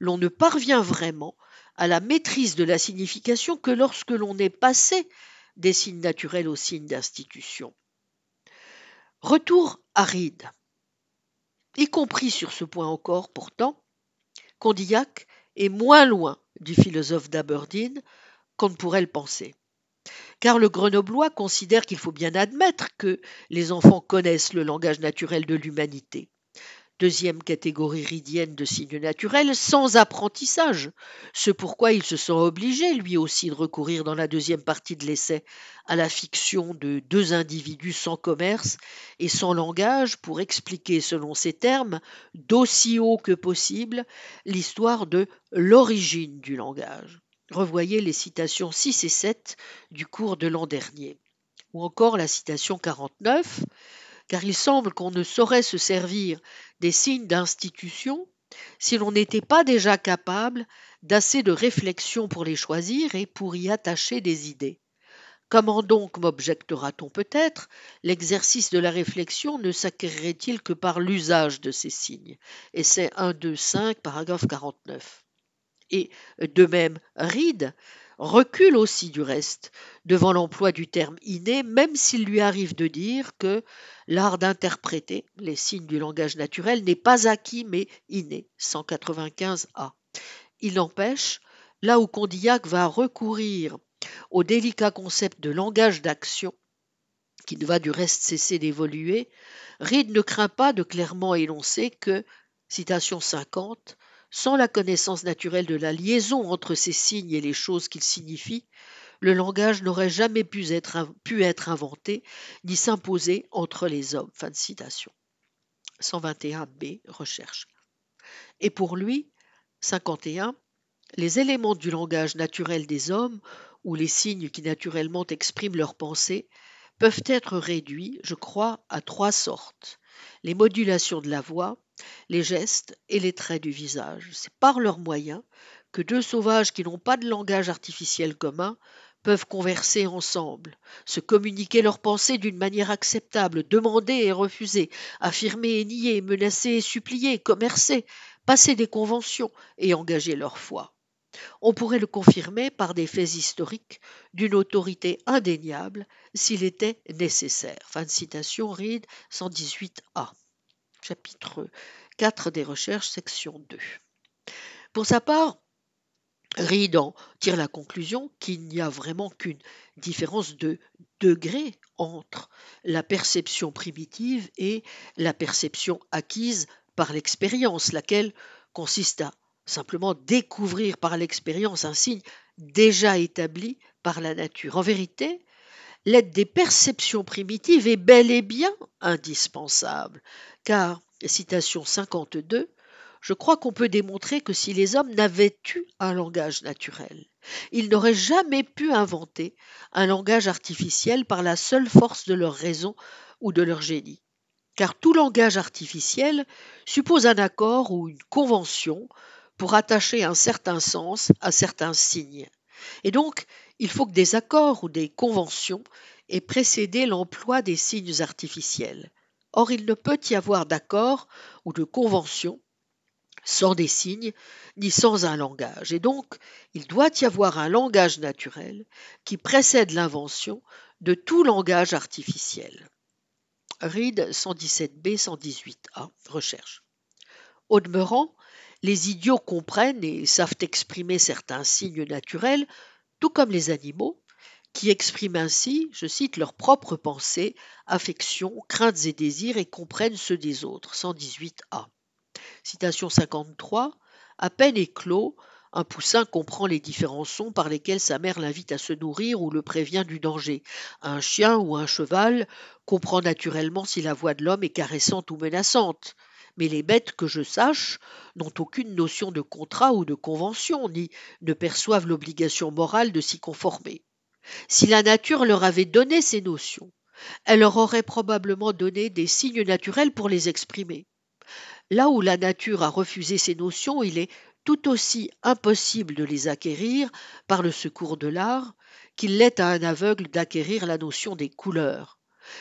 Speaker 2: l'on ne parvient vraiment à la maîtrise de la signification que lorsque l'on est passé des signes naturels aux signes d'institution. Retour aride. Y compris sur ce point encore, pourtant, Condillac est moins loin du philosophe d'Aberdeen qu'on ne pourrait le penser. Car le grenoblois considère qu'il faut bien admettre que les enfants connaissent le langage naturel de l'humanité. Deuxième catégorie ridienne de signes naturels, sans apprentissage, ce pourquoi il se sent obligé, lui aussi, de recourir dans la deuxième partie de l'essai à la fiction de deux individus sans commerce et sans langage pour expliquer, selon ses termes, d'aussi haut que possible, l'histoire de l'origine du langage. Revoyez les citations 6 et 7 du cours de l'an dernier. Ou encore la citation 49, car il semble qu'on ne saurait se servir des signes d'institution si l'on n'était pas déjà capable d'assez de réflexion pour les choisir et pour y attacher des idées. Comment donc, m'objectera-t-on peut-être, l'exercice de la réflexion ne s'acquerrait-il que par l'usage de ces signes? C'est 1, 2, 5, paragraphe 49 et de même Reed, recule aussi du reste devant l'emploi du terme inné, même s'il lui arrive de dire que l'art d'interpréter les signes du langage naturel n'est pas acquis mais inné. 195a. Il n'empêche, là où Condillac va recourir au délicat concept de langage d'action, qui ne va du reste cesser d'évoluer, Reed ne craint pas de clairement énoncer que, citation 50, sans la connaissance naturelle de la liaison entre ces signes et les choses qu'ils signifient, le langage n'aurait jamais pu être, inventé ni s'imposer entre les hommes. Fin de citation. 121b, recherche. Et pour lui, 51, les éléments du langage naturel des hommes, ou les signes qui naturellement expriment leurs pensées, peuvent être réduits, je crois, à trois sortes. Les modulations de la voix, les gestes et les traits du visage. C'est par leurs moyens que deux sauvages qui n'ont pas de langage artificiel commun peuvent converser ensemble, se communiquer leurs pensées d'une manière acceptable, demander et refuser, affirmer et nier, menacer et supplier, commercer, passer des conventions et engager leur foi. On pourrait le confirmer par des faits historiques d'une autorité indéniable s'il était nécessaire. Fin de citation, Reed 118a chapitre 4 des recherches, section 2. Pour sa part, Reed en tire la conclusion qu'il n'y a vraiment qu'une différence de degré entre la perception primitive et la perception acquise par l'expérience, laquelle consiste à simplement découvrir par l'expérience un signe déjà établi par la nature. En vérité, l'aide des perceptions primitives est bel et bien indispensable, car, citation 52, je crois qu'on peut démontrer que si les hommes n'avaient eu un langage naturel, ils n'auraient jamais pu inventer un langage artificiel par la seule force de leur raison ou de leur génie. Car tout langage artificiel suppose un accord ou une convention pour attacher un certain sens à certains signes. Et donc, il faut que des accords ou des conventions aient précédé l'emploi des signes artificiels. Or, il ne peut y avoir d'accord ou de convention sans des signes, ni sans un langage. Et donc, il doit y avoir un langage naturel qui précède l'invention de tout langage artificiel. Reed 117b 118a, recherche. Au demeurant, les idiots comprennent et savent exprimer certains signes naturels, tout comme les animaux, qui expriment ainsi, je cite, leurs propres pensées, affections, craintes et désirs et comprennent ceux des autres. 118a. Citation 53. À peine éclos, un poussin comprend les différents sons par lesquels sa mère l'invite à se nourrir ou le prévient du danger. Un chien ou un cheval comprend naturellement si la voix de l'homme est caressante ou menaçante. Mais les bêtes, que je sache, n'ont aucune notion de contrat ou de convention, ni ne perçoivent l'obligation morale de s'y conformer. Si la nature leur avait donné ces notions, elle leur aurait probablement donné des signes naturels pour les exprimer. Là où la nature a refusé ces notions, il est tout aussi impossible de les acquérir par le secours de l'art qu'il l'est à un aveugle d'acquérir la notion des couleurs.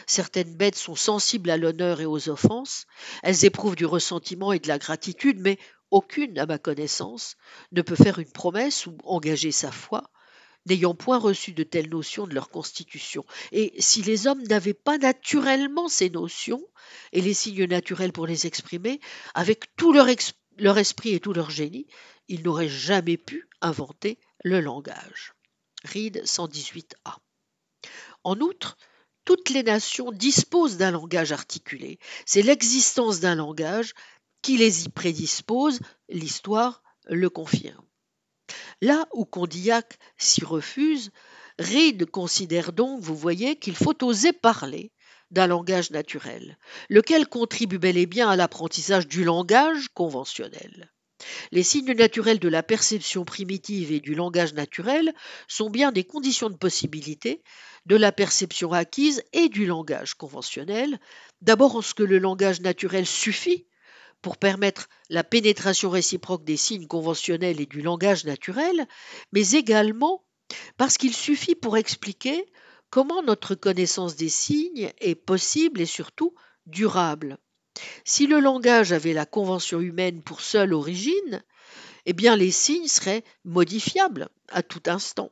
Speaker 2: Certaines bêtes sont sensibles à l'honneur et aux offenses, elles éprouvent du ressentiment et de la gratitude, mais aucune, à ma connaissance, ne peut faire une promesse ou engager sa foi, n'ayant point reçu de telles notions de leur constitution. Et si les hommes n'avaient pas naturellement ces notions et les signes naturels pour les exprimer, avec tout leur, esprit et tout leur génie, ils n'auraient jamais pu inventer le langage. Reed 118a. En outre, toutes les nations disposent d'un langage articulé. C'est l'existence d'un langage qui les y prédispose, l'histoire le confirme. Là où Condillac s'y refuse, Reed considère donc, vous voyez, qu'il faut oser parler d'un langage naturel, lequel contribue bel et bien à l'apprentissage du langage conventionnel. Les signes naturels de la perception primitive et du langage naturel sont bien des conditions de possibilité de la perception acquise et du langage conventionnel, d'abord en ce que le langage naturel suffit pour permettre la pénétration réciproque des signes conventionnels et du langage naturel, mais également parce qu'il suffit pour expliquer comment notre connaissance des signes est possible et surtout durable. Si le langage avait la convention humaine pour seule origine, eh bien les signes seraient modifiables à tout instant.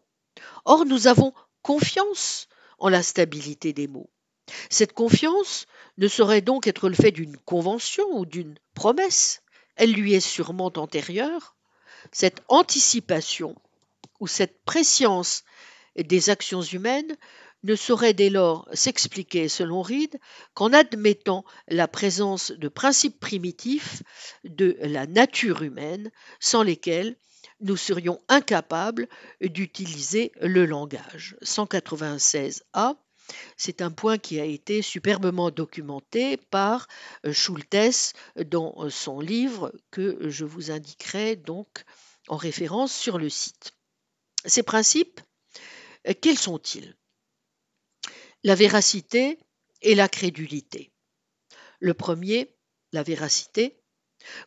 Speaker 2: Or, nous avons confiance en la stabilité des mots. Cette confiance ne saurait donc être le fait d'une convention ou d'une promesse, elle lui est sûrement antérieure. Cette anticipation ou cette préscience des actions humaines ne saurait dès lors s'expliquer, selon Reed, qu'en admettant la présence de principes primitifs de la nature humaine, sans lesquels nous serions incapables d'utiliser le langage. 196a c'est un point qui a été superbement documenté par Schultes dans son livre que je vous indiquerai donc en référence sur le site. Ces principes, quels sont-ils? La véracité et la crédulité. Le premier, la véracité,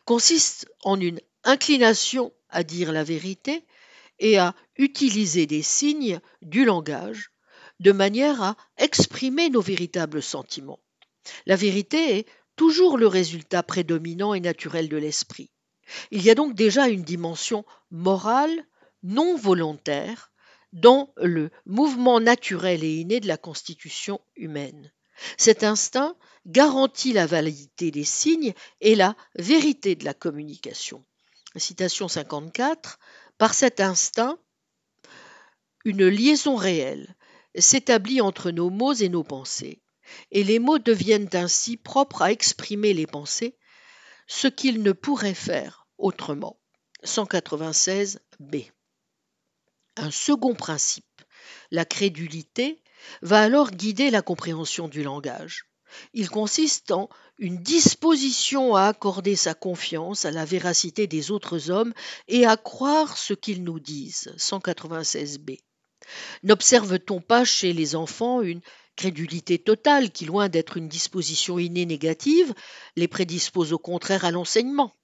Speaker 2: consiste en une inclination à dire la vérité et à utiliser des signes du langage de manière à exprimer nos véritables sentiments. La vérité est toujours le résultat prédominant et naturel de l'esprit. Il y a donc déjà une dimension morale non volontaire dans le mouvement naturel et inné de la constitution humaine. Cet instinct garantit la validité des signes et la vérité de la communication. Citation 54 Par cet instinct, une liaison réelle s'établit entre nos mots et nos pensées, et les mots deviennent ainsi propres à exprimer les pensées, ce qu'ils ne pourraient faire autrement. 196 b. Un second principe, la crédulité, va alors guider la compréhension du langage. Il consiste en une disposition à accorder sa confiance à la véracité des autres hommes et à croire ce qu'ils nous disent. 196b. N'observe-t-on pas chez les enfants une crédulité totale qui, loin d'être une disposition innée négative, les prédispose au contraire à l'enseignement?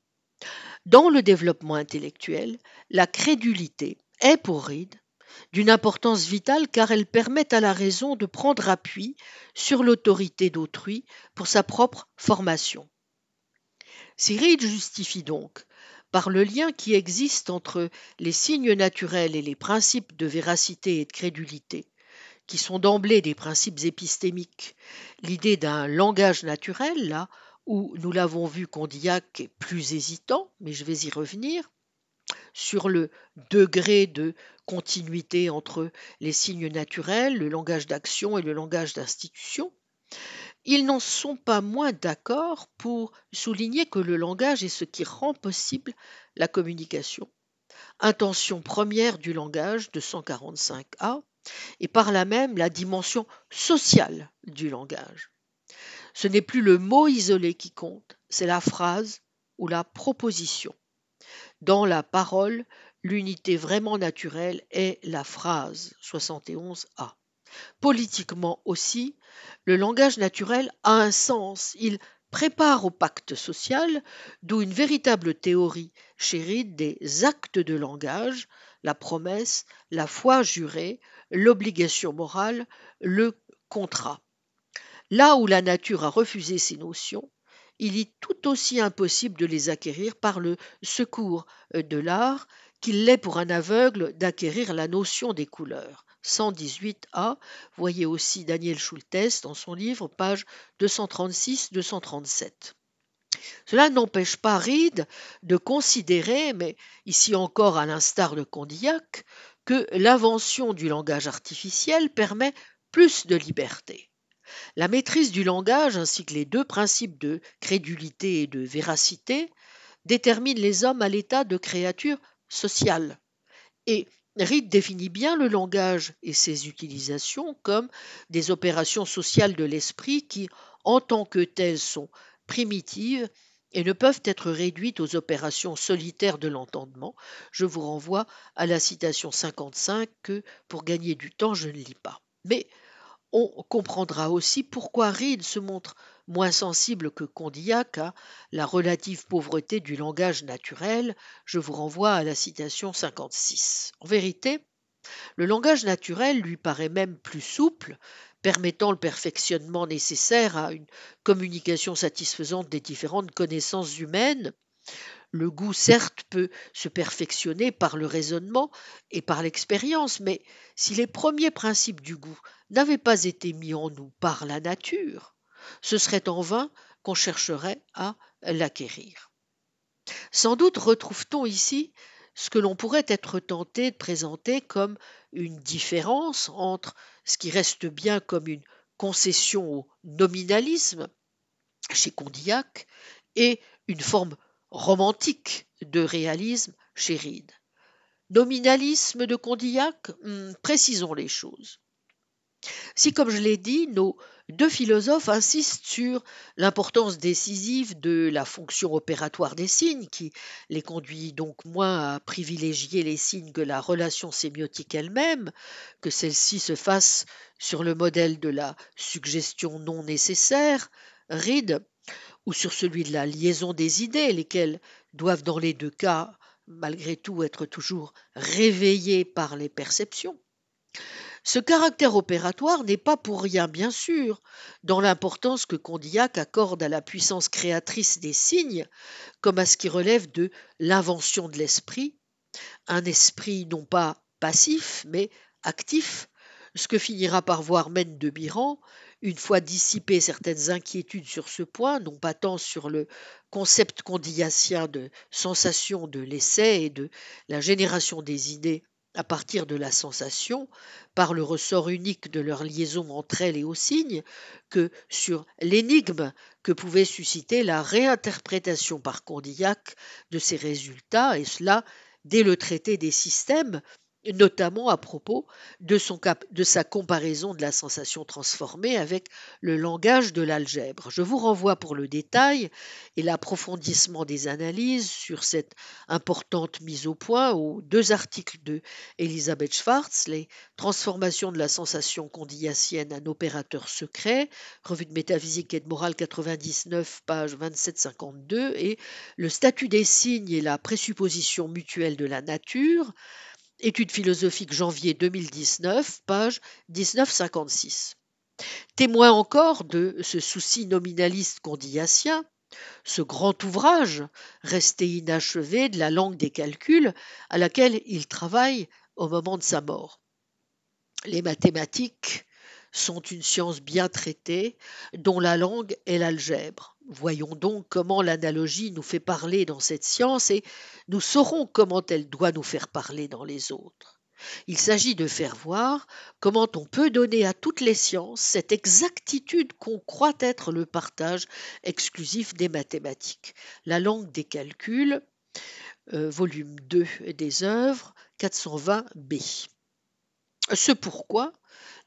Speaker 2: Dans le développement intellectuel, la crédulité est pour Reed d'une importance vitale car elle permet à la raison de prendre appui sur l'autorité d'autrui pour sa propre formation. Reed justifie donc par le lien qui existe entre les signes naturels et les principes de véracité et de crédulité, qui sont d'emblée des principes épistémiques, l'idée d'un langage naturel, là où nous l'avons vu Condillac est plus hésitant, mais je vais y revenir, sur le degré de continuité entre les signes naturels, le langage d'action et le langage d'institution, ils n'en sont pas moins d'accord pour souligner que le langage est ce qui rend possible la communication, intention première du langage de 145A, et par là même la dimension sociale du langage. Ce n'est plus le mot isolé qui compte, c'est la phrase ou la proposition. Dans la parole, l'unité vraiment naturelle est la phrase 71a. Politiquement aussi, le langage naturel a un sens, il prépare au pacte social, d'où une véritable théorie chérie des actes de langage, la promesse, la foi jurée, l'obligation morale, le contrat. Là où la nature a refusé ces notions, il est tout aussi impossible de les acquérir par le secours euh, de l'art qu'il l'est pour un aveugle d'acquérir la notion des couleurs. 118a, voyez aussi Daniel Schultes dans son livre, page 236-237. Cela n'empêche pas Reed de considérer, mais ici encore à l'instar de Condillac, que l'invention du langage artificiel permet plus de liberté. La maîtrise du langage ainsi que les deux principes de crédulité et de véracité déterminent les hommes à l'état de créatures sociales. Et Reed définit bien le langage et ses utilisations comme des opérations sociales de l'esprit qui, en tant que telles, sont primitives et ne peuvent être réduites aux opérations solitaires de l'entendement. Je vous renvoie à la citation 55 que, pour gagner du temps, je ne lis pas. Mais on comprendra aussi pourquoi Reed se montre moins sensible que Condillac à la relative pauvreté du langage naturel. Je vous renvoie à la citation 56. En vérité, le langage naturel lui paraît même plus souple, permettant le perfectionnement nécessaire à une communication satisfaisante des différentes connaissances humaines. Le goût, certes, peut se perfectionner par le raisonnement et par l'expérience, mais si les premiers principes du goût n'avaient pas été mis en nous par la nature, ce serait en vain qu'on chercherait à l'acquérir. Sans doute retrouve-t-on ici ce que l'on pourrait être tenté de présenter comme une différence entre ce qui reste bien comme une concession au nominalisme chez Condillac et une forme romantique de réalisme chez Reed. Nominalisme de Condillac hmm, Précisons les choses. Si, comme je l'ai dit, nos deux philosophes insistent sur l'importance décisive de la fonction opératoire des signes, qui les conduit donc moins à privilégier les signes que la relation sémiotique elle-même, que celle-ci se fasse sur le modèle de la suggestion non nécessaire, Reed ou sur celui de la liaison des idées, lesquelles doivent dans les deux cas, malgré tout, être toujours réveillées par les perceptions. Ce caractère opératoire n'est pas pour rien, bien sûr, dans l'importance que Condillac accorde à la puissance créatrice des signes, comme à ce qui relève de l'invention de l'esprit, un esprit non pas passif, mais actif, ce que finira par voir Mène de Biran, une fois dissipées certaines inquiétudes sur ce point, non pas tant sur le concept condillacien de sensation de l'essai et de la génération des idées à partir de la sensation, par le ressort unique de leur liaison entre elles et aux signes, que sur l'énigme que pouvait susciter la réinterprétation par Condillac de ces résultats, et cela dès le traité des systèmes, notamment à propos de, son de, sa comparaison de la sensation transformée avec le langage de l'algèbre. Je vous renvoie pour le détail et l'approfondissement des analyses sur cette importante mise au point aux deux articles de Elisabeth Schwartz, Les transformations de la sensation condillacienne en opérateur secret, revue de métaphysique et de morale 99, page 27-52, et Le statut des signes et la présupposition mutuelle de la nature, Études philosophiques janvier 2019, page 1956. Témoin encore de ce souci nominaliste condillacien, ce grand ouvrage, resté inachevé de la langue des calculs, à laquelle il travaille au moment de sa mort. Les mathématiques sont une science bien traitée, dont la langue est l'algèbre. Voyons donc comment l'analogie nous fait parler dans cette science et nous saurons comment elle doit nous faire parler dans les autres. Il s'agit de faire voir comment on peut donner à toutes les sciences cette exactitude qu'on croit être le partage exclusif des mathématiques. La langue des calculs, euh, volume 2 des œuvres, 420b. Ce pourquoi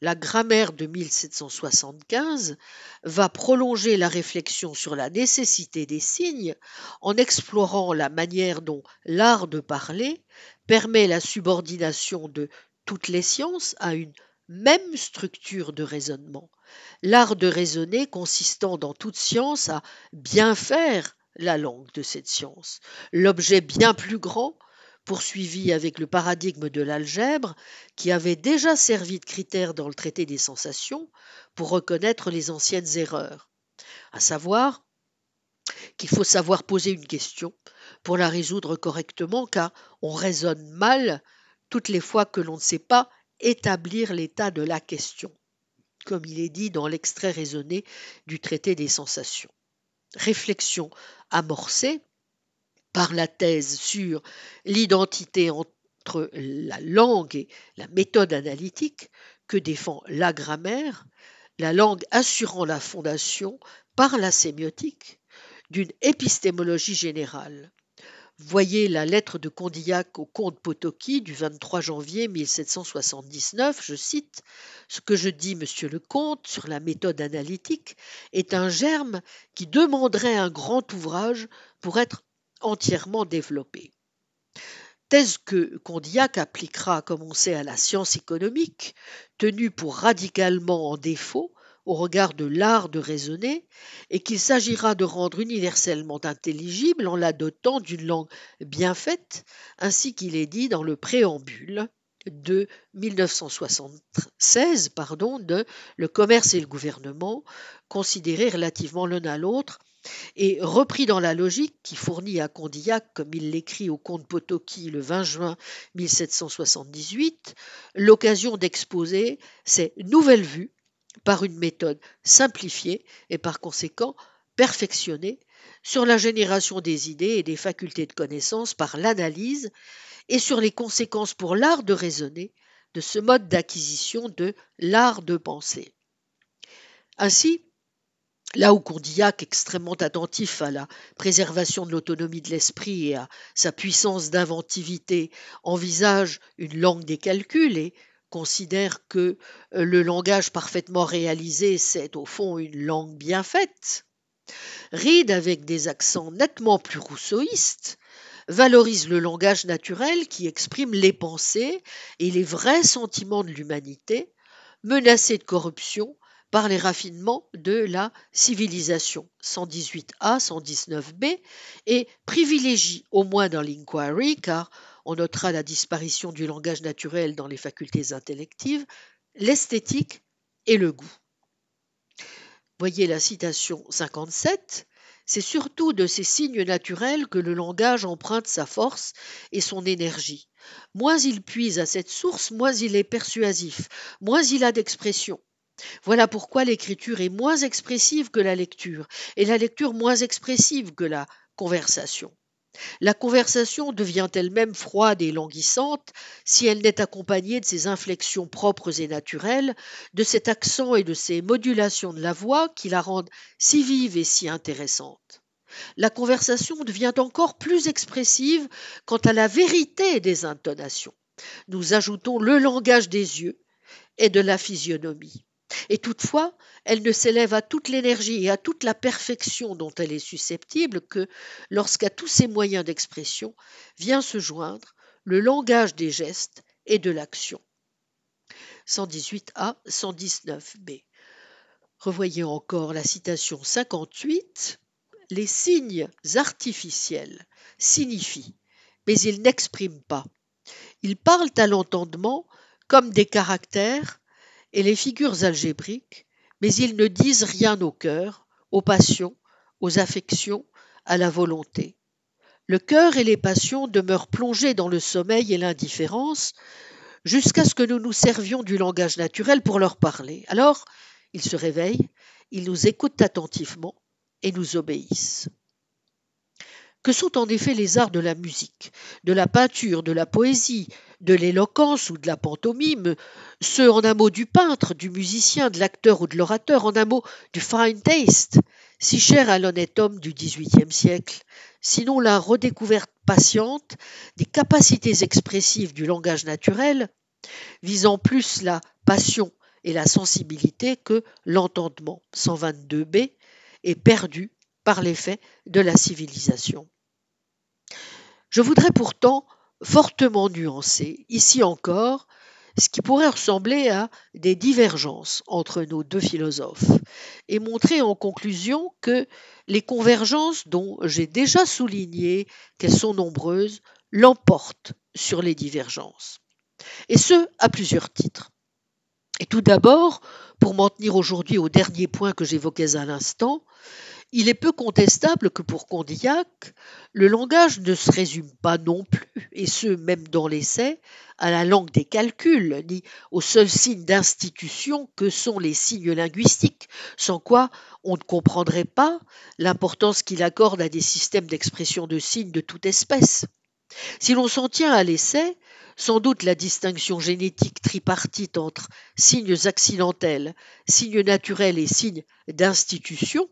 Speaker 2: la grammaire de 1775 va prolonger la réflexion sur la nécessité des signes en explorant la manière dont l'art de parler permet la subordination de toutes les sciences à une même structure de raisonnement. L'art de raisonner consistant dans toute science à bien faire la langue de cette science. L'objet bien plus grand poursuivi avec le paradigme de l'algèbre, qui avait déjà servi de critère dans le traité des sensations pour reconnaître les anciennes erreurs, à savoir qu'il faut savoir poser une question pour la résoudre correctement, car on raisonne mal toutes les fois que l'on ne sait pas établir l'état de la question, comme il est dit dans l'extrait raisonné du traité des sensations. Réflexion amorcée par la thèse sur l'identité entre la langue et la méthode analytique que défend la grammaire, la langue assurant la fondation par la sémiotique d'une épistémologie générale. Voyez la lettre de Condillac au comte Potocki du 23 janvier 1779, je cite Ce que je dis, monsieur le comte, sur la méthode analytique est un germe qui demanderait un grand ouvrage pour être entièrement développée. Thèse que Condillac appliquera, comme on sait, à la science économique, tenue pour radicalement en défaut au regard de l'art de raisonner, et qu'il s'agira de rendre universellement intelligible en la dotant d'une langue bien faite, ainsi qu'il est dit dans le préambule de 1976 pardon, de Le commerce et le gouvernement, considérés relativement l'un à l'autre et repris dans la logique qui fournit à Condillac, comme il l'écrit au comte Potocki le 20 juin 1778, l'occasion d'exposer ses nouvelles vues par une méthode simplifiée et par conséquent perfectionnée sur la génération des idées et des facultés de connaissance par l'analyse et sur les conséquences pour l'art de raisonner de ce mode d'acquisition de l'art de penser. Ainsi, Là où Condillac, extrêmement attentif à la préservation de l'autonomie de l'esprit et à sa puissance d'inventivité, envisage une langue des calculs et considère que euh, le langage parfaitement réalisé, c'est au fond une langue bien faite, Reed, avec des accents nettement plus rousseauistes, valorise le langage naturel qui exprime les pensées et les vrais sentiments de l'humanité, menacée de corruption par les raffinements de la civilisation 118a, 119b, et privilégie, au moins dans l'inquiry, car on notera la disparition du langage naturel dans les facultés intellectives, l'esthétique et le goût. Voyez la citation 57. C'est surtout de ces signes naturels que le langage emprunte sa force et son énergie. Moins il puise à cette source, moins il est persuasif, moins il a d'expression. Voilà pourquoi l'écriture est moins expressive que la lecture, et la lecture moins expressive que la conversation. La conversation devient elle-même froide et languissante si elle n'est accompagnée de ses inflexions propres et naturelles, de cet accent et de ces modulations de la voix qui la rendent si vive et si intéressante. La conversation devient encore plus expressive quant à la vérité des intonations. Nous ajoutons le langage des yeux et de la physionomie. Et toutefois, elle ne s'élève à toute l'énergie et à toute la perfection dont elle est susceptible que lorsqu'à tous ces moyens d'expression vient se joindre le langage des gestes et de l'action. 118a, 119b. Revoyez encore la citation 58. Les signes artificiels signifient, mais ils n'expriment pas. Ils parlent à l'entendement comme des caractères et les figures algébriques, mais ils ne disent rien au cœur, aux passions, aux affections, à la volonté. Le cœur et les passions demeurent plongés dans le sommeil et l'indifférence jusqu'à ce que nous nous servions du langage naturel pour leur parler. Alors, ils se réveillent, ils nous écoutent attentivement et nous obéissent. Que sont en effet les arts de la musique, de la peinture, de la poésie, de l'éloquence ou de la pantomime, ceux en un mot du peintre, du musicien, de l'acteur ou de l'orateur, en un mot du fine taste, si cher à l'honnête homme du XVIIIe siècle, sinon la redécouverte patiente des capacités expressives du langage naturel, visant plus la passion et la sensibilité que l'entendement. 122b est perdu par l'effet de la civilisation. Je voudrais pourtant fortement nuancer, ici encore, ce qui pourrait ressembler à des divergences entre nos deux philosophes, et montrer en conclusion que les convergences dont j'ai déjà souligné qu'elles sont nombreuses l'emportent sur les divergences. Et ce, à plusieurs titres. Et tout d'abord, pour m'en tenir aujourd'hui au dernier point que j'évoquais à l'instant, il est peu contestable que pour Condillac, le langage ne se résume pas non plus, et ce même dans l'essai, à la langue des calculs, ni aux seuls signes d'institution que sont les signes linguistiques, sans quoi on ne comprendrait pas l'importance qu'il accorde à des systèmes d'expression de signes de toute espèce. Si l'on s'en tient à l'essai, sans doute la distinction génétique tripartite entre signes accidentels, signes naturels et signes d'institution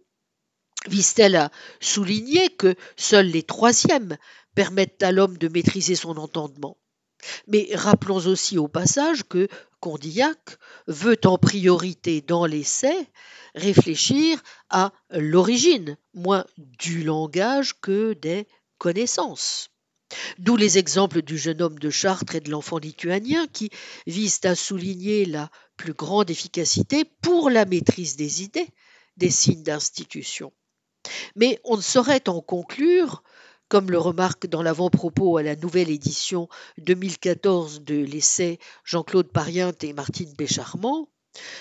Speaker 2: vise-t-elle à souligner que seuls les troisièmes permettent à l'homme de maîtriser son entendement mais rappelons aussi au passage que Condillac veut en priorité dans l'essai réfléchir à l'origine, moins du langage que des connaissances. D'où les exemples du jeune homme de Chartres et de l'enfant lituanien qui visent à souligner la plus grande efficacité pour la maîtrise des idées des signes d'institution. Mais on ne saurait en conclure, comme le remarque dans l'avant-propos à la nouvelle édition 2014 de l'essai Jean-Claude Pariente et Martine Bécharmant,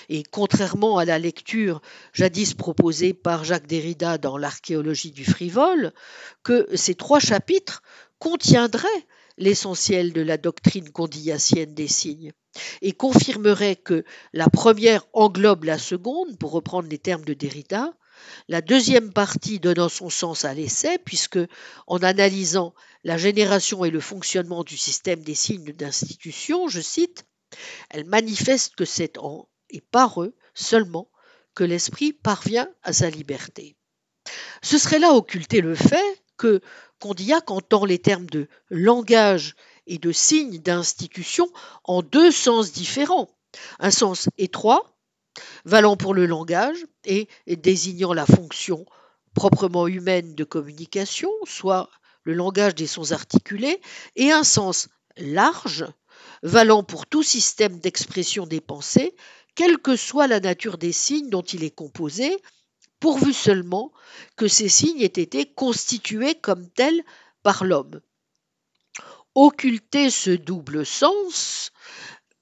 Speaker 2: et contrairement à la lecture jadis proposée par Jacques Derrida dans l'archéologie du frivole, que ces trois chapitres contiendraient l'essentiel de la doctrine condillacienne des signes et confirmeraient que la première englobe la seconde, pour reprendre les termes de Derrida, la deuxième partie donnant son sens à l'essai, puisque, en analysant la génération et le fonctionnement du système des signes d'institution, je cite, elle manifeste que c'est en et par eux seulement que l'esprit parvient à sa liberté. Ce serait là occulter le fait que Condillac entend les termes de langage et de signes d'institution en deux sens différents. Un sens étroit valant pour le langage et désignant la fonction proprement humaine de communication, soit le langage des sons articulés, et un sens large, valant pour tout système d'expression des pensées, quelle que soit la nature des signes dont il est composé, pourvu seulement que ces signes aient été constitués comme tels par l'homme. Occulter ce double sens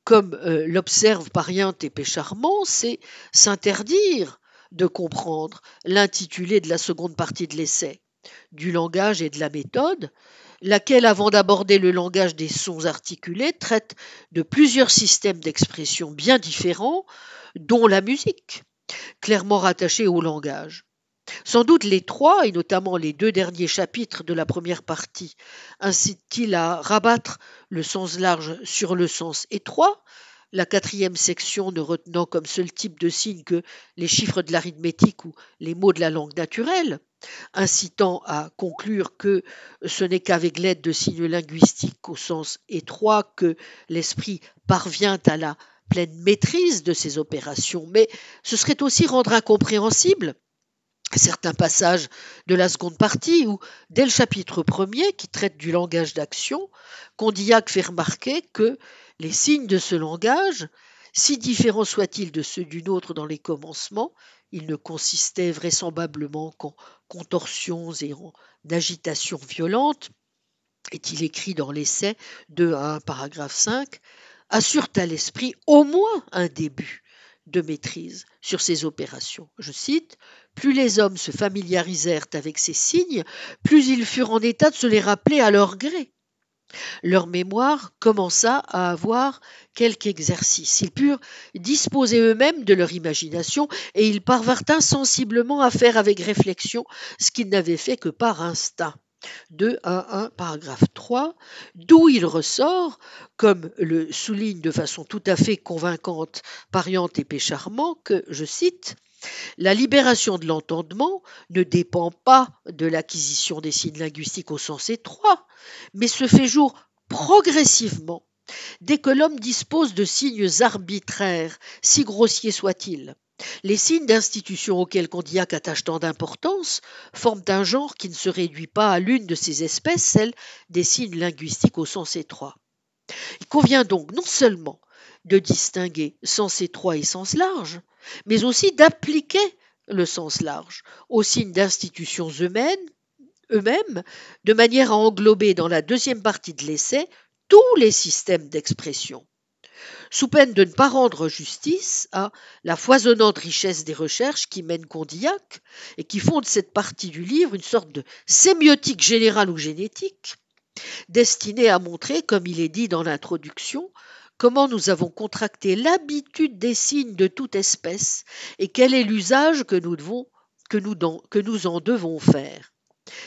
Speaker 2: comme euh, l'observe Pariente et Pécharmant, c'est s'interdire de comprendre l'intitulé de la seconde partie de l'essai. du langage et de la méthode, laquelle, avant d'aborder le langage des sons articulés, traite de plusieurs systèmes d'expression bien différents, dont la musique, clairement rattachée au langage. Sans doute les trois, et notamment les deux derniers chapitres de la première partie, incitent-ils à rabattre le sens large sur le sens étroit, la quatrième section ne retenant comme seul type de signe que les chiffres de l'arithmétique ou les mots de la langue naturelle, incitant à conclure que ce n'est qu'avec l'aide de signes linguistiques au sens étroit que l'esprit parvient à la pleine maîtrise de ces opérations, mais ce serait aussi rendre incompréhensible certains passages de la seconde partie où, dès le chapitre premier qui traite du langage d'action, Condillac fait remarquer que les signes de ce langage, si différents soient-ils de ceux d'une autre dans les commencements, ils ne consistaient vraisemblablement qu'en contorsions et en agitations violentes, est-il écrit dans l'essai de 1 paragraphe 5, assurent à l'esprit au moins un début de maîtrise sur ces opérations. Je cite Plus les hommes se familiarisèrent avec ces signes, plus ils furent en état de se les rappeler à leur gré. Leur mémoire commença à avoir quelque exercice. Ils purent disposer eux-mêmes de leur imagination et ils parvinrent insensiblement à faire avec réflexion ce qu'ils n'avaient fait que par instinct. 2 à 1, paragraphe 3, d'où il ressort, comme le souligne de façon tout à fait convaincante Pariante et Pécharmant, que, je cite, la libération de l'entendement ne dépend pas de l'acquisition des signes linguistiques au sens étroit, mais se fait jour progressivement dès que l'homme dispose de signes arbitraires, si grossiers soient-ils. Les signes d'institution auxquels Condillac attache tant d'importance forment un genre qui ne se réduit pas à l'une de ces espèces, celle des signes linguistiques au sens étroit. Il convient donc non seulement de distinguer sens étroit et sens large, mais aussi d'appliquer le sens large aux signes d'institutions eux-mêmes, eux-mêmes, de manière à englober dans la deuxième partie de l'essai tous les systèmes d'expression sous peine de ne pas rendre justice à la foisonnante richesse des recherches qui mènent Condillac et qui font de cette partie du livre une sorte de sémiotique générale ou génétique, destinée à montrer, comme il est dit dans l'introduction, comment nous avons contracté l'habitude des signes de toute espèce et quel est l'usage que nous, que, nous que nous en devons faire.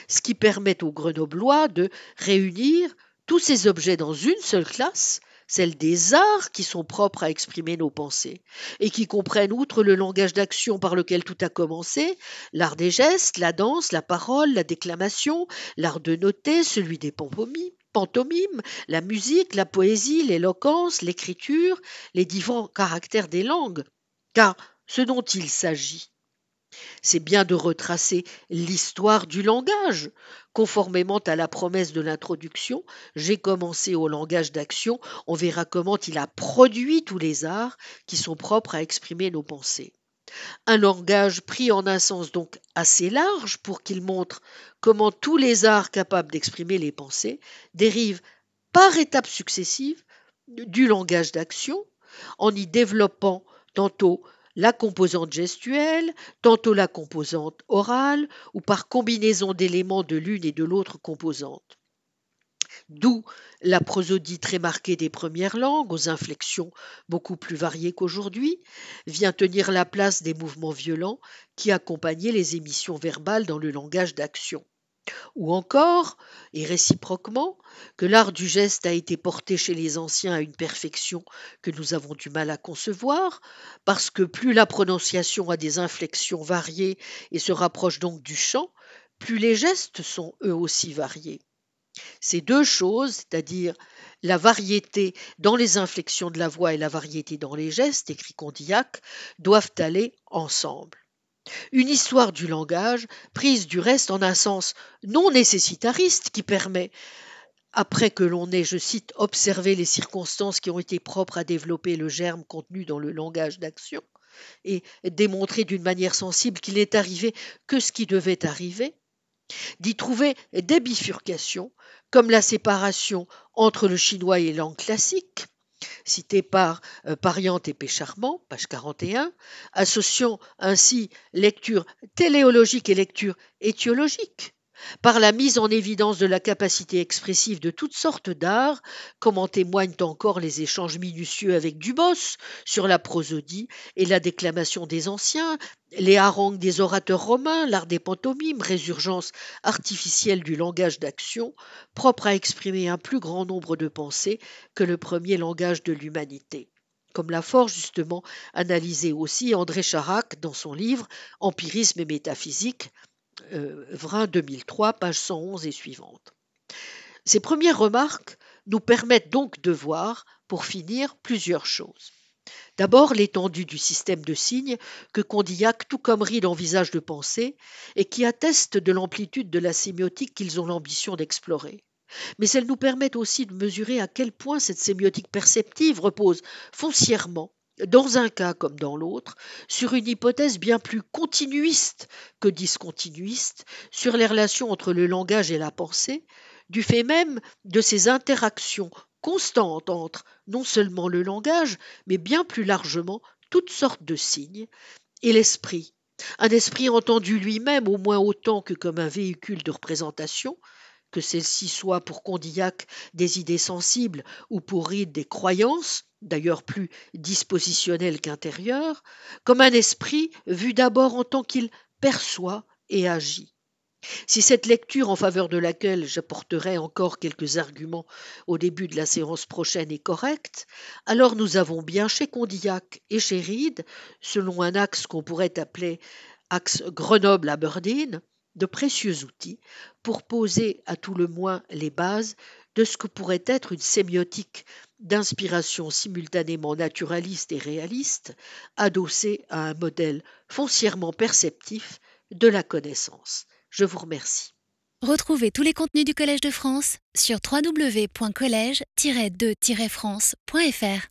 Speaker 2: Ce qui permet aux Grenoblois de réunir tous ces objets dans une seule classe celle des arts qui sont propres à exprimer nos pensées, et qui comprennent, outre le langage d'action par lequel tout a commencé, l'art des gestes, la danse, la parole, la déclamation, l'art de noter, celui des pantomimes, la musique, la poésie, l'éloquence, l'écriture, les différents caractères des langues. Car ce dont il s'agit, c'est bien de retracer l'histoire du langage. Conformément à la promesse de l'introduction, j'ai commencé au langage d'action, on verra comment il a produit tous les arts qui sont propres à exprimer nos pensées. Un langage pris en un sens donc assez large pour qu'il montre comment tous les arts capables d'exprimer les pensées dérivent par étapes successives du langage d'action, en y développant tantôt la composante gestuelle, tantôt la composante orale, ou par combinaison d'éléments de l'une et de l'autre composante. D'où la prosodie très marquée des premières langues, aux inflexions beaucoup plus variées qu'aujourd'hui, vient tenir la place des mouvements violents qui accompagnaient les émissions verbales dans le langage d'action. Ou encore, et réciproquement, que l'art du geste a été porté chez les anciens à une perfection que nous avons du mal à concevoir, parce que plus la prononciation a des inflexions variées et se rapproche donc du chant, plus les gestes sont eux aussi variés. Ces deux choses, c'est-à-dire la variété dans les inflexions de la voix et la variété dans les gestes, écrit Condillac, doivent aller ensemble. Une histoire du langage, prise du reste en un sens non nécessitariste qui permet, après que l'on ait, je cite, observé les circonstances qui ont été propres à développer le germe contenu dans le langage d'action, et démontrer d'une manière sensible qu'il n'est arrivé que ce qui devait arriver, d'y trouver des bifurcations, comme la séparation entre le chinois et langue classique, cité par euh, Pariante et Pécharmant, page 41, associant ainsi lecture téléologique et lecture étiologique, par la mise en évidence de la capacité expressive de toutes sortes d'arts, comme en témoignent encore les échanges minutieux avec Dubos sur la prosodie et la déclamation des anciens, les harangues des orateurs romains, l'art des pantomimes, résurgence artificielle du langage d'action, propre à exprimer un plus grand nombre de pensées que le premier langage de l'humanité. Comme l'a fort justement analysé aussi André Charac dans son livre Empirisme et métaphysique, Vrin 2003, page 111 et suivante. Ces premières remarques nous permettent donc de voir, pour finir, plusieurs choses. D'abord, l'étendue du système de signes que Condillac tout comme Reed envisage de penser et qui atteste de l'amplitude de la sémiotique qu'ils ont l'ambition d'explorer. Mais elles nous permettent aussi de mesurer à quel point cette sémiotique perceptive repose foncièrement dans un cas comme dans l'autre, sur une hypothèse bien plus continuiste que discontinuiste, sur les relations entre le langage et la pensée, du fait même de ces interactions constantes entre non seulement le langage, mais bien plus largement toutes sortes de signes, et l'esprit, un esprit entendu lui-même au moins autant que comme un véhicule de représentation, que celle-ci soit pour Condillac des idées sensibles ou pour Reed des croyances, d'ailleurs plus dispositionnelles qu'intérieures, comme un esprit vu d'abord en tant qu'il perçoit et agit. Si cette lecture en faveur de laquelle j'apporterai encore quelques arguments au début de la séance prochaine est correcte, alors nous avons bien chez Condillac et chez Reed, selon un axe qu'on pourrait appeler axe Grenoble-Aberdeen, de précieux outils pour poser à tout le moins les bases de ce que pourrait être une sémiotique d'inspiration simultanément naturaliste et réaliste, adossée à un modèle foncièrement perceptif de la connaissance. Je vous remercie.
Speaker 1: Retrouvez tous les contenus du Collège de France sur www.colège-2-france.fr.